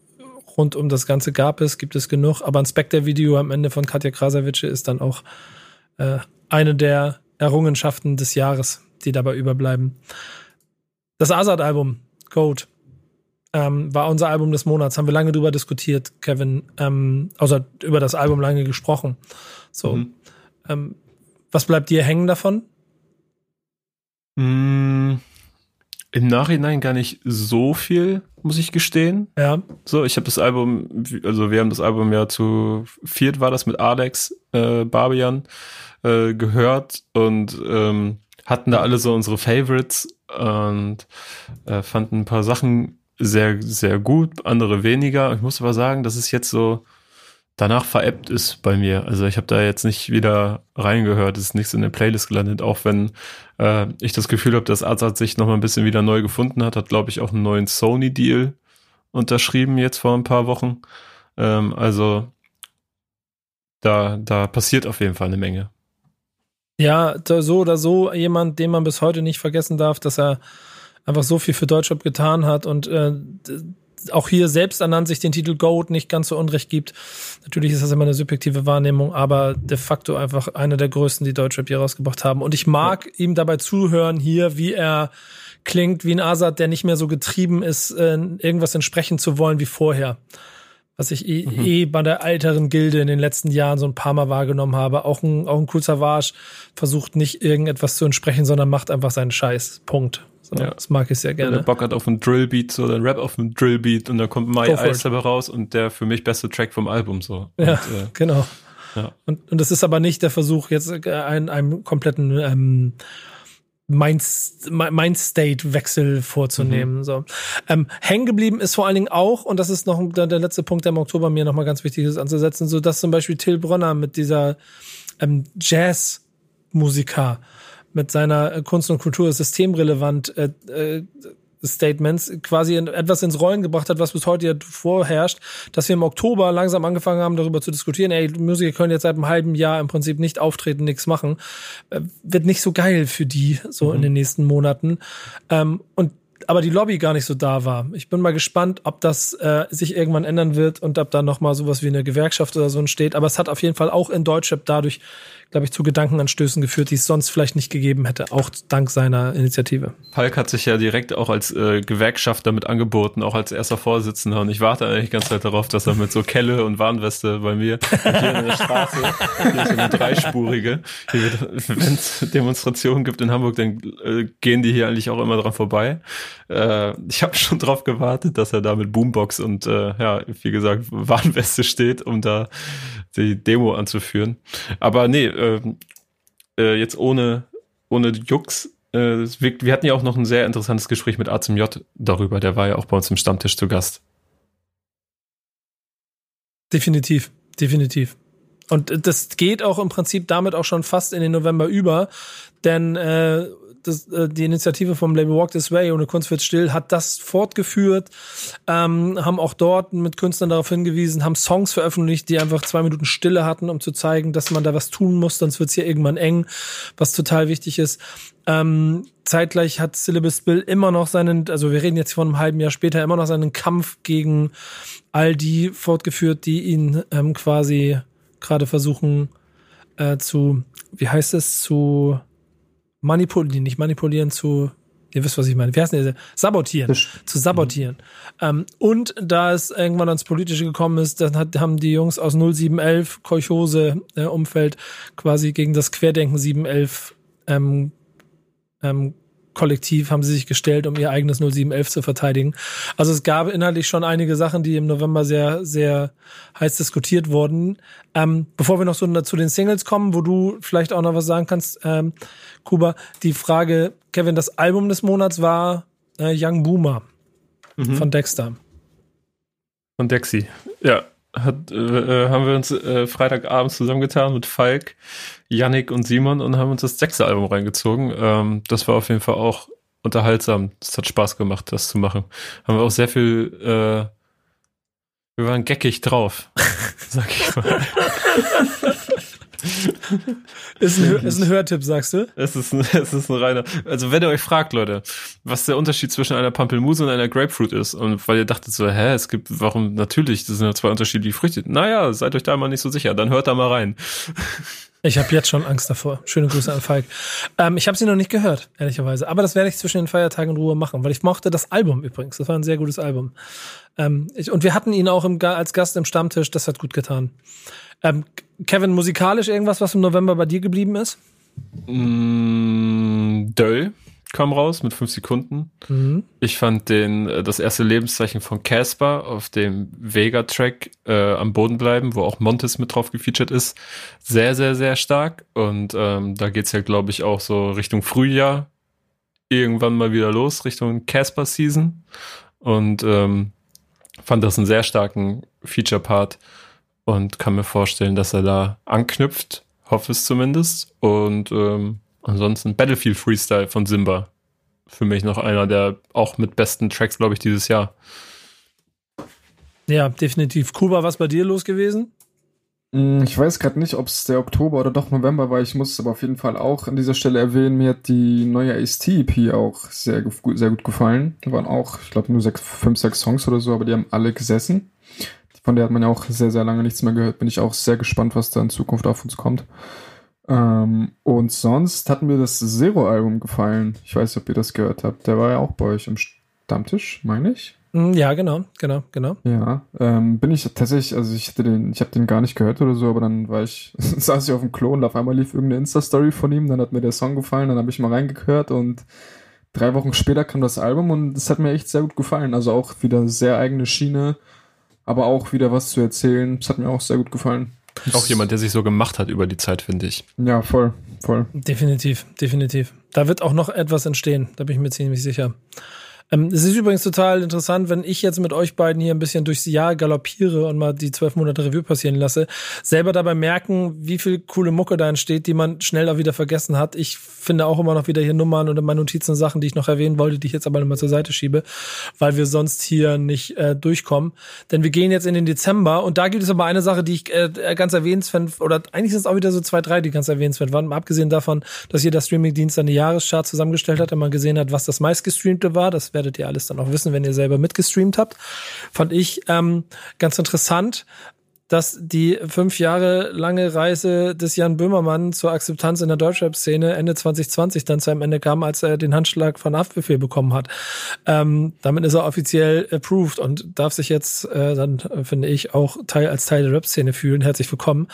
rund um das Ganze gab es, gibt es genug, aber ein Spectre-Video am Ende von Katja Krasavice ist dann auch äh, eine der Errungenschaften des Jahres, die dabei überbleiben. Das Azad-Album, Code, ähm, war unser Album des Monats. Haben wir lange drüber diskutiert, Kevin. Ähm, außer über das Album lange gesprochen. So. Mhm. Ähm, was bleibt dir hängen davon? Mm, Im Nachhinein gar nicht so viel, muss ich gestehen. Ja. So, ich habe das Album, also wir haben das Album ja zu viert war das mit Alex äh, Barbian äh, gehört und ähm, hatten da alle so unsere Favorites und äh, fanden ein paar Sachen sehr, sehr gut, andere weniger. Ich muss aber sagen, dass es jetzt so danach veräppt ist bei mir. Also ich habe da jetzt nicht wieder reingehört, es ist nichts in der Playlist gelandet, auch wenn äh, ich das Gefühl habe, dass Azad sich noch mal ein bisschen wieder neu gefunden hat, hat glaube ich auch einen neuen Sony-Deal unterschrieben jetzt vor ein paar Wochen. Ähm, also da, da passiert auf jeden Fall eine Menge. Ja, so oder so jemand, den man bis heute nicht vergessen darf, dass er einfach so viel für Deutschrap getan hat und äh, auch hier selbst ernannt sich den Titel Goat nicht ganz so unrecht gibt. Natürlich ist das immer eine subjektive Wahrnehmung, aber de facto einfach einer der größten, die Deutschrap hier rausgebracht haben. Und ich mag ja. ihm dabei zuhören hier, wie er klingt, wie ein Asad, der nicht mehr so getrieben ist, äh, irgendwas entsprechen zu wollen wie vorher. Was ich eh, mhm. eh bei der älteren Gilde in den letzten Jahren so ein paar Mal wahrgenommen habe. Auch ein, auch ein cool Savage versucht nicht irgendetwas zu entsprechen, sondern macht einfach seinen Scheiß. Punkt. So, ja. Das mag ich sehr gerne. Wenn der Bock hat auf einen Drillbeat, so dann Rap auf einen Drillbeat und dann kommt My Eyes dabei raus und der für mich beste Track vom Album so. Ja, und, äh, genau. Ja. Und, und das ist aber nicht der Versuch, jetzt äh, einen, einen kompletten ähm, Mind-State-Wechsel vorzunehmen. Mhm. So. Ähm, hängen geblieben ist vor allen Dingen auch, und das ist noch der, der letzte Punkt, der im Oktober mir nochmal ganz wichtig ist anzusetzen, so dass zum Beispiel Till Bronner mit dieser ähm, Jazz-Musiker mit seiner Kunst und Kultur systemrelevant äh, äh, Statements quasi etwas ins Rollen gebracht hat, was bis heute ja vorherrscht, dass wir im Oktober langsam angefangen haben, darüber zu diskutieren, ey, Musiker können jetzt seit einem halben Jahr im Prinzip nicht auftreten, nichts machen, äh, wird nicht so geil für die so mhm. in den nächsten Monaten. Ähm, und aber die Lobby gar nicht so da war. Ich bin mal gespannt, ob das äh, sich irgendwann ändern wird und ob da noch mal sowas wie eine Gewerkschaft oder so entsteht. Aber es hat auf jeden Fall auch in Deutschrap dadurch glaube ich, zu Gedankenanstößen geführt, die es sonst vielleicht nicht gegeben hätte, auch dank seiner Initiative. Falk hat sich ja direkt auch als äh, Gewerkschaft damit angeboten, auch als erster Vorsitzender. Und ich warte eigentlich die ganze Zeit darauf, dass er mit so Kelle und Warnweste bei mir hier in der Straße, hier ist eine dreispurige, wenn es Demonstrationen gibt in Hamburg, dann äh, gehen die hier eigentlich auch immer dran vorbei. Äh, ich habe schon drauf gewartet, dass er da mit Boombox und äh, ja, wie gesagt, Warnweste steht, um da die Demo anzuführen. Aber nee, äh, äh, jetzt ohne, ohne Jux. Äh, wir, wir, hatten ja auch noch ein sehr interessantes Gespräch mit A zum J darüber. Der war ja auch bei uns im Stammtisch zu Gast. Definitiv, definitiv. Und das geht auch im Prinzip damit auch schon fast in den November über, denn äh, das, äh, die Initiative vom Label Walk This Way ohne Kunst wird still hat das fortgeführt, ähm, haben auch dort mit Künstlern darauf hingewiesen, haben Songs veröffentlicht, die einfach zwei Minuten Stille hatten, um zu zeigen, dass man da was tun muss, sonst wird's hier irgendwann eng, was total wichtig ist. Ähm, zeitgleich hat Syllabus Bill immer noch seinen, also wir reden jetzt von einem halben Jahr später, immer noch seinen Kampf gegen all die fortgeführt, die ihn ähm, quasi gerade versuchen äh, zu, wie heißt es, zu manipulieren, nicht manipulieren zu, ihr wisst, was ich meine, wie heißt denn Sabotieren, Fisch. zu sabotieren. Mhm. Ähm, und da es irgendwann ans Politische gekommen ist, dann hat, haben die Jungs aus 0711 Kolchose äh, Umfeld quasi gegen das Querdenken 711 ähm, ähm, Kollektiv haben sie sich gestellt, um ihr eigenes 0711 zu verteidigen. Also es gab inhaltlich schon einige Sachen, die im November sehr, sehr heiß diskutiert wurden. Ähm, bevor wir noch so zu den Singles kommen, wo du vielleicht auch noch was sagen kannst, ähm, Kuba, die Frage, Kevin, das Album des Monats war äh, Young Boomer mhm. von Dexter. Von Dexy, ja hat, äh, äh, haben wir uns äh, Freitagabend zusammengetan mit Falk, Yannick und Simon und haben uns das sechste Album reingezogen. Ähm, das war auf jeden Fall auch unterhaltsam. Es hat Spaß gemacht, das zu machen. Haben wir auch sehr viel, äh, wir waren geckig drauf, sag ich mal. ist, ein, ist ein Hörtipp, sagst du? Es ist, ein, es ist ein reiner. Also, wenn ihr euch fragt, Leute, was der Unterschied zwischen einer Pampelmuse und einer Grapefruit ist, und weil ihr dachtet so, hä, es gibt, warum, natürlich, das sind ja zwei unterschiedliche Früchte. Naja, seid euch da mal nicht so sicher, dann hört da mal rein. Ich habe jetzt schon Angst davor. Schöne Grüße an Falk. Ähm, ich habe sie noch nicht gehört, ehrlicherweise. Aber das werde ich zwischen den Feiertagen in Ruhe machen, weil ich mochte das Album übrigens. Das war ein sehr gutes Album. Ähm, ich, und wir hatten ihn auch im, als Gast im Stammtisch. Das hat gut getan. Ähm, Kevin, musikalisch irgendwas, was im November bei dir geblieben ist? Mm, Döll. kam raus mit fünf Sekunden. Mhm. Ich fand den, äh, das erste Lebenszeichen von Casper auf dem Vega-Track äh, am Boden bleiben, wo auch Montes mit drauf gefeatured ist, sehr, sehr, sehr stark. Und ähm, da geht's ja, glaube ich, auch so Richtung Frühjahr irgendwann mal wieder los, Richtung Casper-Season. Und ähm, fand das einen sehr starken Feature-Part und kann mir vorstellen, dass er da anknüpft. Hoffe es zumindest. Und ähm, ansonsten Battlefield Freestyle von Simba. Für mich noch einer der auch mit besten Tracks, glaube ich, dieses Jahr. Ja, definitiv. Kuba, was bei dir los gewesen? Mm, Ich weiß gerade nicht, ob es der Oktober oder doch November war. Ich muss es aber auf jeden Fall auch an dieser Stelle erwähnen. Mir hat die neue Ice-T-EP auch sehr, sehr gut gefallen. Da waren auch, ich glaube, nur sechs, fünf, sechs Songs oder so, aber die haben alle gesessen. Von der hat man ja auch sehr, sehr lange nichts mehr gehört. Bin ich auch sehr gespannt, was da in Zukunft auf uns kommt. Ähm, und sonst hat mir das Zero-Album gefallen. Ich weiß nicht, ob ihr das gehört habt. Der war ja auch bei euch im Stammtisch, meine ich. Hm, Ja, genau, genau, genau. Ja, ähm, bin ich tatsächlich, also ich hatte den, ich habe den gar nicht gehört oder so, aber dann war ich, saß ich auf dem Klo und auf einmal lief irgendeine Insta-Story von ihm, dann hat mir der Song gefallen, dann habe ich mal reingehört und drei Wochen später kam das Album und es hat mir echt sehr gut gefallen. Also auch wieder sehr eigene Schiene, aber auch wieder was zu erzählen. Es hat mir auch sehr gut gefallen. Auch jemand, der sich so gemacht hat über die Zeit, finde ich. Ja, voll, voll. Definitiv, definitiv. Da wird auch noch etwas entstehen, da bin ich mir ziemlich sicher. Ähm, es ist übrigens total interessant, wenn ich jetzt mit euch beiden hier ein bisschen durchs Jahr galoppiere und mal die zwölf Monate Revue passieren lasse, selber dabei merken, wie viel coole Mucke da entsteht, die man schnell auch wieder vergessen hat. Ich finde auch immer noch wieder hier Nummern und in meinen Notizen Sachen, die ich noch erwähnen wollte, die ich jetzt aber nochmal zur Seite schiebe, weil wir sonst hier nicht äh, durchkommen. Denn wir gehen jetzt in den Dezember und da gibt es aber eine Sache, die ich äh, ganz erwähnenswert, oder eigentlich sind es auch wieder so zwei, drei, die ganz erwähnenswert waren, abgesehen davon, dass jeder Streamingdienst eine Jahreschart zusammengestellt hat und man gesehen hat, was das meistgestreamte war. Das werdet ihr alles dann auch wissen, wenn ihr selber mitgestreamt habt. Fand ich ähm, ganz interessant dass die fünf Jahre lange Reise des Jan Böhmermann zur Akzeptanz in der Deutschrap-Szene Ende 2020 dann zu einem Ende kam, als er den Handschlag von Haftbefehl bekommen hat. Ähm, damit ist er offiziell approved und darf sich jetzt äh, dann, äh, finde ich, auch Teil als Teil der Rap-Szene fühlen. Herzlich willkommen.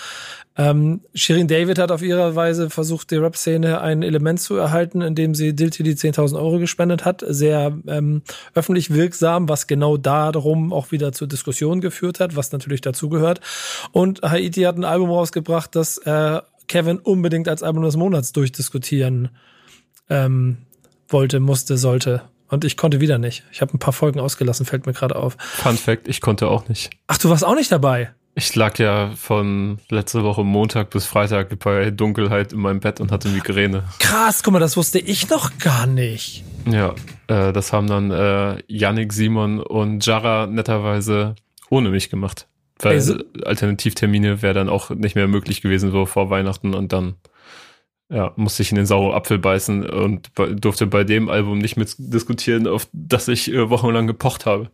Ähm, Shirin David hat auf ihre Weise versucht, die Rap-Szene ein Element zu erhalten, indem sie Dilti die 10.000 Euro gespendet hat. Sehr ähm, öffentlich wirksam, was genau darum auch wieder zur Diskussion geführt hat, was natürlich dazugehört. Und Haiti hat ein Album rausgebracht, das äh, Kevin unbedingt als Album des Monats durchdiskutieren ähm, wollte, musste, sollte. Und ich konnte wieder nicht. Ich habe ein paar Folgen ausgelassen, fällt mir gerade auf. Fun Fact, ich konnte auch nicht. Ach, du warst auch nicht dabei. Ich lag ja von letzte Woche Montag bis Freitag bei Dunkelheit in meinem Bett und hatte Migräne. Krass, guck mal, das wusste ich noch gar nicht. Ja, äh, das haben dann äh, Yannick, Simon und Jara netterweise ohne mich gemacht. Weil Also- Alternativtermine wäre dann auch nicht mehr möglich gewesen, so vor Weihnachten und dann ja, musste ich in den sauren Apfel beißen und durfte bei dem Album nicht mit diskutieren, auf das ich äh, wochenlang gepocht habe.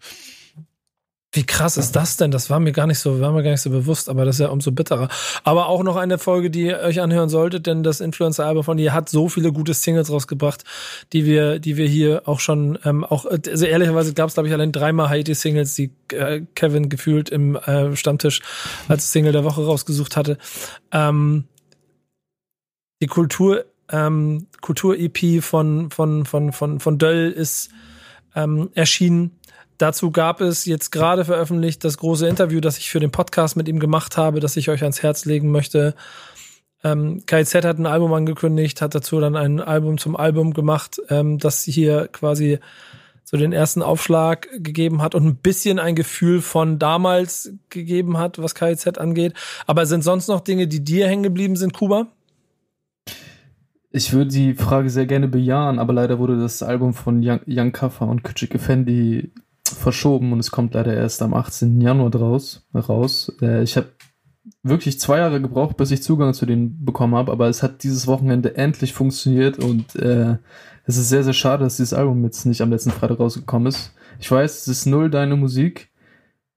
Wie krass ist das denn? Das war mir gar nicht so, war mir gar nicht so bewusst, aber das ist ja umso bitterer. Aber auch noch eine Folge, die ihr euch anhören solltet, denn das Influencer-Album von ihr hat so viele gute Singles rausgebracht, die wir, die wir hier auch schon, ähm, auch, also ehrlicherweise gab es, glaube ich, allein dreimal Haiti-Singles, die äh, Kevin gefühlt im äh, Stammtisch als Single der Woche rausgesucht hatte. Ähm, die Kultur, ähm, Kultur-EP von, von, von, von, von Döll ist ähm, erschienen. Dazu gab es jetzt gerade veröffentlicht das große Interview, das ich für den Podcast mit ihm gemacht habe, das ich euch ans Herz legen möchte. Ähm, KZ hat ein Album angekündigt, hat dazu dann ein Album zum Album gemacht, ähm, das hier quasi so den ersten Aufschlag gegeben hat und ein bisschen ein Gefühl von damals gegeben hat, was KZ angeht. Aber sind sonst noch Dinge, die dir hängen geblieben sind, Kuba? Ich würde die Frage sehr gerne bejahen, aber leider wurde das Album von Young, Young Kaffer und Küçük Effendi verschoben und es kommt leider erst am 18. Januar draus, raus. Äh, ich habe wirklich zwei Jahre gebraucht, bis ich Zugang zu denen bekommen habe, aber es hat dieses Wochenende endlich funktioniert und äh, es ist sehr, sehr schade, dass dieses Album jetzt nicht am letzten Freitag rausgekommen ist. Ich weiß, es ist null deine Musik,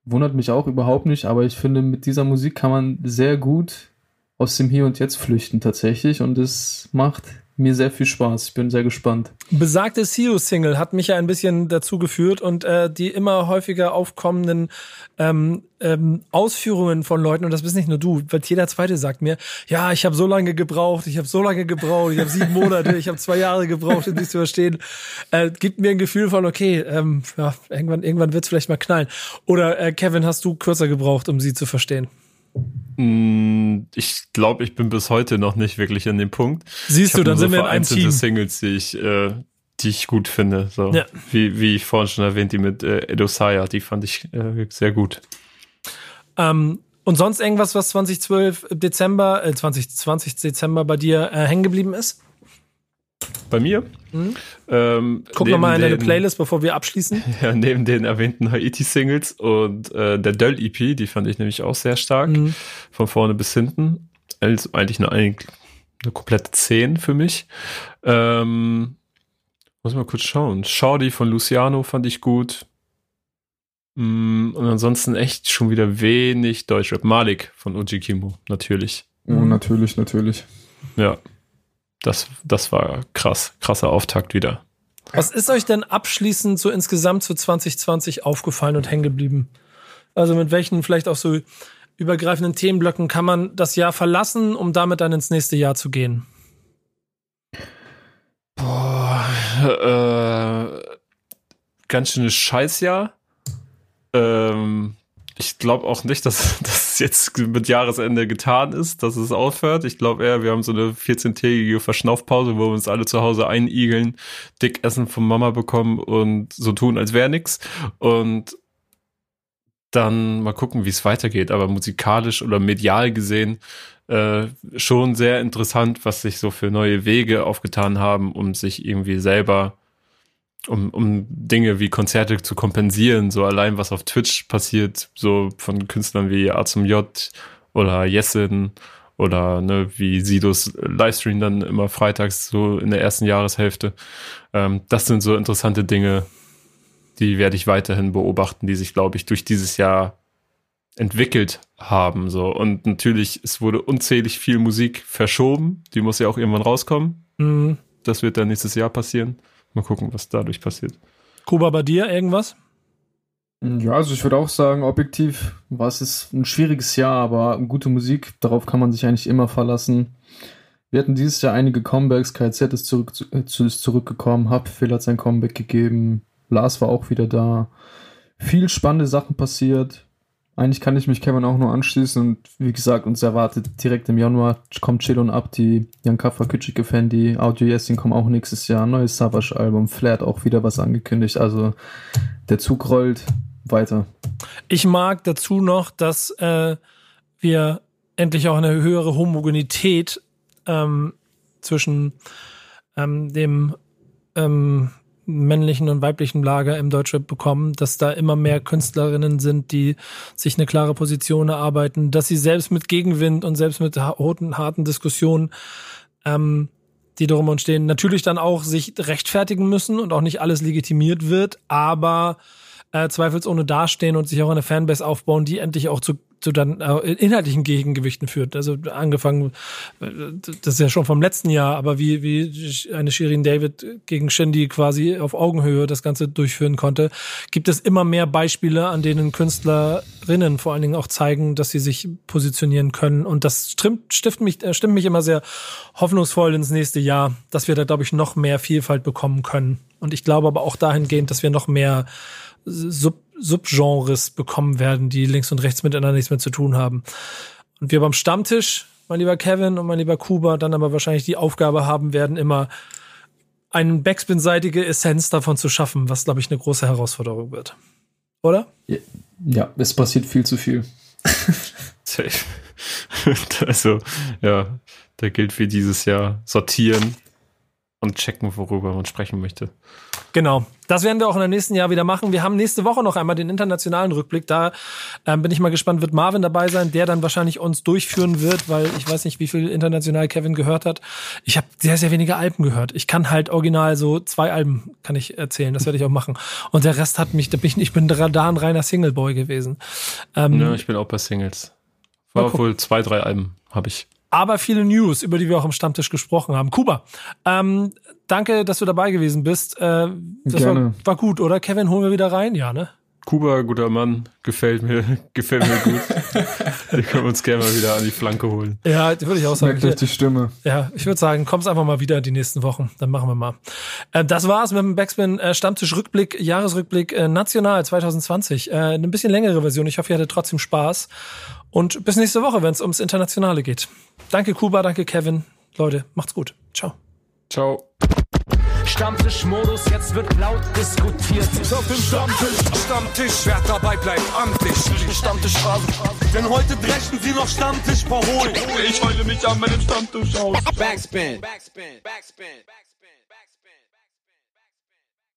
wundert mich auch überhaupt nicht, aber ich finde, mit dieser Musik kann man sehr gut aus dem Hier und Jetzt flüchten tatsächlich und es macht mir sehr viel Spaß. Ich bin sehr gespannt. Besagte CEO-Single hat mich ja ein bisschen dazu geführt und äh, die immer häufiger aufkommenden ähm, ähm, Ausführungen von Leuten, und das bist nicht nur du, weil jeder Zweite sagt mir, ja, ich habe so lange gebraucht, ich habe so lange gebraucht, ich habe sieben Monate, ich habe zwei Jahre gebraucht, um dies zu verstehen, äh, gibt mir ein Gefühl von, okay, ähm, ja, irgendwann, irgendwann wird's vielleicht mal knallen. Oder äh, Kevin, hast du kürzer gebraucht, um sie zu verstehen? Mm, ich glaube, ich bin bis heute noch nicht wirklich an dem Punkt. Siehst du, dann sind wir in einem Team. Singles, die ich, äh, die ich gut finde. So ja. wie, wie ich vorhin schon erwähnt, die mit äh, Edosaya, die fand ich äh, sehr gut. Ähm, und sonst irgendwas, was 2012 Dezember, äh, 2020 Dezember bei dir äh, hängen geblieben ist? Bei mir? Mhm. Ähm, Guck nochmal in deine Playlist, bevor wir abschließen. Ja, neben den erwähnten Haiti-Singles und äh, der Döll-EP, die fand ich nämlich auch sehr stark. Mhm. Von vorne bis hinten. Also eigentlich nur eine, eine komplette 10 für mich. Ähm, muss mal kurz schauen. Shorty von Luciano fand ich gut. Mm, und ansonsten echt schon wieder wenig Deutschrap. Malik von Uji Kimbo, natürlich. Oh, natürlich, natürlich. Ja, das, das war krass, krasser Auftakt wieder. Was ist euch denn abschließend so insgesamt zu 2020 aufgefallen und hängen geblieben? Also mit welchen vielleicht auch so übergreifenden Themenblöcken kann man das Jahr verlassen, um damit dann ins nächste Jahr zu gehen? Boah, äh, ganz schönes Scheißjahr. Ähm, ich glaube auch nicht, dass das jetzt mit Jahresende getan ist, dass es aufhört. Ich glaube eher, wir haben so eine 14-tägige Verschnaufpause, wo wir uns alle zu Hause einigeln, dick Essen von Mama bekommen und so tun, als wäre nix. Und dann mal gucken, wie es weitergeht. Aber musikalisch oder medial gesehen äh, schon sehr interessant, was sich so für neue Wege aufgetan haben, um sich irgendwie selber um, um Dinge wie Konzerte zu kompensieren, so allein was auf Twitch passiert, so von Künstlern wie A zum J oder Jessin oder ne, wie Sidos Livestream dann immer freitags so in der ersten Jahreshälfte. Ähm, das sind so interessante Dinge, die werde ich weiterhin beobachten, die sich, glaube ich, durch dieses Jahr entwickelt haben. So. Und natürlich, es wurde unzählig viel Musik verschoben. Die muss ja auch irgendwann rauskommen. Mhm. Das wird dann nächstes Jahr passieren. Mal gucken, was dadurch passiert. Kuba, bei dir irgendwas? Ja, also ich würde auch sagen, objektiv war es ein schwieriges Jahr, aber gute Musik, darauf kann man sich eigentlich immer verlassen. Wir hatten dieses Jahr einige Comebacks, KZ ist, zurück, ist zurückgekommen, Haftfehl hat sein Comeback gegeben, Lars war auch wieder da. Viel spannende Sachen passiert. Eigentlich kann ich mich Kevin auch nur anschließen und wie gesagt, uns erwartet direkt im Januar kommt Chill und Up, die Kaffer Küçük Fendi, Audio Yesin kommen auch nächstes Jahr, neues Savage Album, Flair auch wieder was angekündigt, also der Zug rollt weiter. Ich mag dazu noch, dass äh, wir endlich auch eine höhere Homogenität ähm, zwischen ähm, dem ähm, männlichen und weiblichen Lager im Deutschrap bekommen, dass da immer mehr Künstlerinnen sind, die sich eine klare Position erarbeiten, dass sie selbst mit Gegenwind und selbst mit harten, harten Diskussionen, ähm, die darum entstehen, natürlich dann auch sich rechtfertigen müssen und auch nicht alles legitimiert wird, aber äh, zweifelsohne dastehen und sich auch eine Fanbase aufbauen, die endlich auch zu zu dann äh, inhaltlichen Gegengewichten führt. Also angefangen, äh, das ist ja schon vom letzten Jahr, aber wie, wie eine Shirin David gegen Shindy quasi auf Augenhöhe das Ganze durchführen konnte, gibt es immer mehr Beispiele, an denen Künstlerinnen vor allen Dingen auch zeigen, dass sie sich positionieren können. Und das stimmt, stimmt, mich, äh, stimmt mich immer sehr hoffnungsvoll ins nächste Jahr, dass wir da, glaube ich, noch mehr Vielfalt bekommen können. Und ich glaube aber auch dahingehend, dass wir noch mehr Sub Subgenres bekommen werden, die links und rechts miteinander nichts mehr zu tun haben. Und wir beim Stammtisch, mein lieber Kevin und mein lieber Kuba, dann aber wahrscheinlich die Aufgabe haben werden, immer eine backspin-seitige Essenz davon zu schaffen, was, glaube ich, eine große Herausforderung wird. Oder? Ja, es passiert viel zu viel. Safe. also, ja, da gilt wie dieses Jahr sortieren und checken, worüber man sprechen möchte. Genau. Das werden wir auch in der nächsten Jahr wieder machen. Wir haben nächste Woche noch einmal den internationalen Rückblick. Da ähm, bin ich mal gespannt, wird Marvin dabei sein, der dann wahrscheinlich uns durchführen wird, weil ich weiß nicht, wie viel international Kevin gehört hat. Ich habe sehr, sehr wenige Alben gehört. Ich kann halt original so zwei Alben kann ich erzählen. Das werde ich auch machen. Und der Rest hat mich, da bin ich, ich bin da ein reiner Singleboy gewesen. Ähm, ja, ich bin auch bei Singles. War wohl zwei, drei Alben habe ich aber viele News, über die wir auch am Stammtisch gesprochen haben. Kuba, ähm, danke, dass du dabei gewesen bist. Äh, das Gerne. War, war gut, oder? Kevin, holen wir wieder rein? Ja, ne? Kuba, guter Mann, gefällt mir, gefällt mir gut. Wir können uns gerne mal wieder an die Flanke holen. Ja, würde ich auch sagen. Merkt euch die Stimme. Ja, ich würde sagen, kommst einfach mal wieder die nächsten Wochen. Dann machen wir mal. Äh, das war's mit dem Backspin äh, Stammtisch Rückblick, Jahresrückblick äh, National 2020. Äh, eine bisschen längere Version. Ich hoffe, ihr hattet trotzdem Spaß. Und bis nächste Woche, wenn es ums Internationale geht. Danke Kuba, danke Kevin. Leute, macht's gut. Ciao. Ciao. Stammtischmodus, jetzt wird laut diskutiert. Auf dem Stammtisch, Stammtisch, wer dabei bleibt, amtlich. Stammtisch Phase. Denn heute brechen sie noch Stammtisch verholen. Ich heule mich an meinem Stammtisch aus. Backspin. Backspin. Backspin. Backspin.